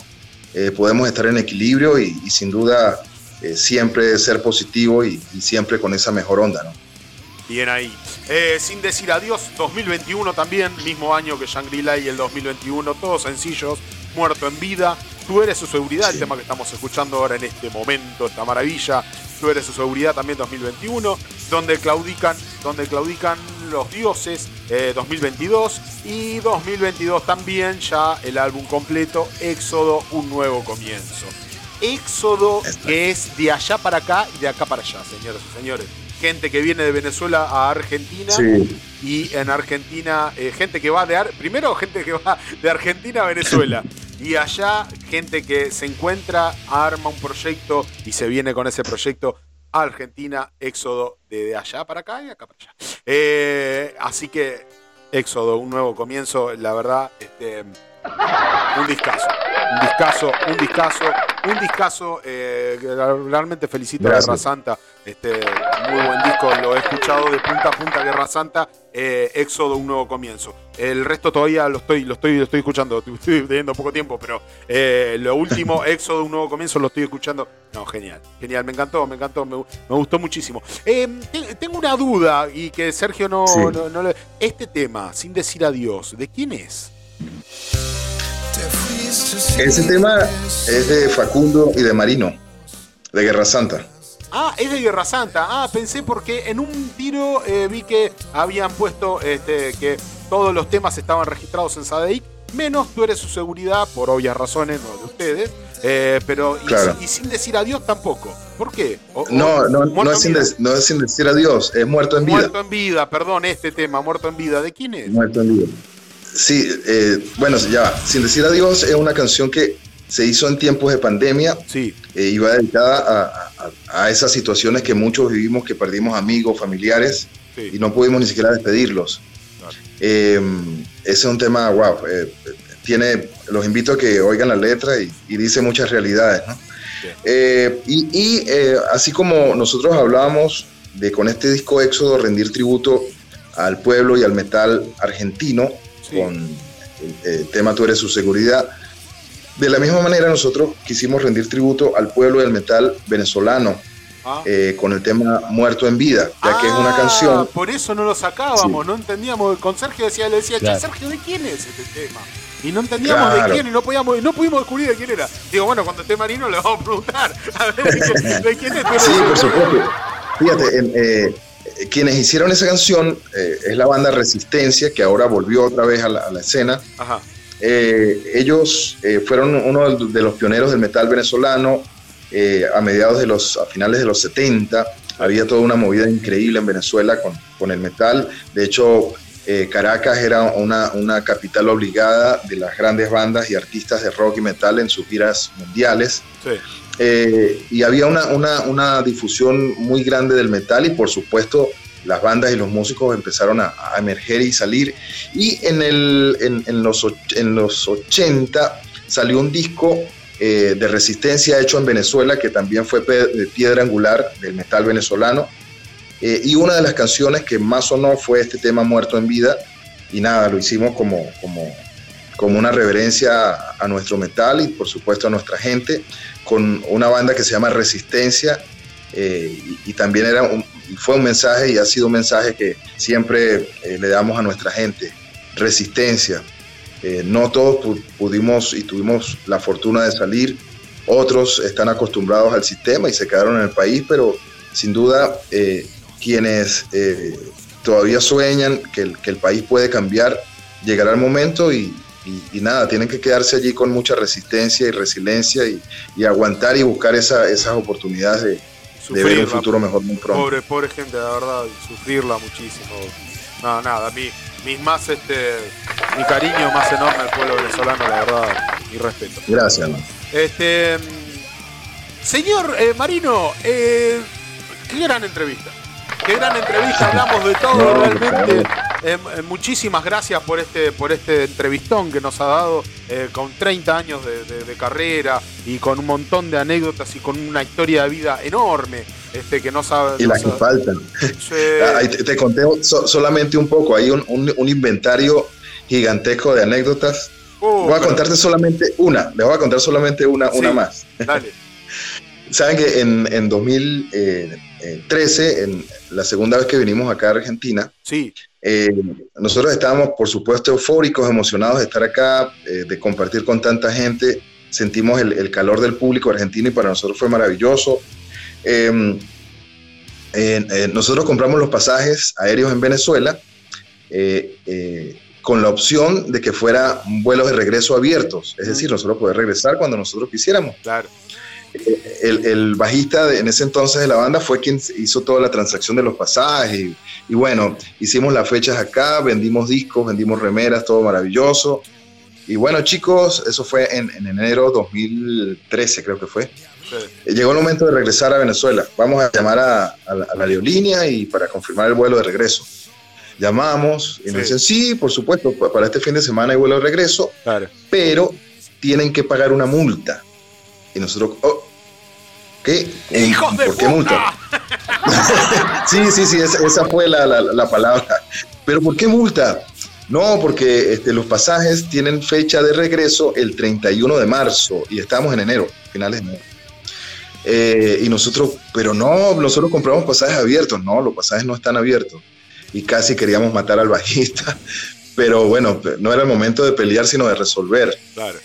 eh, podemos estar en equilibrio y, sin duda siempre ser positivo y, siempre con esa mejor onda. ¿no? Bien ahí. sin decir adiós, 2021 también, mismo año que Shangri-La y el 2021, todos sencillos, muerto en vida, Tú eres su seguridad, el tema que estamos escuchando ahora en este momento, esta maravilla. Tú eres su seguridad también 2021, donde claudican, donde claudican los dioses 2022 eh, y 2022 también ya el álbum completo, Éxodo, un nuevo comienzo. Éxodo que es de allá para acá y de acá para allá, señores y señores. Gente que viene de Venezuela a Argentina. Y en Argentina, eh, gente que va de... primero gente que va de Argentina a Venezuela. Y allá gente que se encuentra, arma un proyecto y se viene con ese proyecto a Argentina, éxodo de allá para acá y acá para allá. Eh, así que éxodo, un nuevo comienzo, la verdad, este, un discazo, un discaso, un discazo, un discazo. Eh, realmente felicito a Guerra Santa. Este, muy buen disco, lo he escuchado de punta a punta Guerra Santa. Eh, Éxodo, un nuevo comienzo. El resto todavía lo estoy, lo estoy, lo estoy escuchando, <laughs> estoy teniendo poco tiempo, pero eh, lo último, <laughs> Éxodo, un nuevo comienzo, lo estoy escuchando. No, genial, genial, me encantó, me encantó, me, gustó muchísimo. Em, tengo una duda y que Sergio no, no, no, Este tema, sin decir adiós, ¿de quién es? Ese tema es de Facundo y de Marino, de Guerra Santa. Ah, es de Guerra Santa. Ah, pensé porque en un tiro eh, vi que habían puesto este, que todos los temas estaban registrados en Sadeic, menos tú eres su seguridad, por obvias razones, no de ustedes. Eh, pero y, sin decir adiós tampoco. ¿Por qué? no, no, no es, sin no es, sin decir adiós, es muerto en vida. Muerto en vida, perdón, este tema, muerto en vida. ¿De quién es? Muerto en vida. Sí, eh, bueno, ya, sin decir adiós, es una canción que se hizo en tiempos de pandemia. Sí. Eh, iba dedicada a, esas situaciones que muchos vivimos, que perdimos amigos, familiares, y no pudimos ni siquiera despedirlos. Eh, ese es un tema, wow, tiene, los invito a que oigan la letra y, dice muchas realidades. ¿no? y, así como nosotros hablábamos de con este disco Éxodo rendir tributo al pueblo y al metal argentino, con el, tema Tú eres su seguridad. De la misma manera nosotros quisimos rendir tributo al pueblo del metal venezolano ah. eh, con el tema Muerto en Vida, ya que es una ah, canción. Por eso no lo sacábamos, no entendíamos. Con Sergio decía, le decía, Sergio, ¿de quién es este tema? Y no entendíamos de quién y no podíamos, no pudimos descubrir de quién era. Digo, bueno, cuando esté Marino le vamos a preguntar a ver de, quién es. sí, por supuesto. Fíjate, eh, quienes hicieron esa canción eh, es la banda Resistencia, que ahora volvió otra vez a la, a la escena. Ajá. Eh, ellos eh, fueron uno de los pioneros del metal venezolano a mediados de los, a finales de los 70. Había toda una movida increíble en Venezuela con, con el metal. De hecho, Caracas era una, una, capital obligada de las grandes bandas y artistas de rock y metal en sus giras mundiales. Y había una, una, una difusión muy grande del metal y por supuesto las bandas y los músicos empezaron a, emerger y salir. Y en, el, en, los, en los 80 salió un disco eh, de resistencia hecho en Venezuela, que también fue piedra angular del metal venezolano. Eh, y una de las canciones que más sonó fue este tema Muerto en Vida. Y nada, lo hicimos como, como, como una reverencia a nuestro metal y por supuesto a nuestra gente, con una banda que se llama Resistencia. Eh, y, y, también era un, fue un mensaje y ha sido un mensaje que siempre eh, le damos a nuestra gente, resistencia. Eh, no todos pudimos y tuvimos la fortuna de salir, otros están acostumbrados al sistema y se quedaron en el país, pero sin duda eh, quienes todavía sueñan que el, que el, país puede cambiar, llegará el momento y, nada, tienen que quedarse allí con mucha resistencia y resiliencia y, aguantar y buscar esas oportunidades de, de ver un futuro mejor muy pronto. Pobre, pobre gente, la verdad, sufrirla muchísimo. No, nada, mi, mis más, este, mi cariño más enorme al pueblo venezolano, la verdad, y respeto. Gracias. Este, señor eh, Marino, eh, qué gran entrevista. Qué gran entrevista, hablamos de todo realmente. Eh, muchísimas gracias por este, por este entrevistón que nos ha dado con 30 años de, carrera y con un montón de anécdotas y con una historia de vida enorme. Este, que no sabe. Y las que faltan. Ah, te, conté solamente un poco, hay un, inventario gigantesco de anécdotas. Uh, voy a contarte solamente una, les voy a contar solamente una, una más. Dale. <laughs> Saben que en, en 2013, en la segunda vez que vinimos acá a Argentina, sí. Eh, nosotros estábamos, por supuesto, eufóricos, emocionados de estar acá, eh, de compartir con tanta gente. Sentimos el, calor del público argentino y para nosotros fue maravilloso. Em, eh, nosotros compramos los pasajes aéreos en Venezuela con la opción de que fuera vuelos de regreso abiertos, es decir, nosotros poder regresar cuando nosotros quisiéramos. Claro el, bajista en ese entonces de la banda fue quien hizo toda la transacción de los pasajes. Y, bueno, hicimos las fechas acá, vendimos discos, vendimos remeras, todo maravilloso. Y bueno, chicos, eso fue en, enero 2013, creo que fue. Llegó el momento de regresar a Venezuela. Vamos a llamar a, la, aerolínea y para confirmar el vuelo de regreso. Llamamos y nos dicen, sí, por supuesto, para este fin de semana hay vuelo de regreso, pero tienen que pagar una multa. Y nosotros, oh, ¿qué? ¡Hijos de ¿Por qué multa? <laughs> sí, sí, sí, esa, fue la, palabra. Pero ¿por qué multa? No, porque este, los pasajes tienen fecha de regreso el 31 de marzo y estamos en enero, finales de enero. Eh, y nosotros, pero no, nosotros compramos pasajes abiertos. No, los pasajes no están abiertos. Y casi queríamos matar al bajista. <laughs> Pero bueno, no era el momento de pelear, sino de resolver. Claro.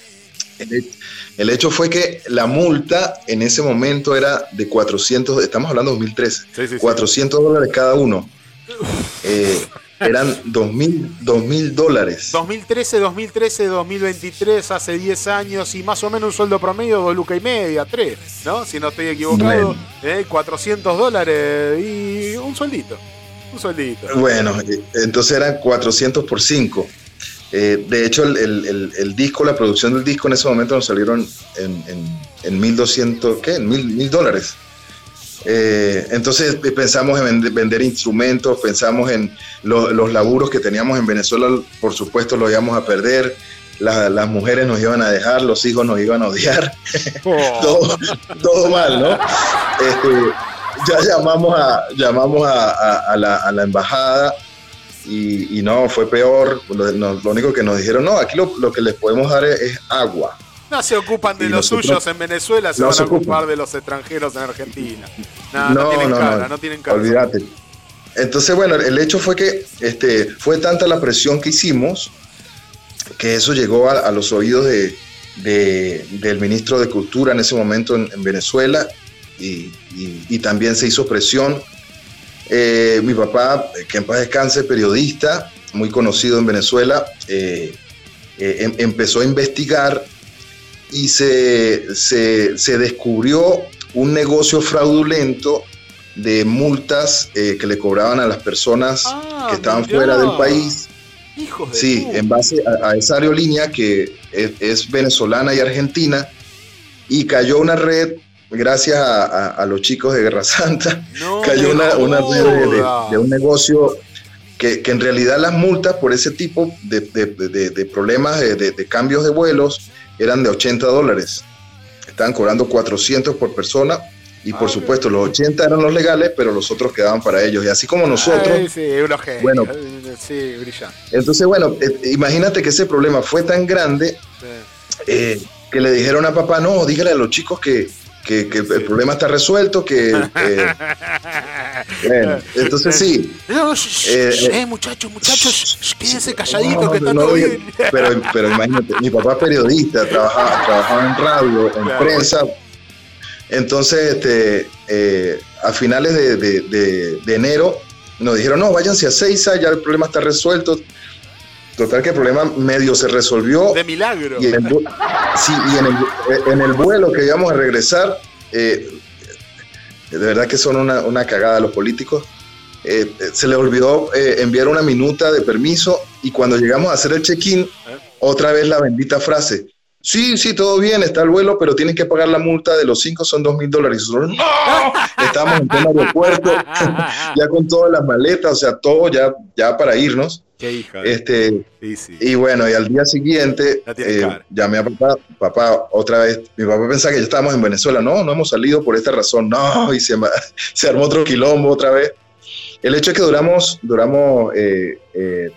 El hecho fue que la multa en ese momento era de 400, estamos hablando de 2013, 400 dólares cada uno. Eh, eran 2.000 dólares. 2013, 2013, 2023, hace 10 años y más o menos un sueldo promedio de luca y media, 3, ¿no? Si no estoy equivocado, 400 eh, dólares y un sueldito. Un sueldito. Bueno, eh, entonces eran 400 por 5. Eh, de hecho, el, disco, la producción del disco en ese momento nos salieron en, en, 1.200, ¿qué? En 1.000 dólares. Eh, entonces eh, pensamos en vender, instrumentos, pensamos en los laburos que teníamos en Venezuela, por supuesto lo íbamos a perder, las mujeres nos iban a dejar, los hijos nos iban a odiar, <laughs> oh. todo, mal, ¿no? Este, ya llamamos a, llamamos a, la, a la embajada y, no, fue peor. Lo, único que nos dijeron, no, aquí lo, que les podemos dar es, agua. No se ocupan de los suyos en Venezuela, se van a ocupar de los extranjeros en Argentina. No, no, tienen cara, no, tienen cara. Olvídate. Entonces, bueno, el hecho fue que este, fue tanta la presión que hicimos que eso llegó a, los oídos de, del ministro de Cultura en ese momento en, Venezuela y, también se hizo presión. Eh, mi papá, que en paz descanse, periodista, muy conocido en Venezuela, eh, eh, em, empezó a investigar y se, se, descubrió un negocio fraudulento de multas que le cobraban a las personas ah, que estaban fuera del país. Sí, en base a, esa aerolínea que es, venezolana y argentina, y cayó una red, gracias a, los chicos de Guerra Santa, <laughs> cayó una, red de, un negocio que, en realidad las multas por ese tipo de, problemas de, cambios de vuelos eran de 80 dólares. Estaban cobrando 400 por persona y por ah, supuesto, los 80 eran los legales, pero los otros quedaban para ellos. Y así como nosotros. sí, bueno, sí, brillante. Entonces, bueno, eh, imagínate que ese problema fue tan grande eh, que le dijeron a papá: no, dígale a los chicos que, que, el problema está resuelto, que... <laughs> bueno, entonces sí. eh, eh, muchachos, muchachos, quédense calladitos que está todo bien. Pero, pero imagínate, mi papá periodista, trabajaba, trabajaba en radio, en prensa, entonces, este, eh, a finales de, enero nos dijeron, no, váyanse a Seiza, ya el problema está resuelto. Total que el problema medio se resolvió. De milagro. Y en, sí, y en el, vuelo que íbamos a regresar, eh, de verdad que son una, cagada los políticos. Eh, se les olvidó enviar una minuta de permiso y cuando llegamos a hacer el check-in, otra vez la bendita frase, Sí, sí, todo bien, está el vuelo, pero tienes que pagar la multa de los cinco, son dos mil dólares. ¡No! <laughs> Estamos en el aeropuerto, <laughs> ya con todas las maletas, o sea, todo ya, ya para irnos. Qué hija. Este, sí, sí. Y bueno, y al día siguiente eh, llamé a papá, papá, otra vez, mi papá pensaba que ya estábamos en Venezuela. No, no hemos salido por esta razón. No, <laughs> y se, se armó otro quilombo otra vez. El hecho es que duramos, duramos eh, eh,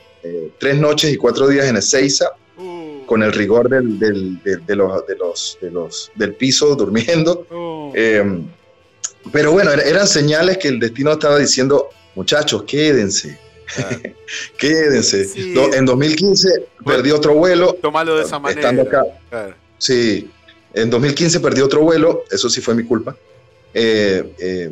tres noches y cuatro días en Ezeiza con el rigor del, del, de, los, de, los, de los, del piso durmiendo. Oh. Em, pero bueno, eran señales que el destino estaba diciendo, muchachos, quédense. <laughs> quédense. en 2015 perdí otro vuelo. Tomalo de esa manera. Estando acá. Sí, en 2015 perdí otro vuelo, eso sí fue mi culpa. Eh, eh,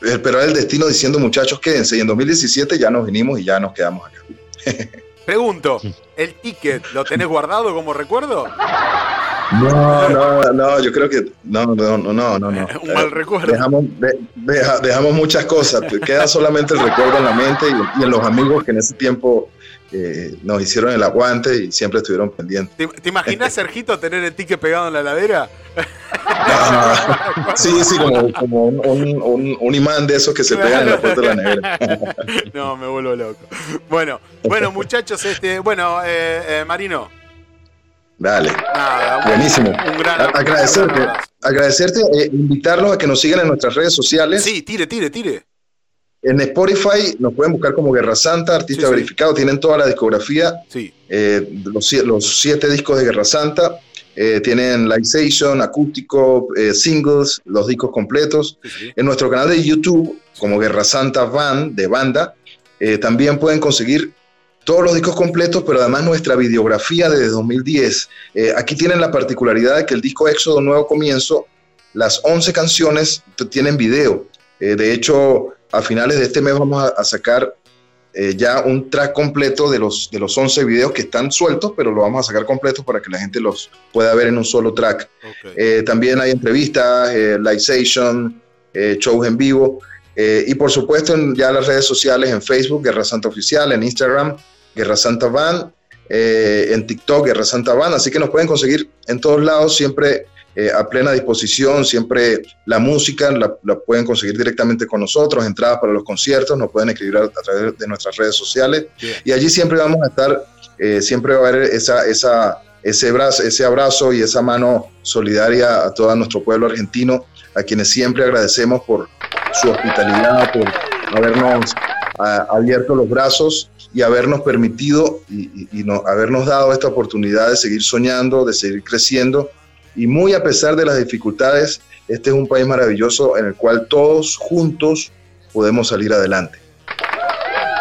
pero era el destino diciendo, muchachos, quédense. Y en 2017 ya nos vinimos y ya nos quedamos acá. <laughs> Pregunto, ¿el ticket lo tenés guardado como recuerdo? No, no, no, yo creo que no, no, no, no, no. <laughs> Un mal recuerdo. Dejamos, dejamos muchas cosas, queda solamente el recuerdo en la mente y, en los amigos que en ese tiempo eh, nos hicieron el aguante y siempre estuvieron pendientes. ¿Te, te imaginas, <laughs> Sergito, tener el ticket pegado en la heladera? sí, sí, como, un, imán de esos que se pegan en la puerta de la nevera. <laughs> no, me vuelvo loco. Bueno, bueno, muchachos, este, bueno, eh, eh, Marino. Dale. Buenísimo. agradecerte, agradecerte, eh, invitarlos a que nos sigan en nuestras redes sociales. Sí, tire, tire, tire. En Spotify nos pueden buscar como Guerra Santa, artista verificado, tienen toda la discografía, sí. los, los, siete discos de Guerra Santa. Eh, tienen Lightsation, acústico, eh, singles, los discos completos. En nuestro canal de YouTube, como Guerra Santa Van, de banda, eh, también pueden conseguir todos los discos completos, pero además nuestra videografía desde 2010. aquí tienen la particularidad de que el disco Éxodo Nuevo Comienzo, las 11 canciones tienen video. de hecho, a finales de este mes vamos a sacar eh, ya un track completo de los, de los 11 videos que están sueltos, pero lo vamos a sacar completos para que la gente los pueda ver en un solo track. Eh, también hay entrevistas, eh, live session, eh, shows en vivo. y por supuesto en ya las redes sociales, en Facebook, Guerra Santa Oficial, en Instagram, Guerra Santa Van, en TikTok, Guerra Santa Van. Así que nos pueden conseguir en todos lados, siempre eh, a plena disposición, siempre la música la, pueden conseguir directamente con nosotros, entradas para los conciertos, nos pueden escribir a, través de nuestras redes sociales y allí siempre vamos a estar, eh, siempre va a haber esa, esa, ese, abrazo, ese abrazo y esa mano solidaria a todo nuestro pueblo argentino, a quienes siempre agradecemos por su hospitalidad, por habernos abierto los brazos y habernos permitido y, y no, habernos dado esta oportunidad de seguir soñando, de seguir creciendo y muy a pesar de las dificultades, este es un país maravilloso en el cual todos juntos podemos salir adelante.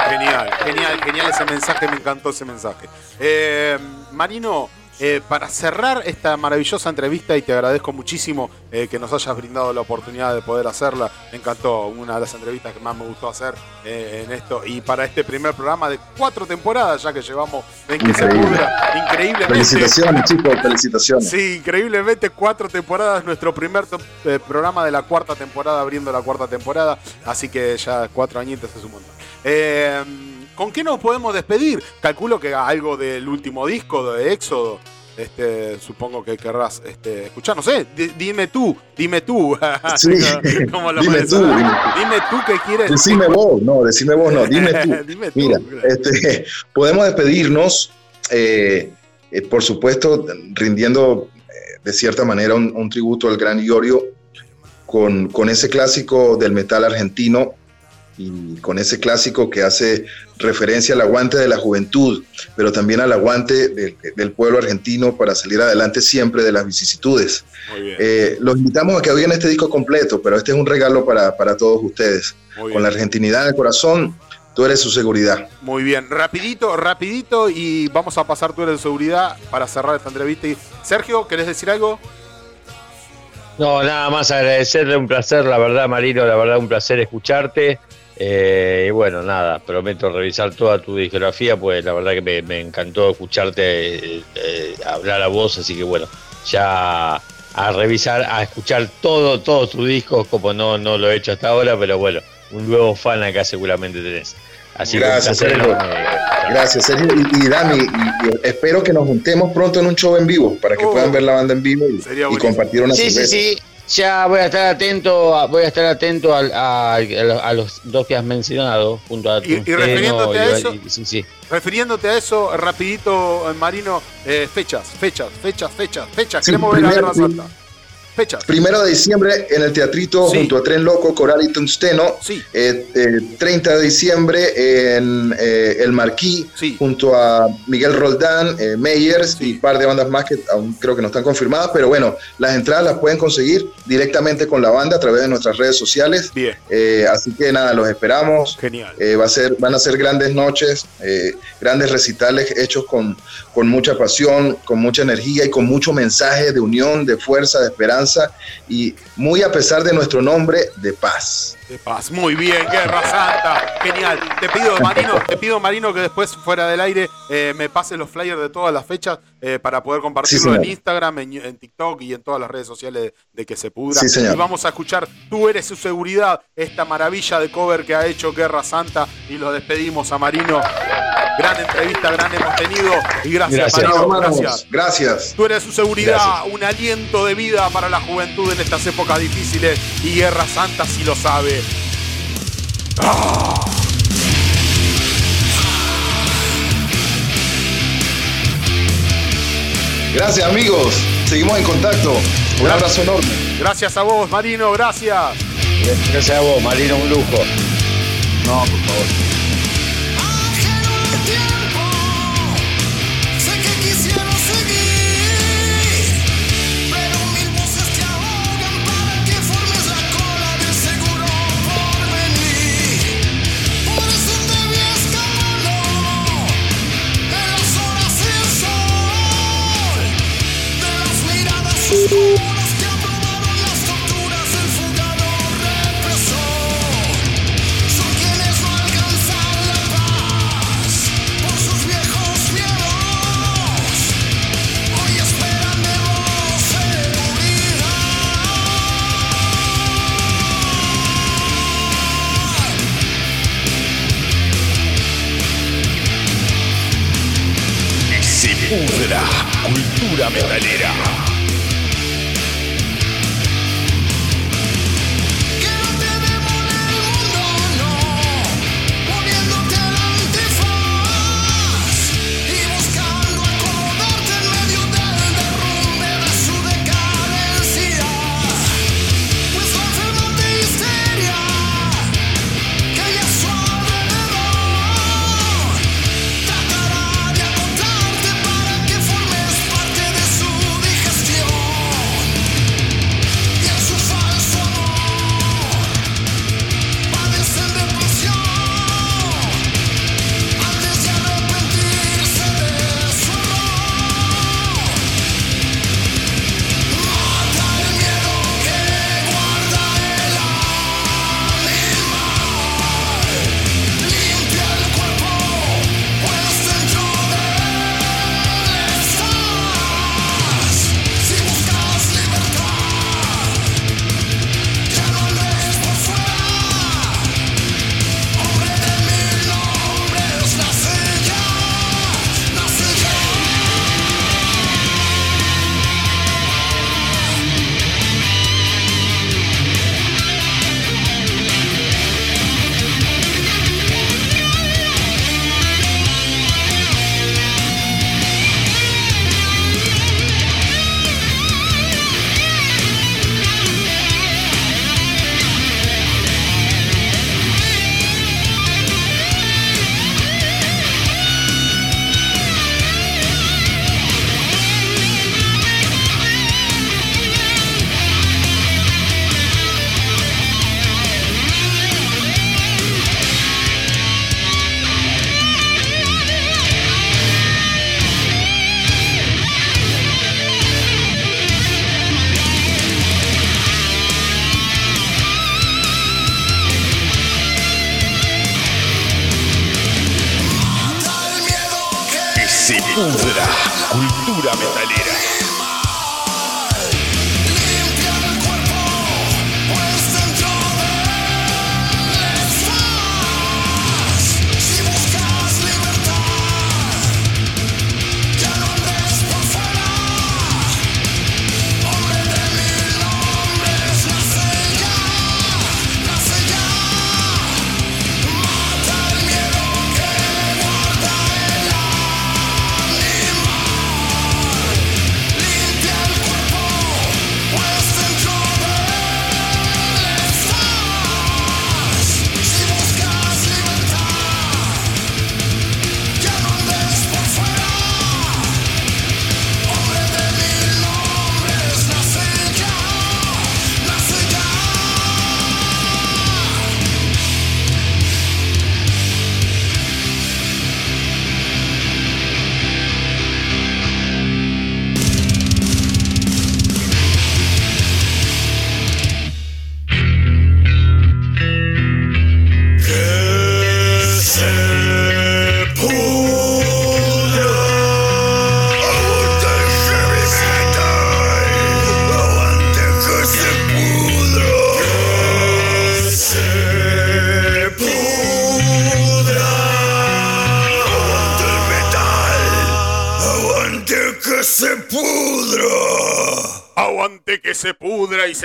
Genial, genial, genial ese mensaje, me encantó ese mensaje. Eh, Marino, eh, para cerrar esta maravillosa entrevista y te agradezco muchísimo eh, que nos hayas brindado la oportunidad de poder hacerla. Me encantó, una de las entrevistas que más me gustó hacer eh, en esto. Y para este primer programa de cuatro temporadas, ya que llevamos en que se increíblemente. Felicitaciones, chicos, felicitaciones. Sí, increíblemente cuatro temporadas, nuestro primer programa de la cuarta temporada, abriendo la cuarta temporada. Así que ya cuatro añitos es un montón. ¿Con qué nos podemos despedir? Calculo que algo del último disco de Éxodo. Este, supongo que querrás este, escuchar, no sé, dime tú, dime tú. <laughs> Sí. dime tú. Dime, tú qué quieres. Decime vos, no, decime vos, no, dime tú. <laughs> dime tú Mira, este, <laughs> podemos despedirnos, eh, eh, por supuesto, rindiendo eh, de cierta manera un, tributo al gran Iorio con, con ese clásico del metal argentino y con ese clásico que hace referencia al aguante de la juventud, pero también al aguante del, pueblo argentino para salir adelante siempre de las vicisitudes. Eh, los invitamos a que oigan este disco completo, pero este es un regalo para, todos ustedes. Con la argentinidad en el corazón, tú eres su seguridad. Muy bien, rapidito, rapidito y vamos a pasar tú eres su seguridad para cerrar esta entrevista. Sergio, ¿querés decir algo? No, nada más agradecerle, un placer, la verdad, Marino, la verdad, un placer escucharte. Eh, y bueno, nada, prometo revisar toda tu discografía, pues la verdad que me, encantó escucharte eh, eh, hablar a vos, así que bueno, ya a revisar, a escuchar todo, todos tus discos, como no, no lo he hecho hasta ahora, pero bueno, un nuevo fan acá seguramente tenés. Así Gracias, que Sergio. Gracias, Sergio. Y, Dami, espero que nos juntemos pronto en un show en vivo para que oh. puedan ver la banda en vivo y, compartir una sí, Sí, sí. Ya voy a estar atento, voy a estar atento a, los dos que has mencionado junto a y, y refiriéndote a eso, refiriéndote a eso, rapidito, Marino, eh, fechas, fechas, fechas, fechas, fechas. Queremos ver la Guerra Santa. Primero de diciembre en el Teatrito junto a Tren Loco, Coral y Tungsteno. Sí. 30 eh, de diciembre en eh, El Marquí junto a Miguel Roldán, eh, Meyers y un par de bandas más que aún creo que no están confirmadas, pero bueno, las entradas las pueden conseguir directamente con la banda a través de nuestras redes sociales. Bien. así que nada, los esperamos. Genial. va a ser, van a ser grandes noches, grandes recitales hechos con, con mucha pasión, con mucha energía y con mucho mensaje de unión, de fuerza, de esperanza y muy a pesar de nuestro nombre, de paz. De paz, muy bien, Guerra Santa, genial. Te pido, Marino, te pido, Marino, que después fuera del aire eh, me pases los flyers de todas las fechas eh, para poder compartirlo en Instagram, en, TikTok y en todas las redes sociales de, que se pudra. y vamos a escuchar Tú eres su seguridad, esta maravilla de cover que ha hecho Guerra Santa y lo despedimos a Marino. Gran entrevista, gran hemos tenido y gracias, Marino. Gracias. gracias. Tú eres su seguridad, un aliento de vida para la juventud en estas épocas difíciles y Guerra Santa si lo sabe. Gracias amigos, seguimos en contacto. Un abrazo enorme. Gracias a vos, Marino, gracias. Gracias a vos, Marino, un lujo. No, por favor. Cultura metalera.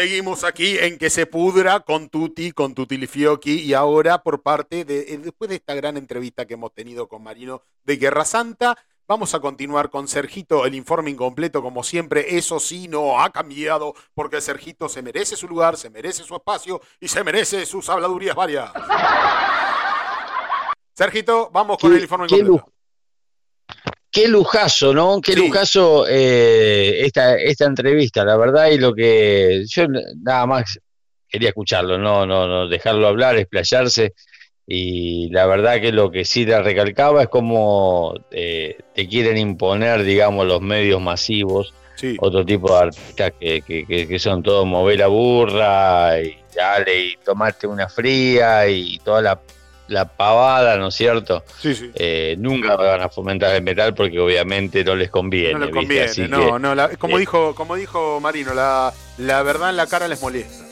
Seguimos aquí en que se pudra con Tuti, con Tuti Fioki y ahora por parte de, eh, después de esta gran entrevista que hemos tenido con Marino de Guerra Santa, vamos a continuar con Sergito, el informe incompleto como siempre, eso sí no ha cambiado porque Sergito se merece su lugar, se merece su espacio y se merece sus habladurías varias. <laughs> Sergito, vamos con el informe incompleto. Qué lujazo, ¿no? Qué lujazo eh, esta, esta entrevista, la verdad, y lo que yo nada más quería escucharlo, no, no, no dejarlo hablar, explayarse, y la verdad que lo que sí le recalcaba es cómo eh, te quieren imponer, digamos, los medios masivos, otro tipo de artistas que, que, que, son todos mover la burra y dale y tomarte una fría y toda la la pavada, ¿no es cierto? Sí, sí. Eh, nunca van a fomentar el metal porque obviamente no les conviene. No les conviene, no, no, como, eh, dijo, como dijo Marino, la, la verdad en la cara les molesta.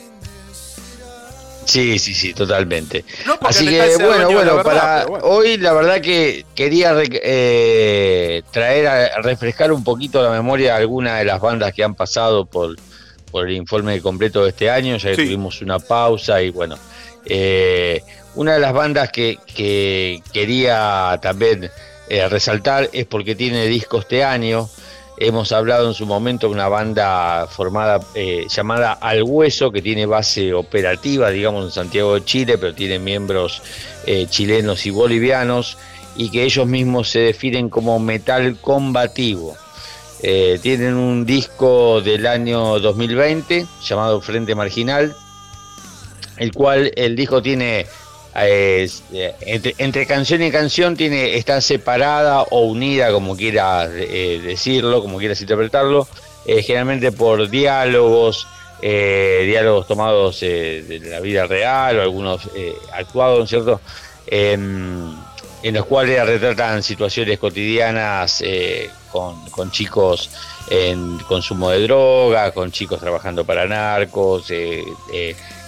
Sí, sí, sí, totalmente. Así que bueno, bueno, para hoy la verdad que quería eh, traer a refrescar un poquito la memoria de algunas de las bandas que han pasado por, por el informe completo de este año, ya que tuvimos una pausa y bueno, eh, una de las bandas que, quería también eh, resaltar es porque tiene disco este año. Hemos hablado en su momento de una banda formada eh, llamada Al Hueso, que tiene base operativa, digamos, en Santiago de Chile, pero tiene miembros chilenos y bolivianos, y que ellos mismos se definen como metal combativo. tienen un disco del año 2020 llamado Frente Marginal, el cual el disco tiene eh, entre, canción y canción tiene, está separada o unida, como quieras eh, decirlo, como quieras interpretarlo, eh, generalmente por diálogos, diálogos tomados de la vida real o algunos actuados, ¿cierto? Em, en los cuales retratan situaciones cotidianas con, chicos en consumo de droga, con chicos trabajando para narcos,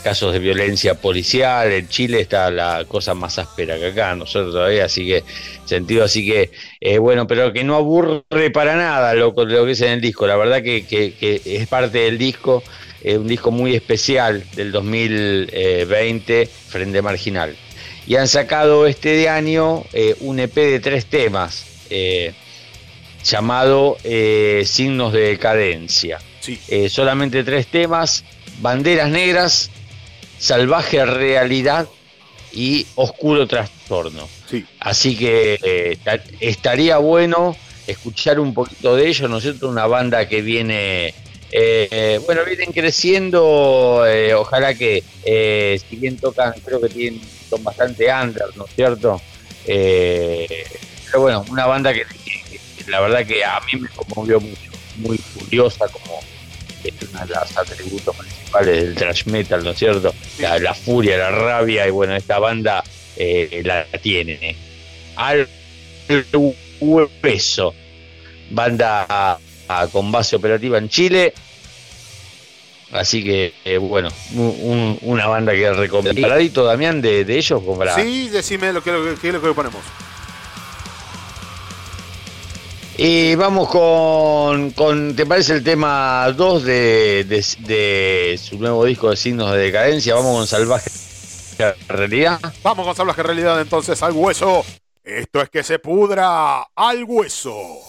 casos de violencia policial. En Chile está la cosa más áspera que acá, nosotros todavía, así que, sentido así que, eh, bueno, pero que no aburre para nada lo, lo que es en el disco. La verdad que, es parte del disco, es un disco muy especial del 2020, Frente Marginal. Y han sacado este año eh, un EP de tres temas. Eh, llamado Signos de Decadencia. solamente tres temas, Banderas Negras, salvaje realidad y oscuro trastorno. Sí. Así que eh, estaría bueno escuchar un poquito de ellos, ¿no es cierto? Una banda que viene, eh, bueno, vienen creciendo, eh, ojalá que si bien tocan, creo que tienen, son bastante under, ¿no es cierto? pero bueno, una banda que, la verdad que a mí me conmovió mucho, muy curiosa, como es uno de los atributos del thrash metal, ¿no es cierto? La, furia, la rabia, y bueno, esta banda eh, la tiene. Al hueso. banda con base operativa en Chile. Así que, eh, bueno, una banda que recomiendo. ¿Paradito, Damián, de, de ellos? Sí, decime lo que, qué es lo que ponemos. Y vamos con, ¿te parece el tema 2 de, de, su nuevo disco de signos de decadencia? Vamos con Salvaje Realidad. Vamos con Salvaje Realidad entonces al hueso. Esto es que se pudra al hueso.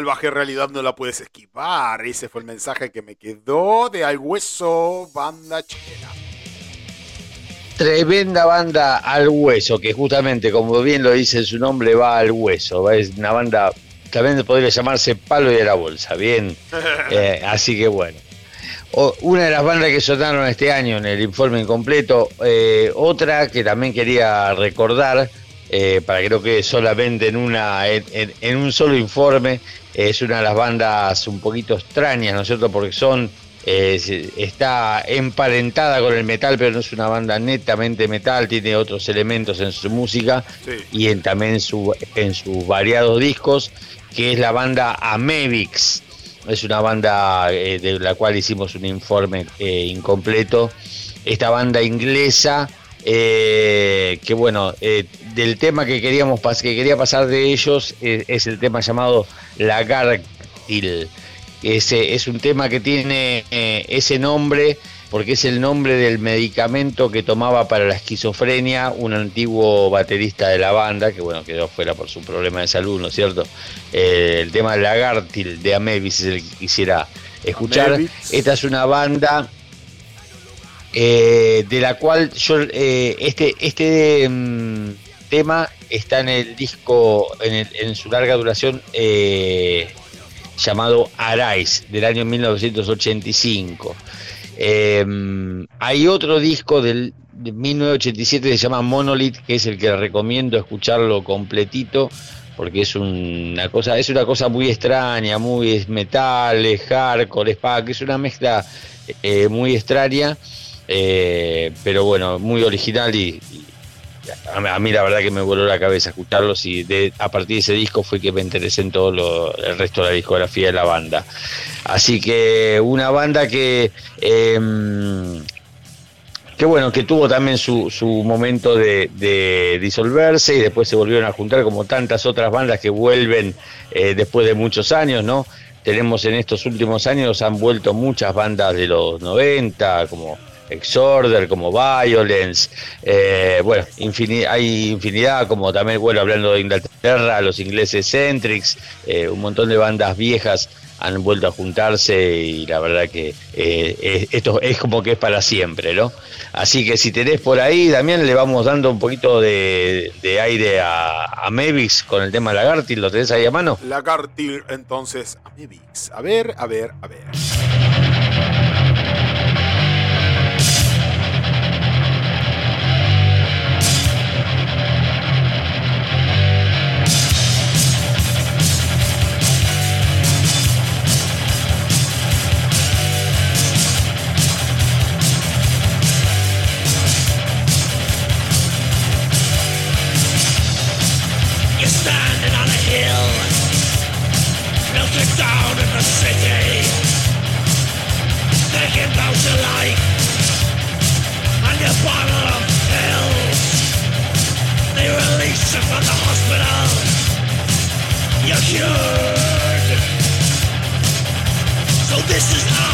Salvaje realidad no la puedes esquivar. Ese fue el mensaje que me quedó de Al Hueso, banda chilena. Tremenda banda al hueso, que justamente, como bien lo dice su nombre, va al hueso. Es una banda, también podría llamarse Palo de la Bolsa, bien. <laughs> Eh, así que bueno. una de las bandas que sonaron este año en el informe incompleto, eh, otra que también quería recordar, eh, para que no quede solamente en, una, en, un solo informe. Es una de las bandas un poquito extrañas, ¿no es cierto? Porque son está emparentada con el metal, pero no es una banda netamente metal, tiene otros elementos en su música y en, también su, en sus variados discos, que es la banda Amevix. Es una banda eh, de la cual hicimos un informe eh, incompleto. Esta banda inglesa eh, que bueno, eh, del tema que queríamos que quería pasar de ellos eh, es el tema llamado Lagartil. Ese es un tema que tiene ese nombre porque es el nombre del medicamento que tomaba para la esquizofrenia un antiguo baterista de la banda, que bueno, quedó fuera por su problema de salud, ¿no es cierto? el tema Lagartil de Amevis es el que quisiera escuchar. Esta es una banda eh, de la cual yo eh, este este mm, tema está en el disco en, su larga duración eh, llamado Arise del año 1985 hay otro disco del de 1987 que se llama Monolith que es el que recomiendo escucharlo completito porque es una cosa es una cosa muy extraña muy metal hardcore que es una mezcla muy extraña eh, pero bueno, muy original y, a, mí la verdad que me voló la cabeza escucharlos y de, a partir de ese disco fue que me interesé en todo el resto de la discografía de la banda. Así que una banda que... Em, que bueno, que tuvo también su, su momento de, disolverse y después se volvieron a juntar como tantas otras bandas que vuelven eh, después de muchos años, ¿no? Tenemos en estos últimos años, han vuelto muchas bandas de los 90, como Exorder, como Violence, eh, bueno, hay infinidad, como también, bueno, hablando de Inglaterra, los ingleses Centrix, eh, un montón de bandas viejas han vuelto a juntarse y la verdad que eh, esto es como que es para siempre, ¿no? Así que si tenés por ahí, también le vamos dando un poquito de, aire a, a con el tema Lagartil, ¿lo tenés ahí a mano? Lagartil, entonces, a Mevix. A ver, a ver, a ver. So this is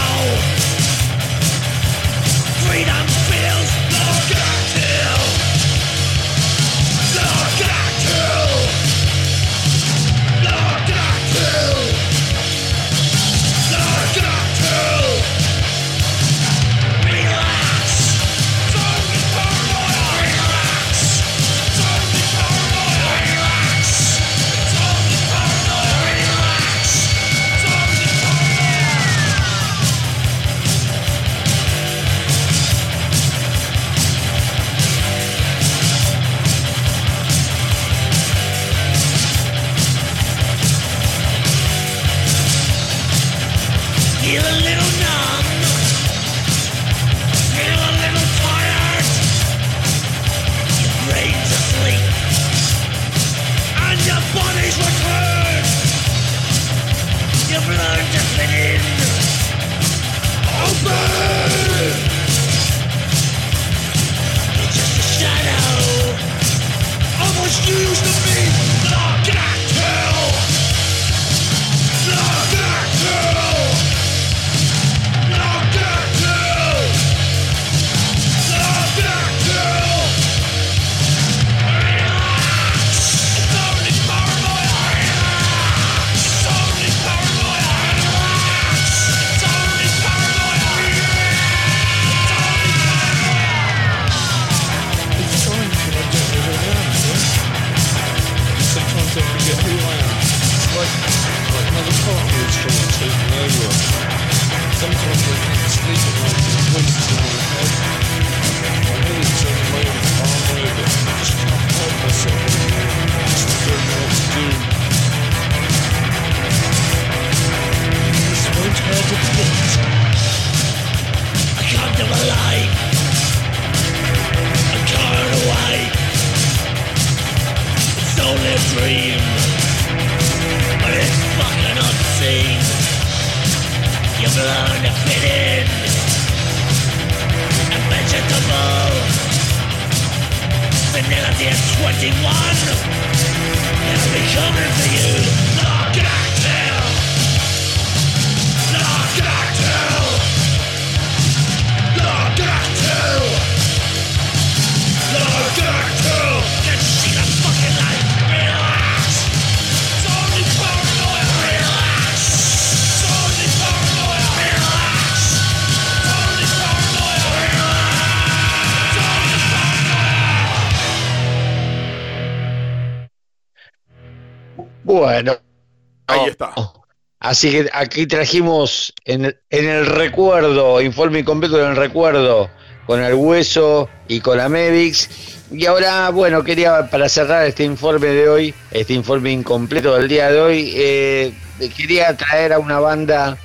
Así que aquí trajimos en el, recuerdo, informe completo en el recuerdo, con el hueso y con la Medix. Y ahora, bueno, quería para cerrar este informe de hoy, este informe incompleto del día de hoy, eh, quería traer a una banda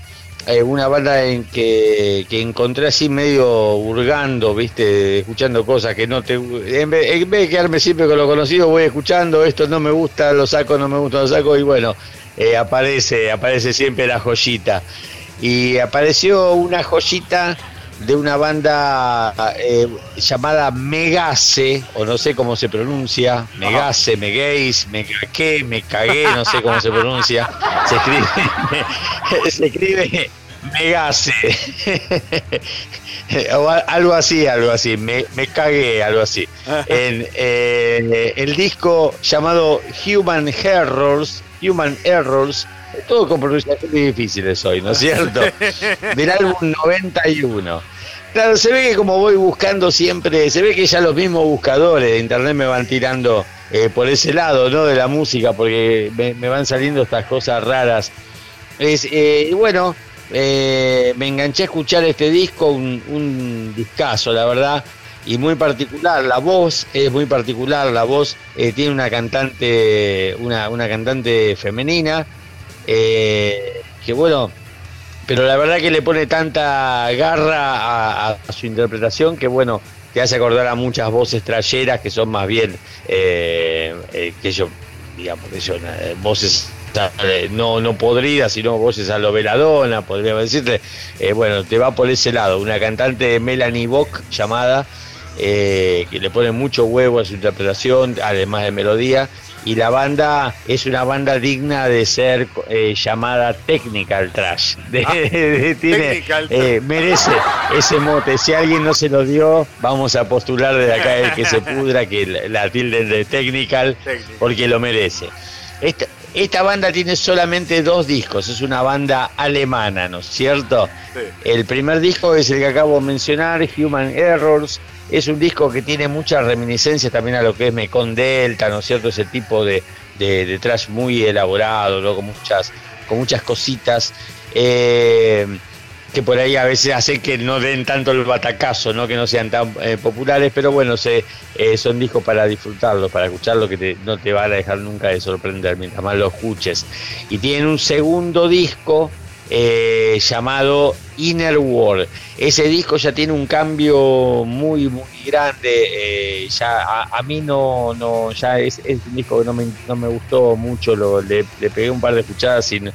eh, una banda en que, encontré así medio hurgando, viste, escuchando cosas que no te... En vez, de quedarme siempre con lo conocido, voy escuchando, esto no me gusta, lo saco, no me gusta, lo saco, y bueno, eh, aparece, aparece siempre la joyita. Y apareció una joyita de una banda eh, llamada Megase, o no sé cómo se pronuncia, Megase, Megace, me cagué, no sé cómo se pronuncia, se escribe, <laughs> se escribe Megase, <laughs> o algo así, algo así, me, me cagué, algo así. En eh, el disco llamado Human Errors, Human Errors, todo con pronunciaciones difíciles hoy, ¿no es cierto? <laughs> Del álbum 91. Claro, se ve que como voy buscando siempre, se ve que ya los mismos buscadores de internet me van tirando eh, por ese lado, ¿no? De la música, porque me, van saliendo estas cosas raras. Es, eh, y bueno, eh, me enganché a escuchar este disco, un, un discazo, la verdad y muy particular. La voz es muy particular, la voz tiene una cantante, una, una cantante femenina, que bueno, pero la verdad que le pone tanta garra a, su interpretación que bueno, te hace acordar a muchas voces trayeras que son más bien eh, eh, que yo, digamos, que son eh, voces no, no podridas, sino voces a lo veladona, podría decirte. bueno, te va por ese lado. Una cantante Melanie Bock llamada, que le pone mucho huevo a su interpretación, además de melodía y la banda es una banda digna de ser eh, llamada Technical Trash. <laughs> Ah, eh, merece ese mote. Si alguien no se lo dio, vamos a postular desde acá el que se pudra que la tilden de Technical, porque lo merece. Esta, esta banda tiene solamente dos discos, es una banda alemana, ¿no es cierto? El primer disco es el que acabo de mencionar, Human Errors, es un disco que tiene muchas reminiscencias también a lo que es Mekon Delta, ¿no es cierto? Ese tipo de, de, trash muy elaborado, ¿no? con, muchas, con muchas cositas. Eh, que por ahí a veces hacen que no den tanto el batacazo, ¿no? que no sean tan eh, populares, pero bueno, se, eh, son discos para disfrutarlos, para escucharlos, que no te van a dejar nunca de sorprender mientras más lo escuches. Y tienen un segundo disco eh, llamado Inner World. Ese disco ya tiene un cambio muy, muy grande. ya a, mí no, no, ya es, un disco que no me, no me gustó mucho, lo, le, le pegué un par de escuchadas sin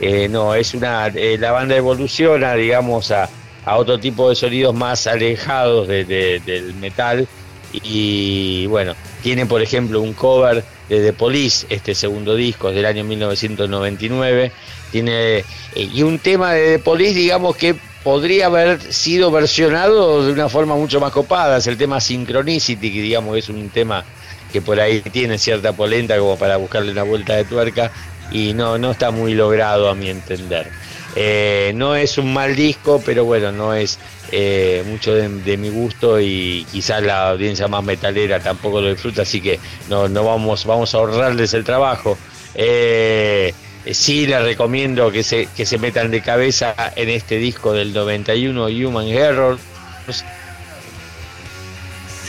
eh, no, es una. Eh, la banda evoluciona, digamos, a, otro tipo de sonidos más alejados del metal. Y bueno, tiene por ejemplo un cover de The Police, este segundo disco del año 1999. Tiene, eh, y un tema de The Police, digamos que podría haber sido versionado de una forma mucho más copada. Es el tema Synchronicity, que digamos es un tema que por ahí tiene cierta polenta como para buscarle una vuelta de tuerca y no, no está muy logrado a mi entender. Eh, no es un mal disco, pero bueno, no es eh, mucho de, mi gusto y quizás la audiencia más metalera tampoco lo disfruta, así que no, no vamos, vamos a ahorrarles el trabajo. Eh, sí les recomiendo que se, que se metan de cabeza en este disco del 91 Human Error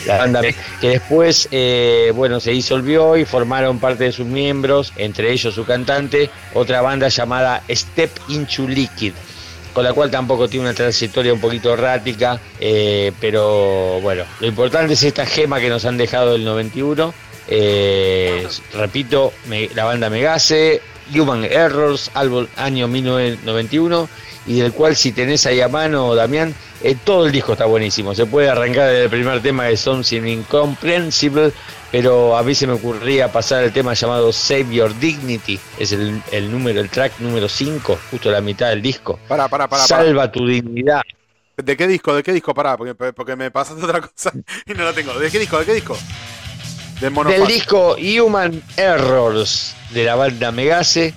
banda que después eh, bueno se disolvió y formaron parte de sus miembros entre ellos su cantante otra banda llamada Step Into Liquid con la cual tampoco tiene una trayectoria un poquito errática eh, pero bueno lo importante es esta gema que nos han dejado del 91 eh, repito la banda Megase Human Errors, álbum año 1991, y del cual si tenés ahí a mano, Damián, eh, todo el disco está buenísimo. Se puede arrancar desde el primer tema de Something Incomprehensible, pero a mí se me ocurría pasar el tema llamado Save Your Dignity, es el, número, el track número 5, justo la mitad del disco. Para, para, para. Salva tu dignidad. ¿De qué disco? ¿De qué disco? Pará, porque, porque me pasaste otra cosa <laughs> y no la tengo. ¿De qué disco? ¿De qué disco? Del disco Human Errors de la banda Megase.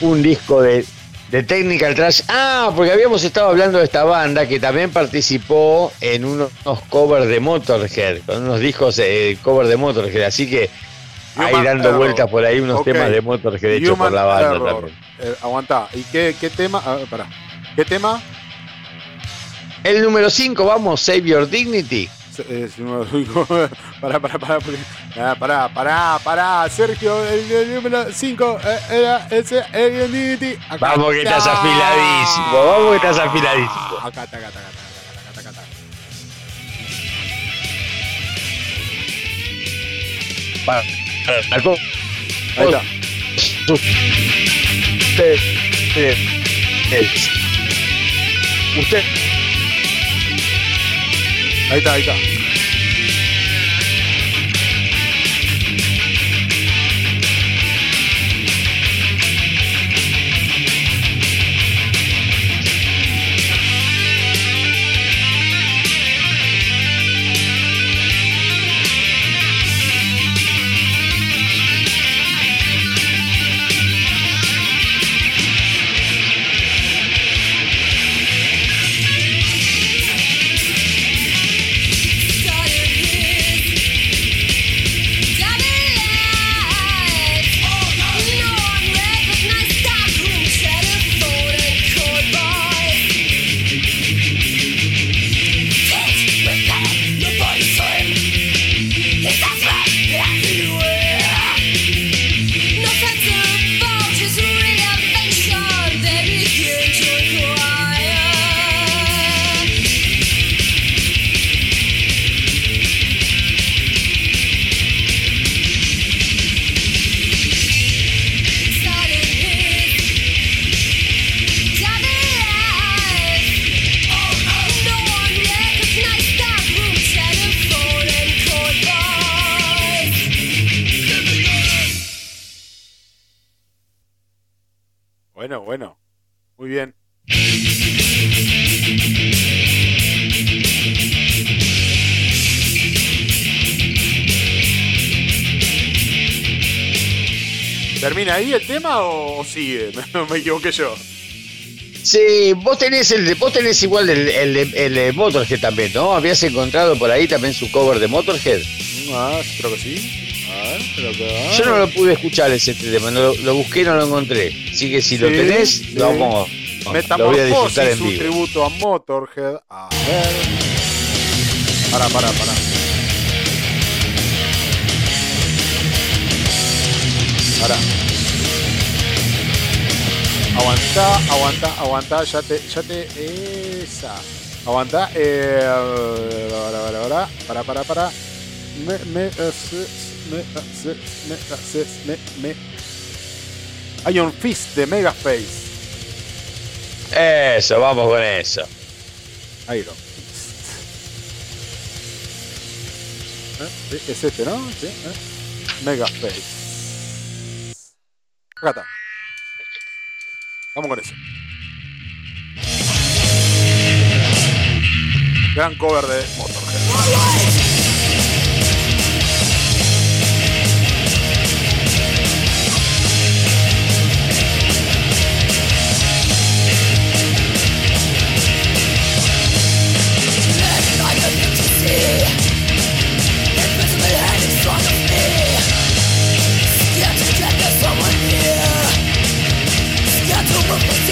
Un disco de, de Technical Trash. Ah, porque habíamos estado hablando de esta banda que también participó en unos, covers de Motorhead, con unos discos de cover de Motorhead. Así que ahí dando vueltas por ahí unos temas de Motorhead hechos por la banda también. Eh, aguanta. ¿Y qué, qué tema? Ah, para. ¿Qué tema? El número 5, vamos, Save Your Dignity. Es número 5. pará, pará, pará, pará, pará, pará, Sergio, el, número 5 eh, era ese, el Dignity. vamos que estás afiladísimo, vamos que estás afiladísimo. Acá, acá, acá, acá, acá, acá, acá. Para, para, Ahí está. Usted, usted, usted Ahí está, ahí está. ¿Termina ahí el tema o sigue? <laughs> Me, me equivoqué yo. Sí, vos tenés el vos tenés igual el, el, Motorhead también, ¿no? ¿Habías encontrado por ahí también su cover de Motorhead? Ah, creo que sí. A ver, creo que, Yo no lo pude escuchar ese tema, lo, lo busqué y no lo encontré. Así que si lo tenés, lo vamos, lo voy a disfrutar en vivo. un tributo a Motorhead. A ver. Para, para. Para. Aguanta, aguanta, aguanta, ya te, ya te, esa. Aguanta, eh, para, para, para, para, para. Me, me, me, me, me, me. Iron Fist de Megaface. Eso, vamos con eso. Iron Fist. ¿Eh? Es este, ¿no? Sí. ¿Eh? Megaface. Acá está. Vamos con eso. Gran cover de Motorhead.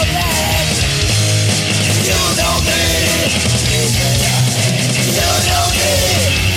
You know me. You know me.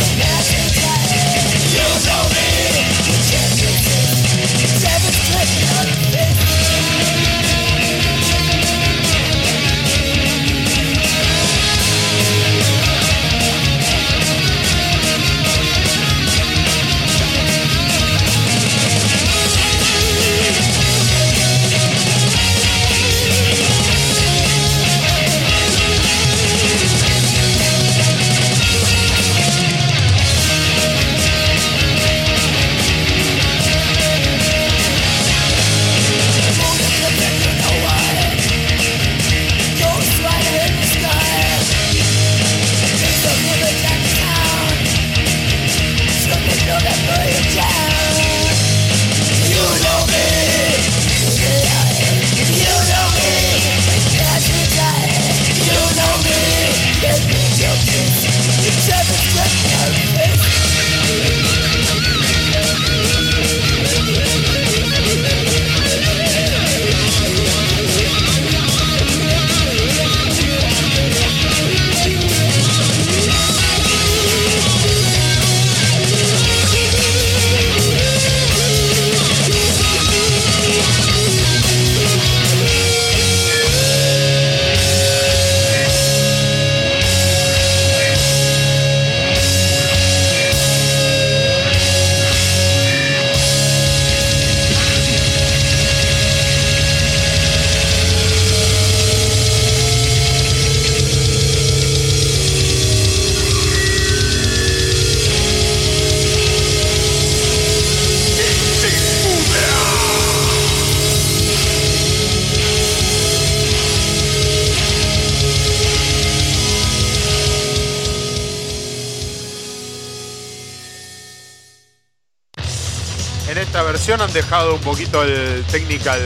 Poquito el technical,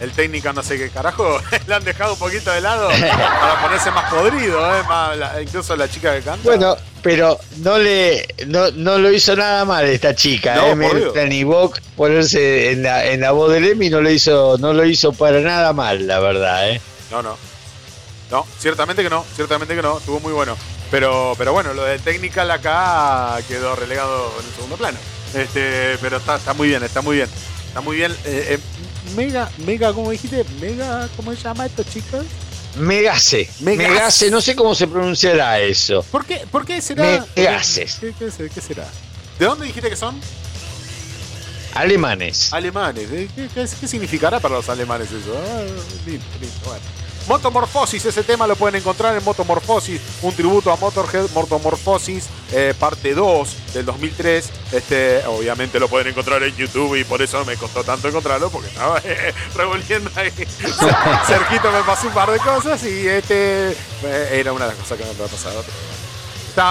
el técnica no sé qué carajo, <laughs> le han dejado un poquito de lado para ponerse más podrido, ¿eh? incluso la chica que canta. Bueno, pero no le no, lo hizo nada mal esta chica, no, ¿eh? ni ponerse en la, en la voz de Lemmy no lo hizo, no lo hizo para nada mal, la verdad, ¿eh? No, no. No, ciertamente que no, ciertamente que no, estuvo muy bueno. Pero, pero bueno, lo de Technical acá quedó relegado en el segundo plano. Este, pero está, está muy bien, está muy bien. Está muy bien. Eh, eh, mega, mega, ¿cómo dijiste? Mega, ¿cómo se llama esto, chicos? Megase. Megase. no sé cómo se pronunciará eso. ¿Por qué, por qué será? Megases. ¿Qué, qué, será? ¿De dónde dijiste que son? Alemanes. Alemanes. ¿Qué, significará para los alemanes eso? Ah, lindo, lindo. Bueno. Motomorfosis, ese tema lo pueden encontrar en Motomorfosis, un tributo a Motorhead, Motomorfosis, eh, parte 2 del 2003. Este, obviamente lo pueden encontrar en YouTube y por eso me costó tanto encontrarlo, porque estaba <laughs> eh, revolviendo ahí. <laughs> Cerquito me pasó un par de cosas y este eh, era una de las cosas que me había pasado.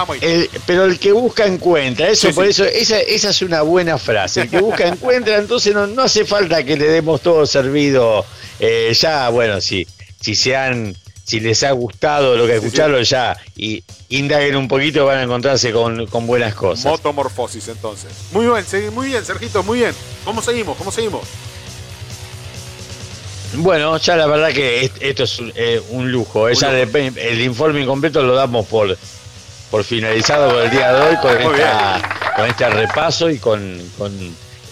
Muy pero el que busca encuentra, eso por eso, esa, esa, es una buena frase. El que busca <laughs> encuentra, entonces no, no hace falta que le demos todo servido. ya, bueno, sí si se han, si les ha gustado lo que escucharon ya y indaguen un poquito van a encontrarse con, buenas cosas. Motomorfosis entonces. Muy bien, muy bien, Sergito, muy bien. ¿Cómo seguimos? ¿Cómo seguimos? Bueno, ya la verdad que esto es un, eh, lujo. ¿eh? el informe incompleto lo damos por, por finalizado por el día de hoy con, con este repaso y con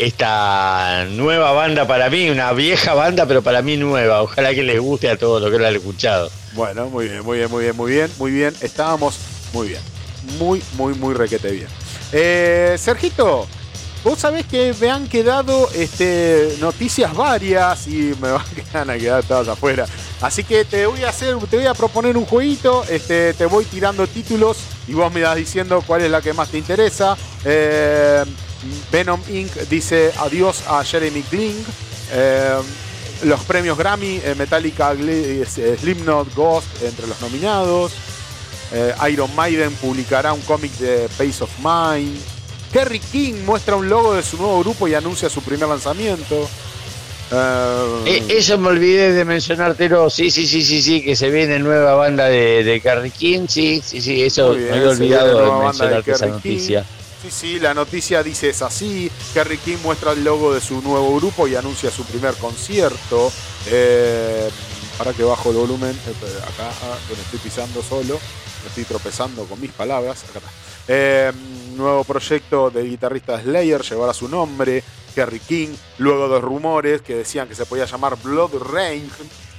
esta nueva banda para mí, una vieja banda, pero para mí nueva. Ojalá que les guste a todos los que lo han escuchado. Bueno, muy bien, muy bien, muy bien, muy bien, muy bien. Estábamos muy bien. Muy, muy, muy requete bien. Eh, Sergito, vos sabés que me han quedado este, noticias varias y me van a quedar todas afuera. Así que te voy a hacer, te voy a proponer un jueguito, este, te voy tirando títulos y vos me vas diciendo cuál es la que más te interesa. Eh, Venom Inc. dice adiós a Jeremy Kling. Eh, los premios Grammy, eh, Metallica, eh, Slipknot, Ghost entre los nominados. Iron Maiden publicará un cómic de Pace of Mind. Kerry King muestra un logo de su nuevo grupo y anuncia su primer lanzamiento. eso me olvidé de mencionártelo. Sí, sí, sí, sí, sí, que se viene nueva banda de, de King. Sí, sí, sí, eso me había olvidado de mencionarte esa noticia. Sí, sí, la noticia dice es así. Kerry King muestra el logo de su nuevo grupo y anuncia su primer concierto. Eh, para que bajo el volumen, eh, acá ah, me estoy pisando solo. estoy tropezando con mis palabras. Acá está. Eh, nuevo proyecto del guitarrista Slayer llevará su nombre, Kerry King, luego de rumores que decían que se podía llamar Blood Rain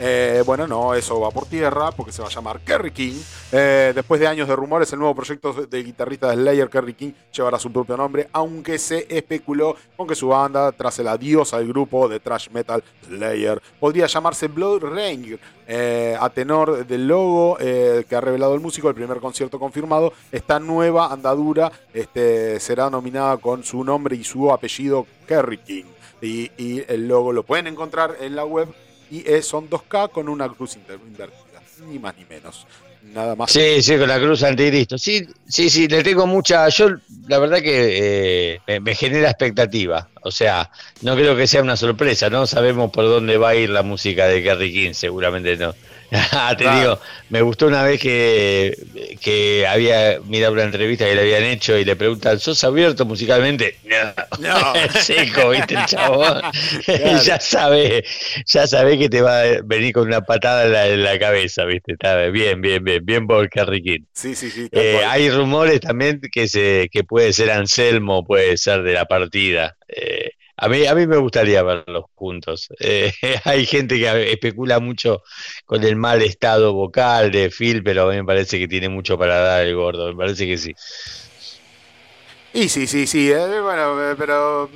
eh, bueno, no, eso va por tierra porque se va a llamar Kerry King. Eh, después de años de rumores, el nuevo proyecto del guitarrista de Slayer, Kerry King, llevará su propio nombre, aunque se especuló con que su banda, tras el adiós al grupo de thrash metal Slayer, podría llamarse Blood Rain. Eh, a tenor del logo que ha revelado el músico, el primer concierto confirmado, esta nueva andadura este, será nominada con su nombre y su apellido Kerry King. y el logo lo pueden encontrar en la web y son 2K con una cruz invertida, ni más ni menos. Nada más. Sí, sí, con la cruz anticristo. Sí, sí, sí, le tengo mucha. Yo, la verdad que eh, me, genera expectativa. O sea, no creo que sea una sorpresa, ¿no? Sabemos por dónde va a ir la música de Kerry King, seguramente no. <laughs> Ah, te digo, me gustó una vez que, que había mirado una entrevista que le habían hecho y le preguntan, ¿sos abierto musicalmente? No, no. <laughs> seco, viste el chabón. <laughs> ya sabe, ya sabe que te va a venir con una patada en la, cabeza, viste. Está bien, bien, bien, bien por Carriquín. Sí, sí, sí. Eh, hay rumores también que se, que puede ser Anselmo, puede ser de la partida. Eh, a mí, a mí me gustaría verlos juntos. <laughs> Eh, hay gente que especula mucho con el mal estado vocal de Phil, pero a mí me parece que tiene mucho para dar el gordo. Me parece que sí. Y sí, sí, sí. Eh, bueno, eh, pero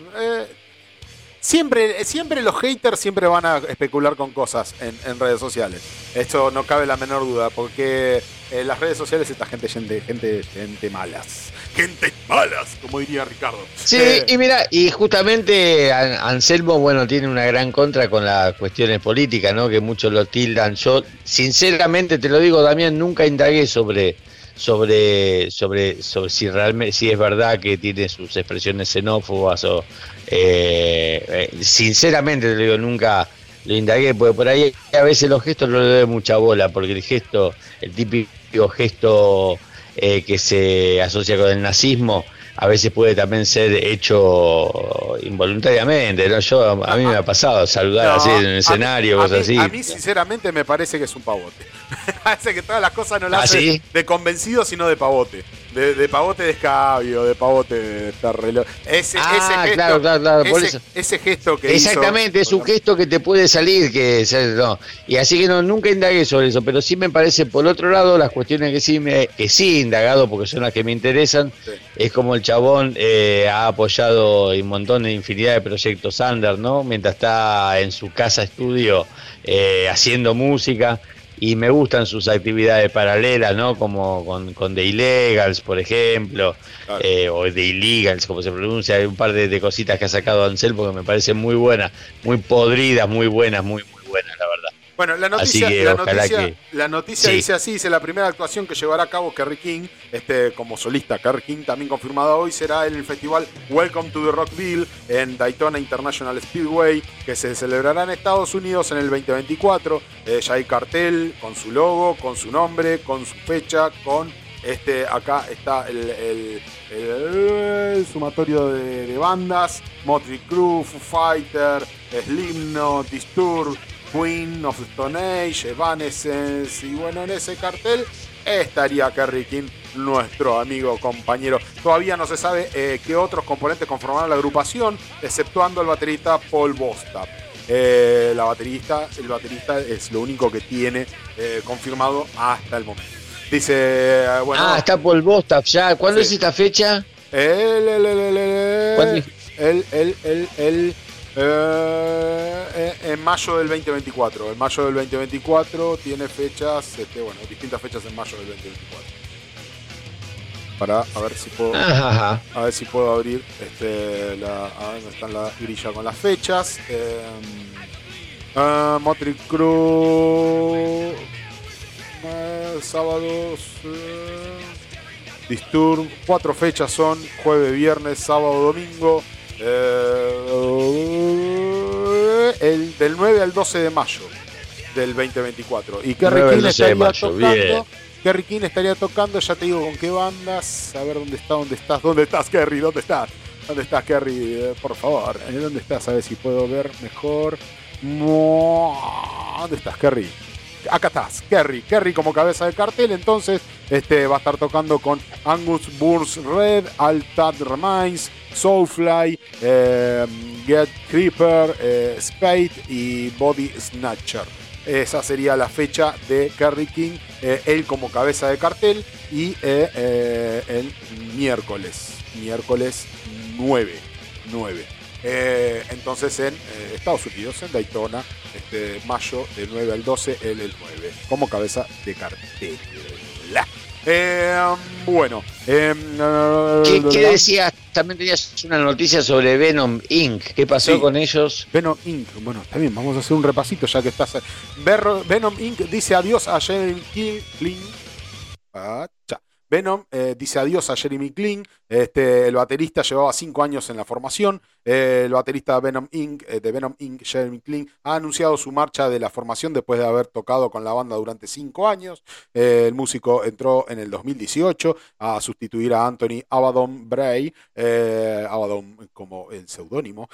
siempre, siempre los haters siempre van a especular con cosas en, redes sociales. Esto no cabe la menor duda, porque en las redes sociales esta gente, gente, gente, gente malas gente malas, como diría Ricardo. Sí, eh, y mira, y justamente Anselmo, bueno, tiene una gran contra con las cuestiones políticas, ¿no? Que muchos lo tildan. Yo, sinceramente, te lo digo, Damián, nunca indagué sobre sobre sobre sobre si realmente si es verdad que tiene sus expresiones xenófobas o eh, eh, sinceramente te lo digo nunca lo indagué porque por ahí a veces los gestos no le doy mucha bola porque el gesto el típico gesto eh, que se asocia con el nazismo, a veces puede también ser hecho involuntariamente, ¿no? Yo, a mí me ha pasado saludar así en el escenario, cosas así. A mí, sinceramente, me parece que es un pavote. <laughs> me parece que todas las cosas no las ¿Ah, hace de convencido, sino de pavote de, pavote de escabio, de pavote de estar reloj. Ese, ah, ese gesto, claro, claro, claro, ese, ese, gesto que Exactamente, es un gesto que te puede salir, que no. Y así que no, nunca indagué sobre eso, pero sí me parece, por otro lado, las cuestiones que sí me, que sí he indagado, porque son las que me interesan, es como el chabón eh, ha apoyado un montón de infinidad de proyectos under, ¿no? Mientras está en su casa estudio eh, haciendo música y me gustan sus actividades paralelas, ¿no? Como con, con The Illegals, por ejemplo, eh, o The Illegals, como se pronuncia, hay un par de, cositas que ha sacado Ansel porque me parecen muy buenas, muy podridas, muy buenas, muy, muy buenas, la. Bueno, la noticia, la noticia, dice así, dice la primera actuación que llevará a cabo Kerry King, este, como solista. Kerry King, también confirmada hoy, será en el festival Welcome to the Rockville en Daytona International Speedway, que se celebrará en Estados Unidos en el 2024. Eh, ya hay cartel con su logo, con su nombre, con su fecha, con este, acá está el, sumatorio de, bandas, Motley Crue, Foo Fighter, Slipknot, Disturb, Queen of Stone Age, Evanescence, y bueno, en ese cartel estaría Kerry King, nuestro amigo compañero. Todavía no se sabe eh, qué otros componentes conformarán la agrupación, exceptuando el baterista Paul Bostap. Eh, la baterista, el baterista es lo único que tiene eh, confirmado hasta el momento. Dice, bueno. Ah, está Paul Bostap ya. ¿Cuándo es esta fecha? El, el, el, el, el, el, el eh, en mayo del 2024. En mayo del 2024 tiene fechas, este, bueno, distintas fechas en mayo del 2024. Para a ver si puedo, a ver si puedo abrir este, la, a ver dónde están la grilla con las fechas. Eh, uh, Motric Crew, eh, sábados. Disturb, cuatro fechas son jueves, viernes, sábado, domingo. Eh, el, del 9 al 12 de mayo del 2024. Y Kerry King estaría tocando. Kerry King estaría tocando, ya te digo con qué bandas. A ver dónde está, dónde estás, dónde estás, Kerry, dónde estás. ¿Dónde estás, Kerry? Eh, por favor, eh, ¿dónde estás? A ver si puedo ver mejor. ¿Dónde estás, Kerry? acá estás, Kerry. Kerry como cabeza de cartel, entonces este, va a estar tocando con Angus Burns Red, Altad Remains, Soulfly, eh, Get Creeper, eh, Spade y Body Snatcher. Esa sería la fecha de Kerry King, eh, él como cabeza de cartel y el miércoles, miércoles 9. 9. entonces en Estados Unidos, en Daytona, este, mayo del 9 al 12, el, el 9, como cabeza de cartel. Eh, bueno. Eh, ¿Qué, ¿Qué, decías? También tenías una noticia sobre Venom Inc. ¿Qué pasó con ellos? Venom Inc. Bueno, está bien, vamos a hacer un repasito ya que estás. Venom Inc. dice adiós a Jeremy King. Ah, Venom eh, dice adiós a Jeremy Kling. Este, el baterista llevaba cinco años en la formación. Eh, el baterista Venom Inc., eh, de Venom Inc., Jeremy Kling, ha anunciado su marcha de la formación después de haber tocado con la banda durante cinco años. el músico entró en el 2018 a sustituir a Anthony Abaddon Bray, Abaddon como el seudónimo.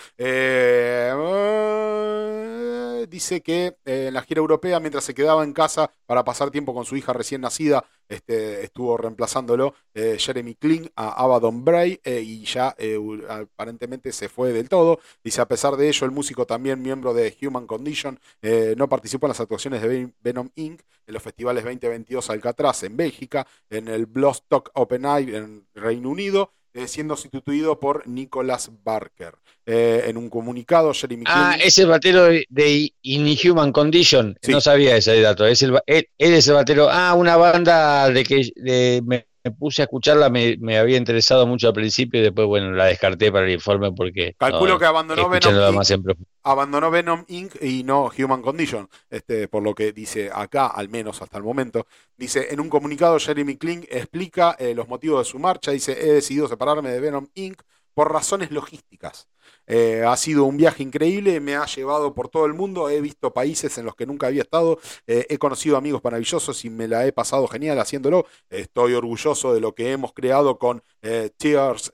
dice que en la gira europea, mientras se quedaba en casa para pasar tiempo con su hija recién nacida, este, estuvo reemplazándolo Jeremy Kling a Abaddon Don Bray eh, y ya eh, aparentemente se fue del todo. Dice, a pesar de ello, el músico también miembro de Human Condition eh, no participó en las actuaciones de Venom Inc. en los festivales 2022 Alcatraz en Bélgica, en el Bloodstock Open Eye en Reino Unido, siendo sustituido por Nicholas Barker. en un comunicado, Jeremy Ah, es el batero de, Inhuman Condition. No sabía ese dato. Es el, él, es el batero. Ah, una banda de que de, me puse a escucarla, me, había interesado mucho al principio y después, bueno, la descarté para el informe porque... Calculo que abandonó Venom, Inc, abandonó Venom Inc. y no Human Condition, este, por lo que dice acá, al menos hasta el momento. Dice, en un comunicado Jeremy Kling explica eh, los motivos de su marcha, dice, he decidido separarme de Venom Inc. por razones logísticas. Eh, ha sido un viaje increíble, me ha llevado por todo el mundo, he visto países en los que nunca había estado, eh, he conocido amigos maravillosos y me la he pasado genial haciéndolo. Estoy orgulloso de lo que hemos creado con eh, Tears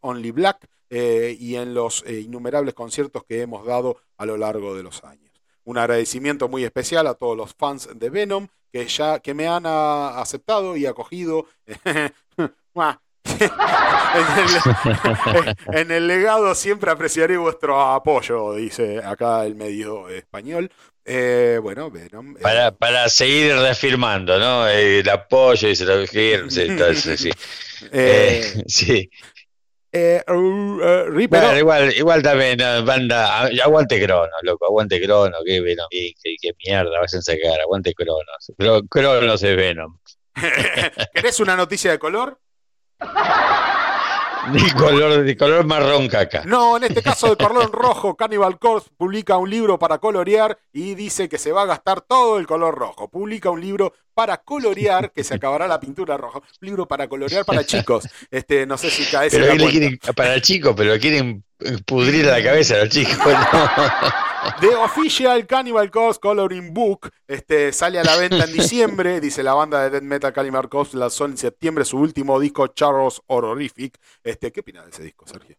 Only Black y en los innumerables conciertos que hemos dado a lo largo de los años. Un agradecimiento muy especial a todos los fans de Venom que ya que me han ah, aceptado y acogido. <laughs> <laughs> en, el, legado siempre apreciaré vuestro apoyo, dice acá el medio español. Eh, bueno, Venom. Eh. Para, para seguir reafirmando, ¿no? El apoyo y se lo <laughs> <laughs> sí. Eh, sí. Uh, uh, igual, igual también, banda, aguante Crono, loco, aguante Crono, que Venom, que, mierda, vas a sacar, aguante Cronos. Cronos es Venom. ¿Querés una noticia de color? <laughs> De color, de color marrón caca. No, en este caso de color rojo, Cannibal Corpse publica un libro para colorear y dice que se va a gastar todo el color rojo. Publica un libro para colorear, que se acabará la pintura roja. Un libro para colorear para <laughs> chicos. Este, no sé si cae Para chicos, pero quieren pudrir la cabeza a los chicos. The <laughs> Official Cannibal Corpse Coloring Book este, sale a la venta en diciembre. Dice la banda de Dead Metal Cannibal Corpse lanzó en septiembre su último disco, Charles Horrific. Este, ¿Qué opinas de ese disco, Sergio?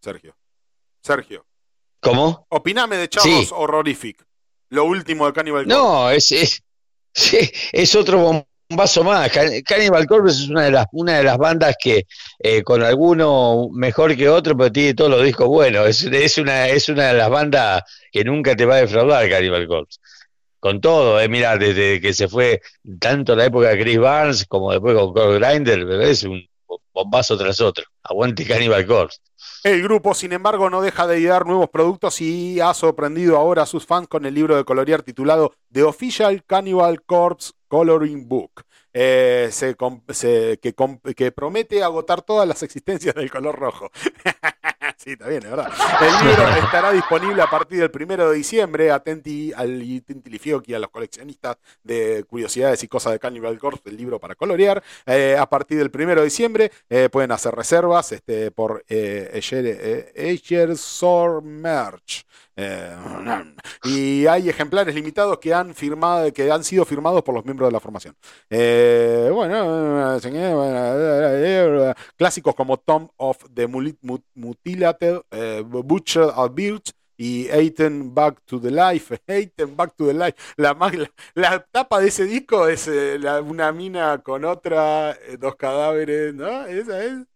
Sergio. Sergio. ¿Cómo? Opiname de Charles Horrific. Lo último de Cannibal Corpse. No, es, es, <laughs> es otro un vaso más. Cannibal Corpse es una de las, una de las bandas que eh, con alguno mejor que otro, pero tiene todos los discos buenos. Es, es, una, es una de las bandas que nunca te va a defraudar Cannibal Corpse. Con todo, eh, mira, desde que se fue tanto la época de Chris Barnes como después con Core Grinder, es un bombazo tras otro. Aguante Cannibal Corpse. El grupo, sin embargo, no deja de idear nuevos productos y ha sorprendido ahora a sus fans con el libro de colorear titulado The Official Cannibal Corpse Coloring Book. Eh, que, que, promete agotar todas las existencias del color rojo. <laughs> sí, está bien, verdad. El libro <laughs> estará disponible a partir del primero de diciembre. Atenti al Tintilifioqui, a los coleccionistas de curiosidades y cosas de Cannibal Corpse, el libro para colorear. Eh, a partir del primero de diciembre eh, pueden hacer reservas este, por eh, Merch. Eh, y hay ejemplares limitados que han firmado, que han sido firmados por los miembros de la formación. Eh, bueno, clásicos como Tom of the Mutilated, Butcher al Birch y Eighten Back to the Life, <laughs> Eighten Back to the Life. La, la, tapa de ese disco es eh, una mina con otra, eh, dos cadáveres, ¿no? Esa es.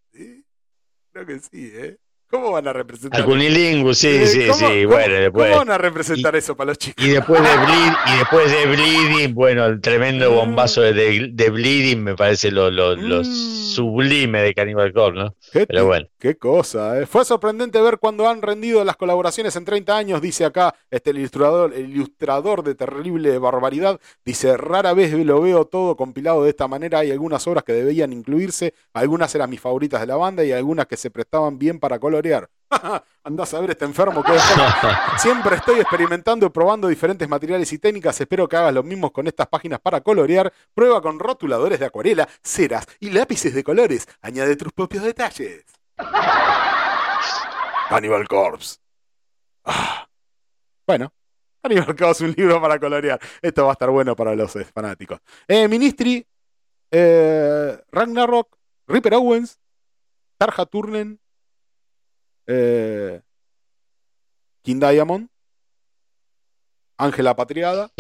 Creo que sí, ¿eh? ¿Cómo van a representar? Alcunilingus, sí, eh, sí, sí. bueno, después. ¿Cómo van a representar eso para los chicos? Y después de, bleed, y después de Bleeding, bueno, el tremendo mm. bombazo de, de Bleeding me parece lo, lo, lo mm. sublime de Cannibal Corpse, ¿no? Pero bueno. Qué cosa, ¿eh? Fue sorprendente ver cuando han rendido las colaboraciones en 30 años, dice acá este el ilustrador, el ilustrador de terrible barbaridad. Dice, rara vez lo veo todo compilado de esta manera. Hay algunas obras que debían incluirse, algunas eran mis favoritas de la banda y algunas que se prestaban bien para colorear. <laughs> Andás a ver este enfermo que <laughs> Siempre estoy experimentando y probando diferentes materiales y técnicas. Espero que hagas lo mismo con estas páginas para colorear. Prueba con rotuladores de acuarela, ceras y lápices de colores. Añade tus propios detalles. <laughs> Cannibal Corpse. Ah. Bueno, Cannibal Corpse, un libro para colorear. Esto va a estar bueno para los fanáticos. Eh, Ministry, eh, Ragnarok, Ripper Owens, Tarja Turnen, eh, King Diamond, Ángela Patriada.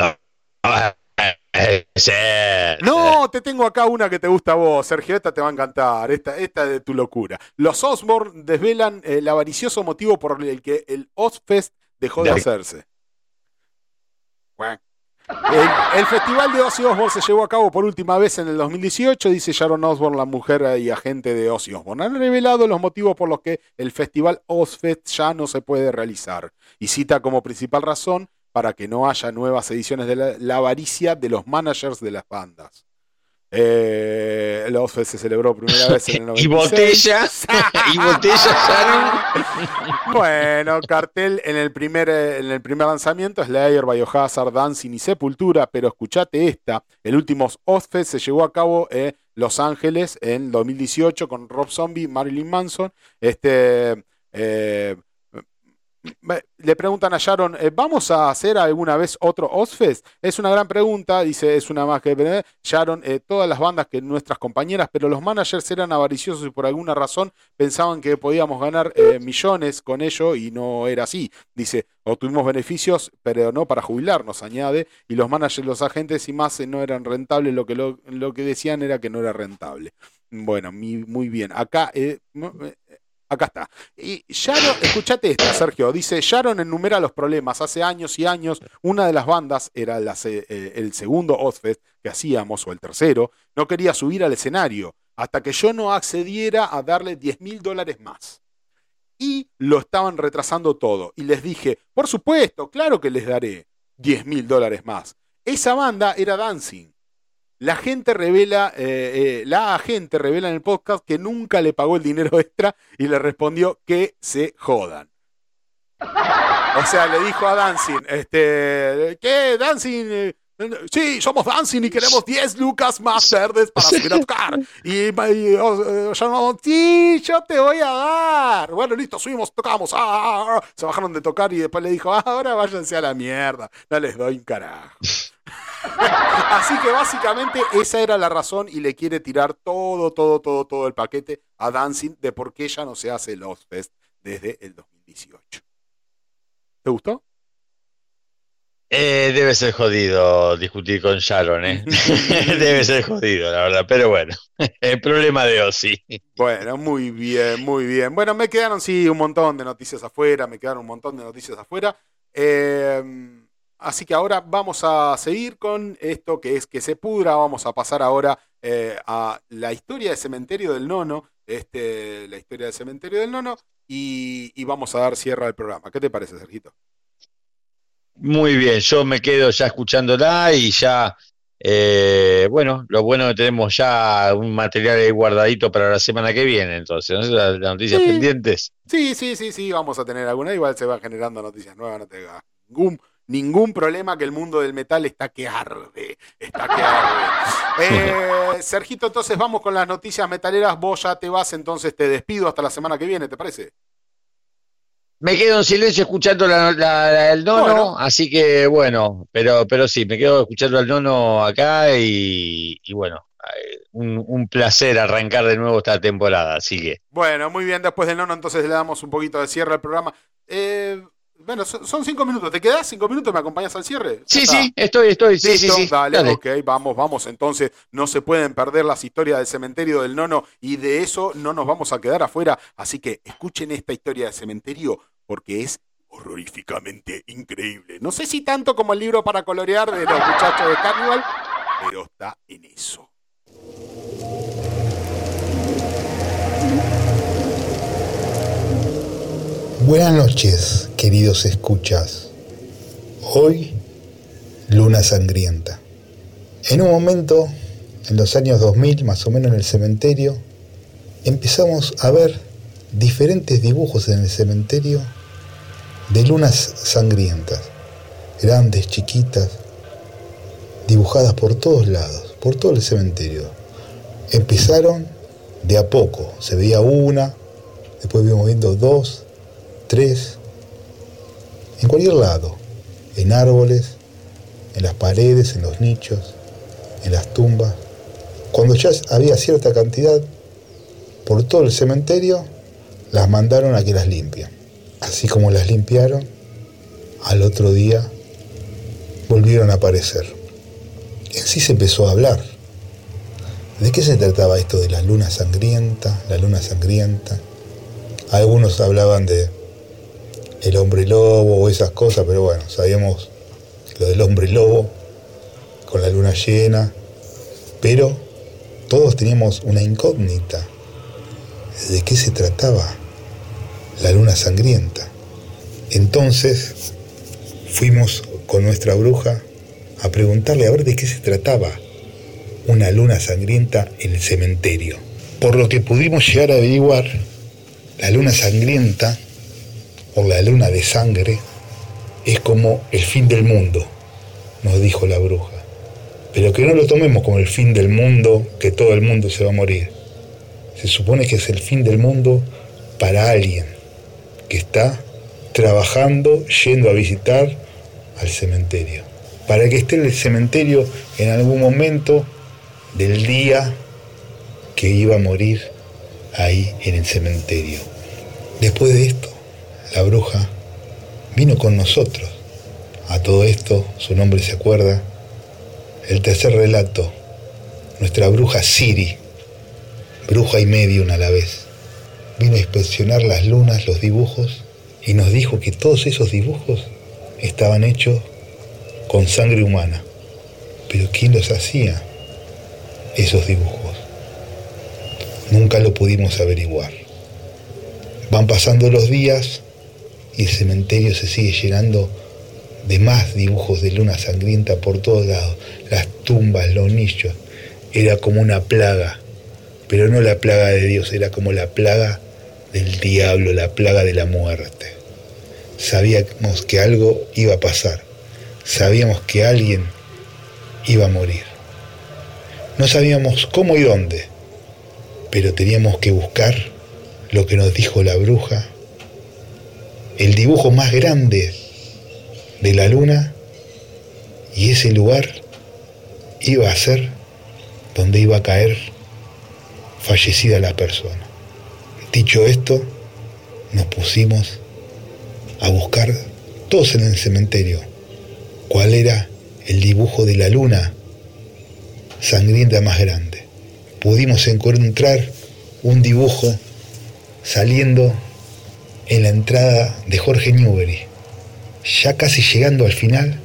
No, te tengo acá una que te gusta a vos, Sergio. Esta te va a encantar. Esta, esta de tu locura. Los Osborne desvelan el avaricioso motivo por el que el Ozfest dejó de hacerse. El, festival de Ozzy Osbourne se llevó a cabo por última vez en el 2018, dice Sharon Osbourne, la mujer y agente de Ozzy Osbourne. Han revelado los motivos por los que el festival Ozfest ya no se puede realizar y cita como principal razón para que no haya nuevas ediciones de la avaricia de los managers de las bandas. Eh, el Ozfest se celebró primera vez en el 96. <laughs> ¿Y botellas? ¿Y <laughs> botellas, <laughs> Bueno, cartel en el primer, eh, en el primer lanzamiento, Slayer, Biohazard, Dancing y Sepultura, pero escuchate esta, el último Ozfest se llevó a cabo en Los Ángeles en 2018 con Rob Zombie, Marilyn Manson, este... Eh, le preguntan a Sharon, eh, ¿vamos a hacer alguna vez otro Ozfest? Es una gran pregunta, dice, es una más que Sharon, eh, todas las bandas que nuestras compañeras, pero los managers eran avariciosos y por alguna razón pensaban que podíamos ganar eh, millones con ello y no era así. Dice, obtuvimos beneficios, pero no para jubilarnos, añade, y los managers, los agentes y más no eran rentables, lo que, lo, que decían era que no era rentable. Bueno, muy bien. Acá Acá está. Y Sharon, escuchate esta, Sergio. Dice, Sharon enumera los problemas. Hace años y años, una de las bandas, era eh, el segundo Ozfest que hacíamos, o el tercero, no quería subir al escenario, hasta que yo no accediera a darle 10 mil dólares más. Y lo estaban retrasando todo. Y les dije, por supuesto, claro que les daré 10 mil dólares más. Esa banda era Dancing. La gente revela, eh, eh, la agente revela en el podcast que nunca le pagó el dinero <laughs> extra y le respondió que se jodan. O sea, le dijo a Dancing, este, ¿qué? Dancing, eh, sí, somos Dancing y queremos 10 lucas más verdes para subir a tocar. Y, y sí, yo te voy a dar. Bueno, listo, subimos, tocamos. Ah, ah, ah, Se bajaron de tocar y después le dijo, ahora váyanse a la mierda. No les doy un carajo. Así que básicamente esa era la razón y le quiere tirar todo, todo, todo, todo el paquete a Dancing de por qué ya no se hace el Ozfest desde el 2018. ¿Te gustó? Eh, debe ser jodido discutir con Sharon, ¿eh? <laughs> debe ser jodido, la verdad, pero bueno, <laughs> el problema de Ozzy. Bueno, muy bien, muy bien. Bueno, me quedaron, sí, un montón de noticias afuera, me quedaron un montón de noticias afuera. Eh, Así que ahora vamos a seguir con esto que es que se pudra. Vamos a pasar ahora eh, a la historia del cementerio del nono. Este, la historia del cementerio del nono. Y, vamos a dar cierre al programa. ¿Qué te parece, Sergito? Muy bien, yo me quedo ya escuchándola y ya, eh, bueno, lo bueno que tenemos ya un material ahí guardadito para la semana que viene, entonces, ¿no? Las, noticias pendientes. Sí, sí, sí, sí, vamos a tener alguna, igual se va generando noticias nuevas, no te ningún ningún problema que el mundo del metal está que arde. Está que arde. <laughs> Eh, Sergito, entonces vamos con las noticias metaleras. Vos ya te vas, entonces te despido hasta la semana que viene, ¿te parece? Me quedo en silencio escuchando la, el nono, así que bueno, pero, pero sí, me quedo escuchando al nono acá y, bueno, eh, un, placer arrancar de nuevo esta temporada, así que. Bueno, muy bien, después del nono entonces le damos un poquito de cierre al programa. Eh, Bueno, son cinco minutos. ¿Te quedas cinco minutos? ¿Me acompañas al cierre? Sí, sí, estoy, estoy. Sí, sí, sí. Dale, ok, vamos, vamos. Entonces, no se pueden perder las historias del cementerio del nono y de eso no nos vamos a quedar afuera. Así que escuchen esta historia del cementerio porque es horroríficamente increíble. No sé si tanto como el libro para colorear de los muchachos de Carnival, pero está en eso. Buenas noches, queridos escuchas. Hoy, luna sangrienta. En un momento, en los años 2000, más o menos en el cementerio, empezamos a ver diferentes dibujos en el cementerio de lunas sangrientas, grandes, chiquitas, dibujadas por todos lados, por todo el cementerio. Empezaron de a poco, se veía una, después vimos viendo dos, tres, en cualquier lado, en árboles, en las paredes, en los nichos, en las tumbas. Cuando ya había cierta cantidad por todo el cementerio, las mandaron a que las limpien. Así como las limpiaron, al otro día volvieron a aparecer. Y así se empezó a hablar. ¿De qué se trataba esto de la luna sangrienta, la luna sangrienta? Algunos hablaban de el hombre lobo o esas cosas, pero bueno, sabíamos lo del hombre lobo con la luna llena, pero todos teníamos una incógnita. ¿De qué se trataba la luna sangrienta? Entonces fuimos con nuestra bruja a preguntarle a ver de qué se trataba una luna sangrienta en el cementerio. Por lo que pudimos llegar a averiguar, la luna sangrienta por la luna de sangre es como el fin del mundo, nos dijo la bruja. Pero que no lo tomemos como el fin del mundo, que todo el mundo se va a morir. Se supone que es el fin del mundo para alguien que está trabajando, yendo a visitar al cementerio. Para que esté en el cementerio en algún momento del día que iba a morir ahí en el cementerio. Después de esto, la bruja, vino con nosotros. A todo esto, su nombre se acuerda. El tercer relato, nuestra bruja Siri, bruja y medium a la vez, vino a inspeccionar las lunas, los dibujos, y nos dijo que todos esos dibujos estaban hechos con sangre humana. Pero ¿quién los hacía? Esos dibujos. Nunca lo pudimos averiguar. Van pasando los días y el cementerio se sigue llenando de más dibujos de luna sangrienta por todos lados. Las tumbas, los nichos. Era como una plaga, pero no la plaga de Dios, era como la plaga del diablo, la plaga de la muerte. Sabíamos que algo iba a pasar, sabíamos que alguien iba a morir. No sabíamos cómo y dónde, pero teníamos que buscar lo que nos dijo la bruja el dibujo más grande de la luna y ese lugar iba a ser donde iba a caer fallecida la persona. Dicho esto, nos pusimos a buscar todos en el cementerio cuál era el dibujo de la luna sangrienta más grande. Pudimos encontrar un dibujo saliendo en la entrada de Jorge Newbery. Ya casi llegando al final,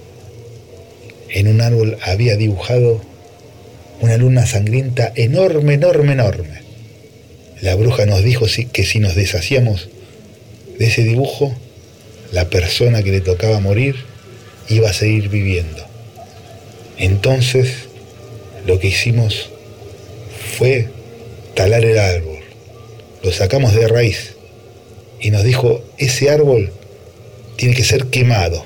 en un árbol había dibujado una luna sangrienta enorme, enorme, enorme. La bruja nos dijo que si nos deshacíamos de ese dibujo, la persona que le tocaba morir iba a seguir viviendo. Entonces, lo que hicimos fue talar el árbol. Lo sacamos de raíz y nos dijo, ese árbol tiene que ser quemado,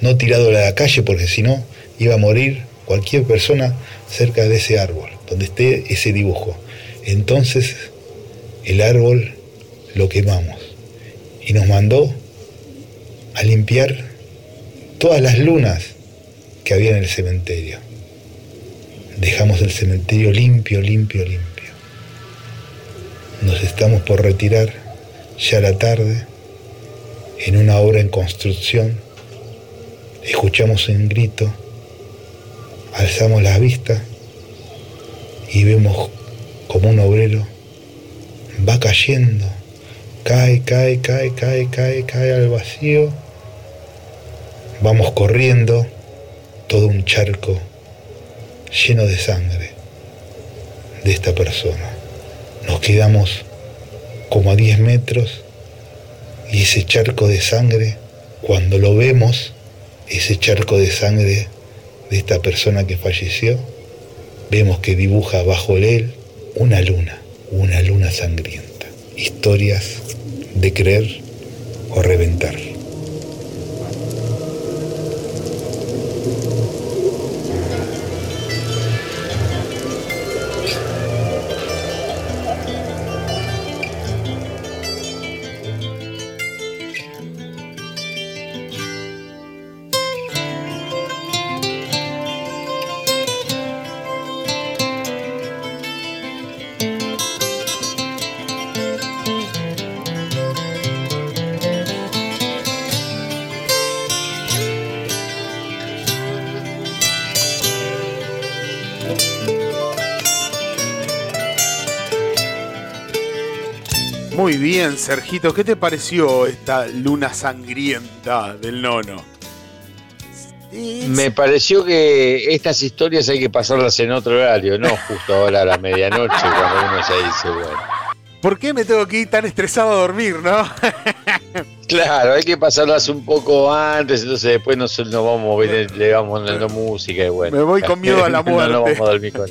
no tirado a la calle porque si no iba a morir cualquier persona cerca de ese árbol, donde esté ese dibujo. Entonces el árbol lo quemamos y nos mandó a limpiar todas las lunas que había en el cementerio. Dejamos el cementerio limpio, limpio, limpio. Nos estamos por retirar ya la tarde en una obra en construcción, escuchamos un grito, alzamos la vista y vemos como un obrero va cayendo, cae, cae, cae, cae, cae, cae al vacío. Vamos corriendo, todo un charco lleno de sangre de esta persona. Nos quedamos como a 10 metros y ese charco de sangre, cuando lo vemos, ese charco de sangre de esta persona que falleció, vemos que dibuja bajo él una luna, una luna sangrienta. Historias de creer o reventar. Sergito. ¿Qué te pareció esta luna sangrienta del nono? Me pareció que estas historias hay que pasarlas en otro horario, no justo ahora a la medianoche cuando uno se dice, bueno. ¿Por qué me tengo que ir tan estresado a dormir, no? <laughs> claro, hay que pasarlas un poco antes, entonces después nos, vamos, le vamos dando música y bueno. Me voy con miedo a la <laughs> muerte. no, vamos a dormir con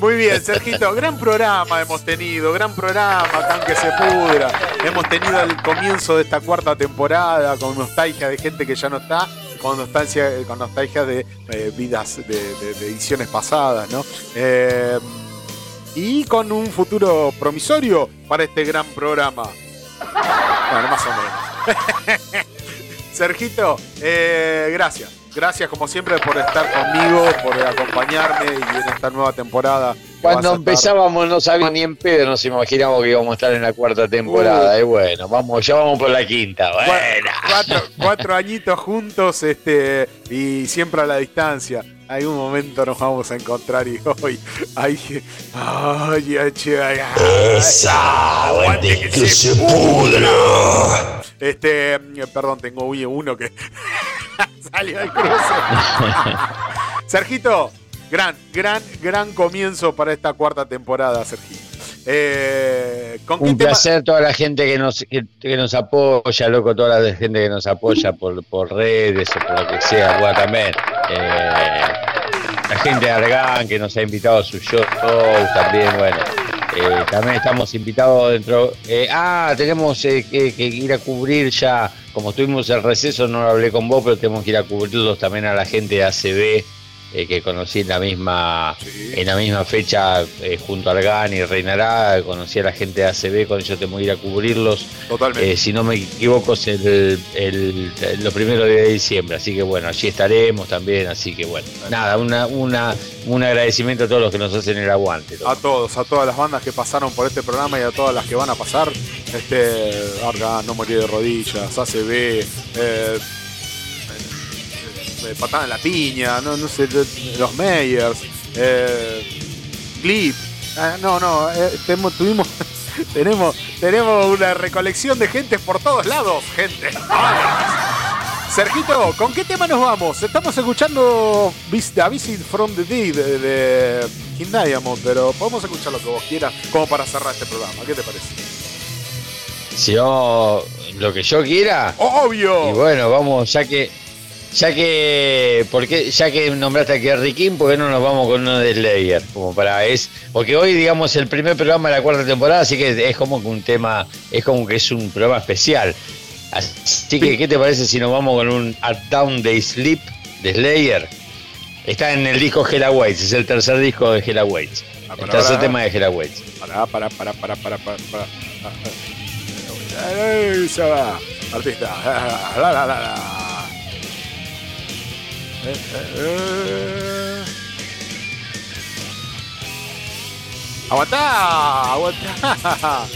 muy bien, Sergito, gran programa hemos tenido, gran programa, aunque se pudra. Hemos tenido el comienzo de esta cuarta temporada con nostalgia de gente que ya no está, con nostalgia, con nostalgia de eh, vidas, de, ediciones pasadas, ¿no? Eh, y con un futuro promisorio para este gran programa. Bueno, más o menos. <laughs> Sergito, eh, gracias. Gracias como siempre por estar conmigo, por acompañarme y en esta nueva temporada. Cuando empezábamos no sabíamos ni en pedo, nos imaginábamos que íbamos a estar en la cuarta temporada. y bueno, vamos, ya vamos por la quinta. Cuatro, añitos juntos este, y siempre a la distancia. Algún momento nos vamos a encontrar y hoy. Ay, ay, ay, ay, ay, que, se pudra. Este, perdón, tengo uno que <laughs> salió del cruce. Sergito, gran, gran, gran comienzo para esta cuarta temporada, Sergito. Eh, Un placer toda la gente que nos, que, nos apoya, loco, toda la gente que nos apoya por, por redes o por lo que sea, bueno, también. Eh, la gente de Argan que nos ha invitado a su show también, bueno. Eh, también estamos invitados dentro. Eh, ah, tenemos eh, que, ir a cubrir ya, como tuvimos el receso, no lo hablé con vos, pero tenemos que ir a cubrirlos también a la gente de ACB eh, que conocí en la misma en la misma fecha eh, junto a Argan y Reinará, conocí a la gente de ACB, con ellos tengo que ir a cubrirlos. Totalmente. Eh, si no me equivoco, es el, el, los primeros días de diciembre, así que bueno, allí estaremos también, así que bueno, nada, una, una, un agradecimiento a todos los que nos hacen el aguante. A todos, a todas las bandas que pasaron por este programa y a todas las que van a pasar, este Argan, No Morir de Rodillas, ACB, patada en la piña, no, no sé, los Meyers, eh, Clip. Ah, no, no, eh, tuvimos, <laughs> tenemos, tenemos una recolección de gente por todos lados, gente. <laughs> Sergito, ¿con qué tema nos vamos? Estamos escuchando A Visit from the Dead de, King Diamond, pero podemos escuchar lo que vos quieras como para cerrar este programa. ¿Qué te parece? Si yo, lo que yo quiera. Obvio. Y bueno, vamos, ya que ya que, porque, ya que nombraste a Kerry King, ¿por qué no nos vamos con uno de Slayer? Como para es, porque hoy digamos el primer programa de la cuarta temporada, así que es como que un tema, es como que es un programa especial. Así que, ¿qué te parece si nos vamos con un At Down Day Sleep de Slayer? Está en el disco Hella Waits, es el tercer disco de Hella Waits. Ah, el tercer tema de Hella Waits. Para, para, para, para, para, para, para. Artista. La, la, la, eh, Aguantá, aguantá.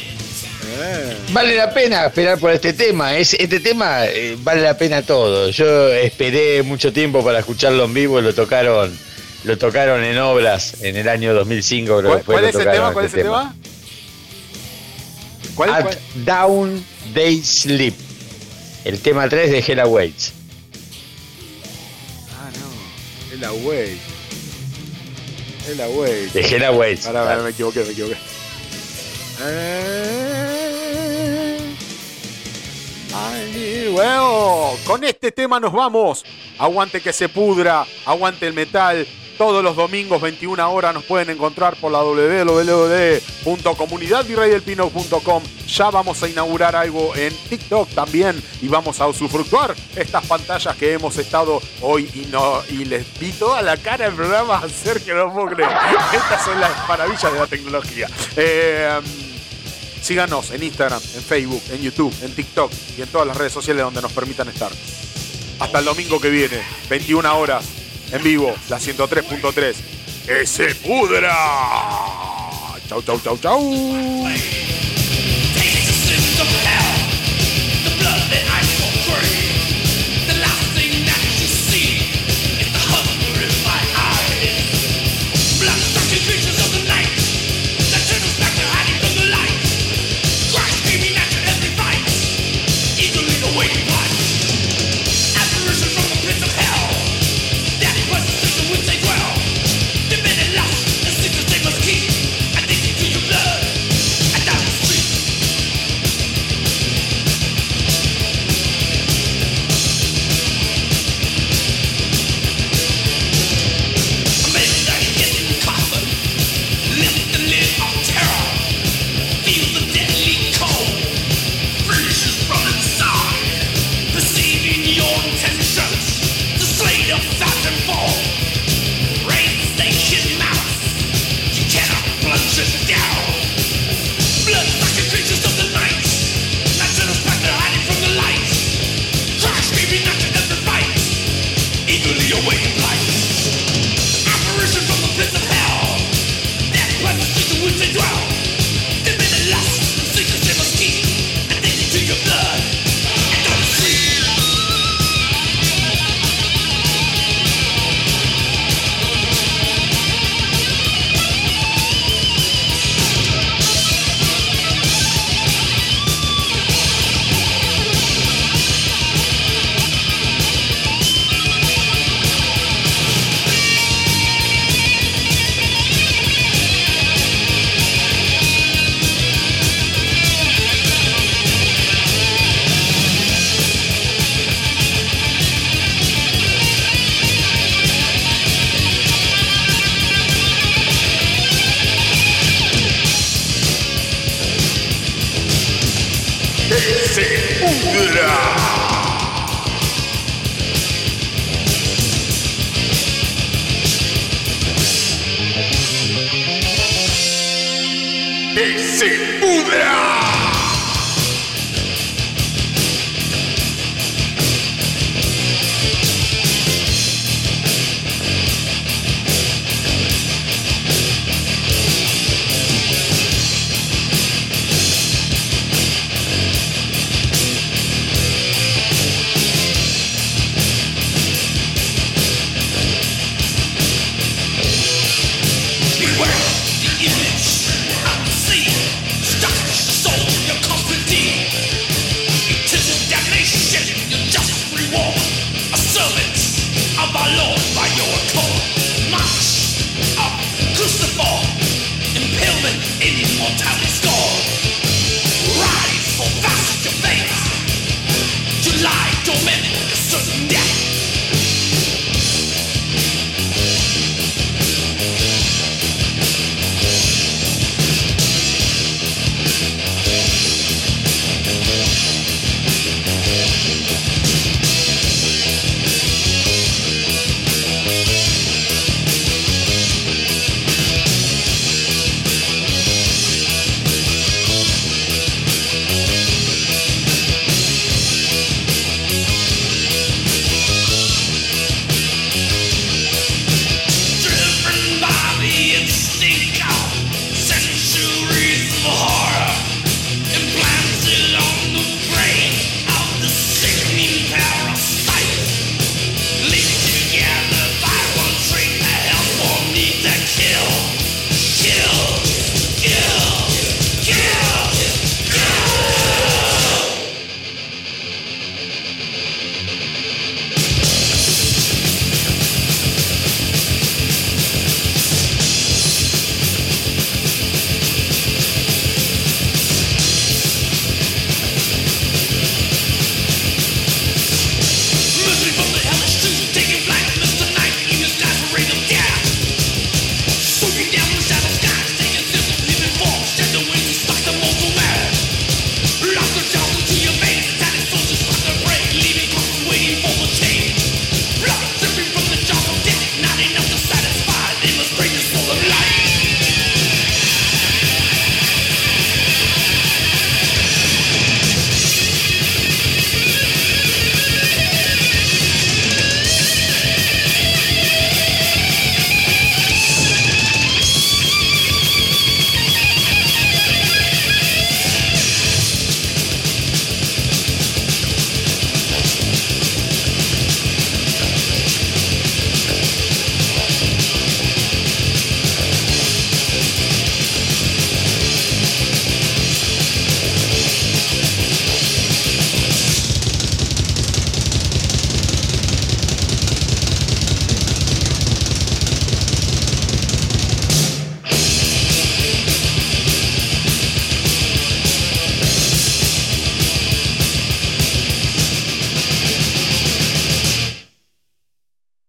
Vale la pena esperar por este tema. Es, este tema eh, vale la pena todo. Yo esperé mucho tiempo para escucharlo en vivo y lo tocaron, lo tocaron en obras en el año 2005. ¿Cuál, ¿cuál es el tema? ¿Cuál es el tema? ¿Cuál, At Down Day Sleep. El tema 3 de Hella Waits. Hella Waits. Hella Waits. De. Ahora, me equivoqué, me equivoqué. Bueno, con este tema nos vamos. Aguante que se pudra, aguante el metal. Todos los domingos, 21 horas, nos pueden encontrar por la www.comunidadvirreydelpino.com. Ya vamos a inaugurar algo en TikTok también y vamos a usufructuar estas pantallas que hemos estado hoy y no y les vi toda la cara del programa a hacer que no puedo creer. <laughs> Estas son las maravillas de la tecnología. Eh, Síganos en Instagram, en Facebook, en YouTube, en TikTok y en todas las redes sociales donde nos permitan estar. Hasta el domingo que viene, 21 horas, en vivo, la 103.3. ¡Que se pudra! Chau, chau, chau, chau.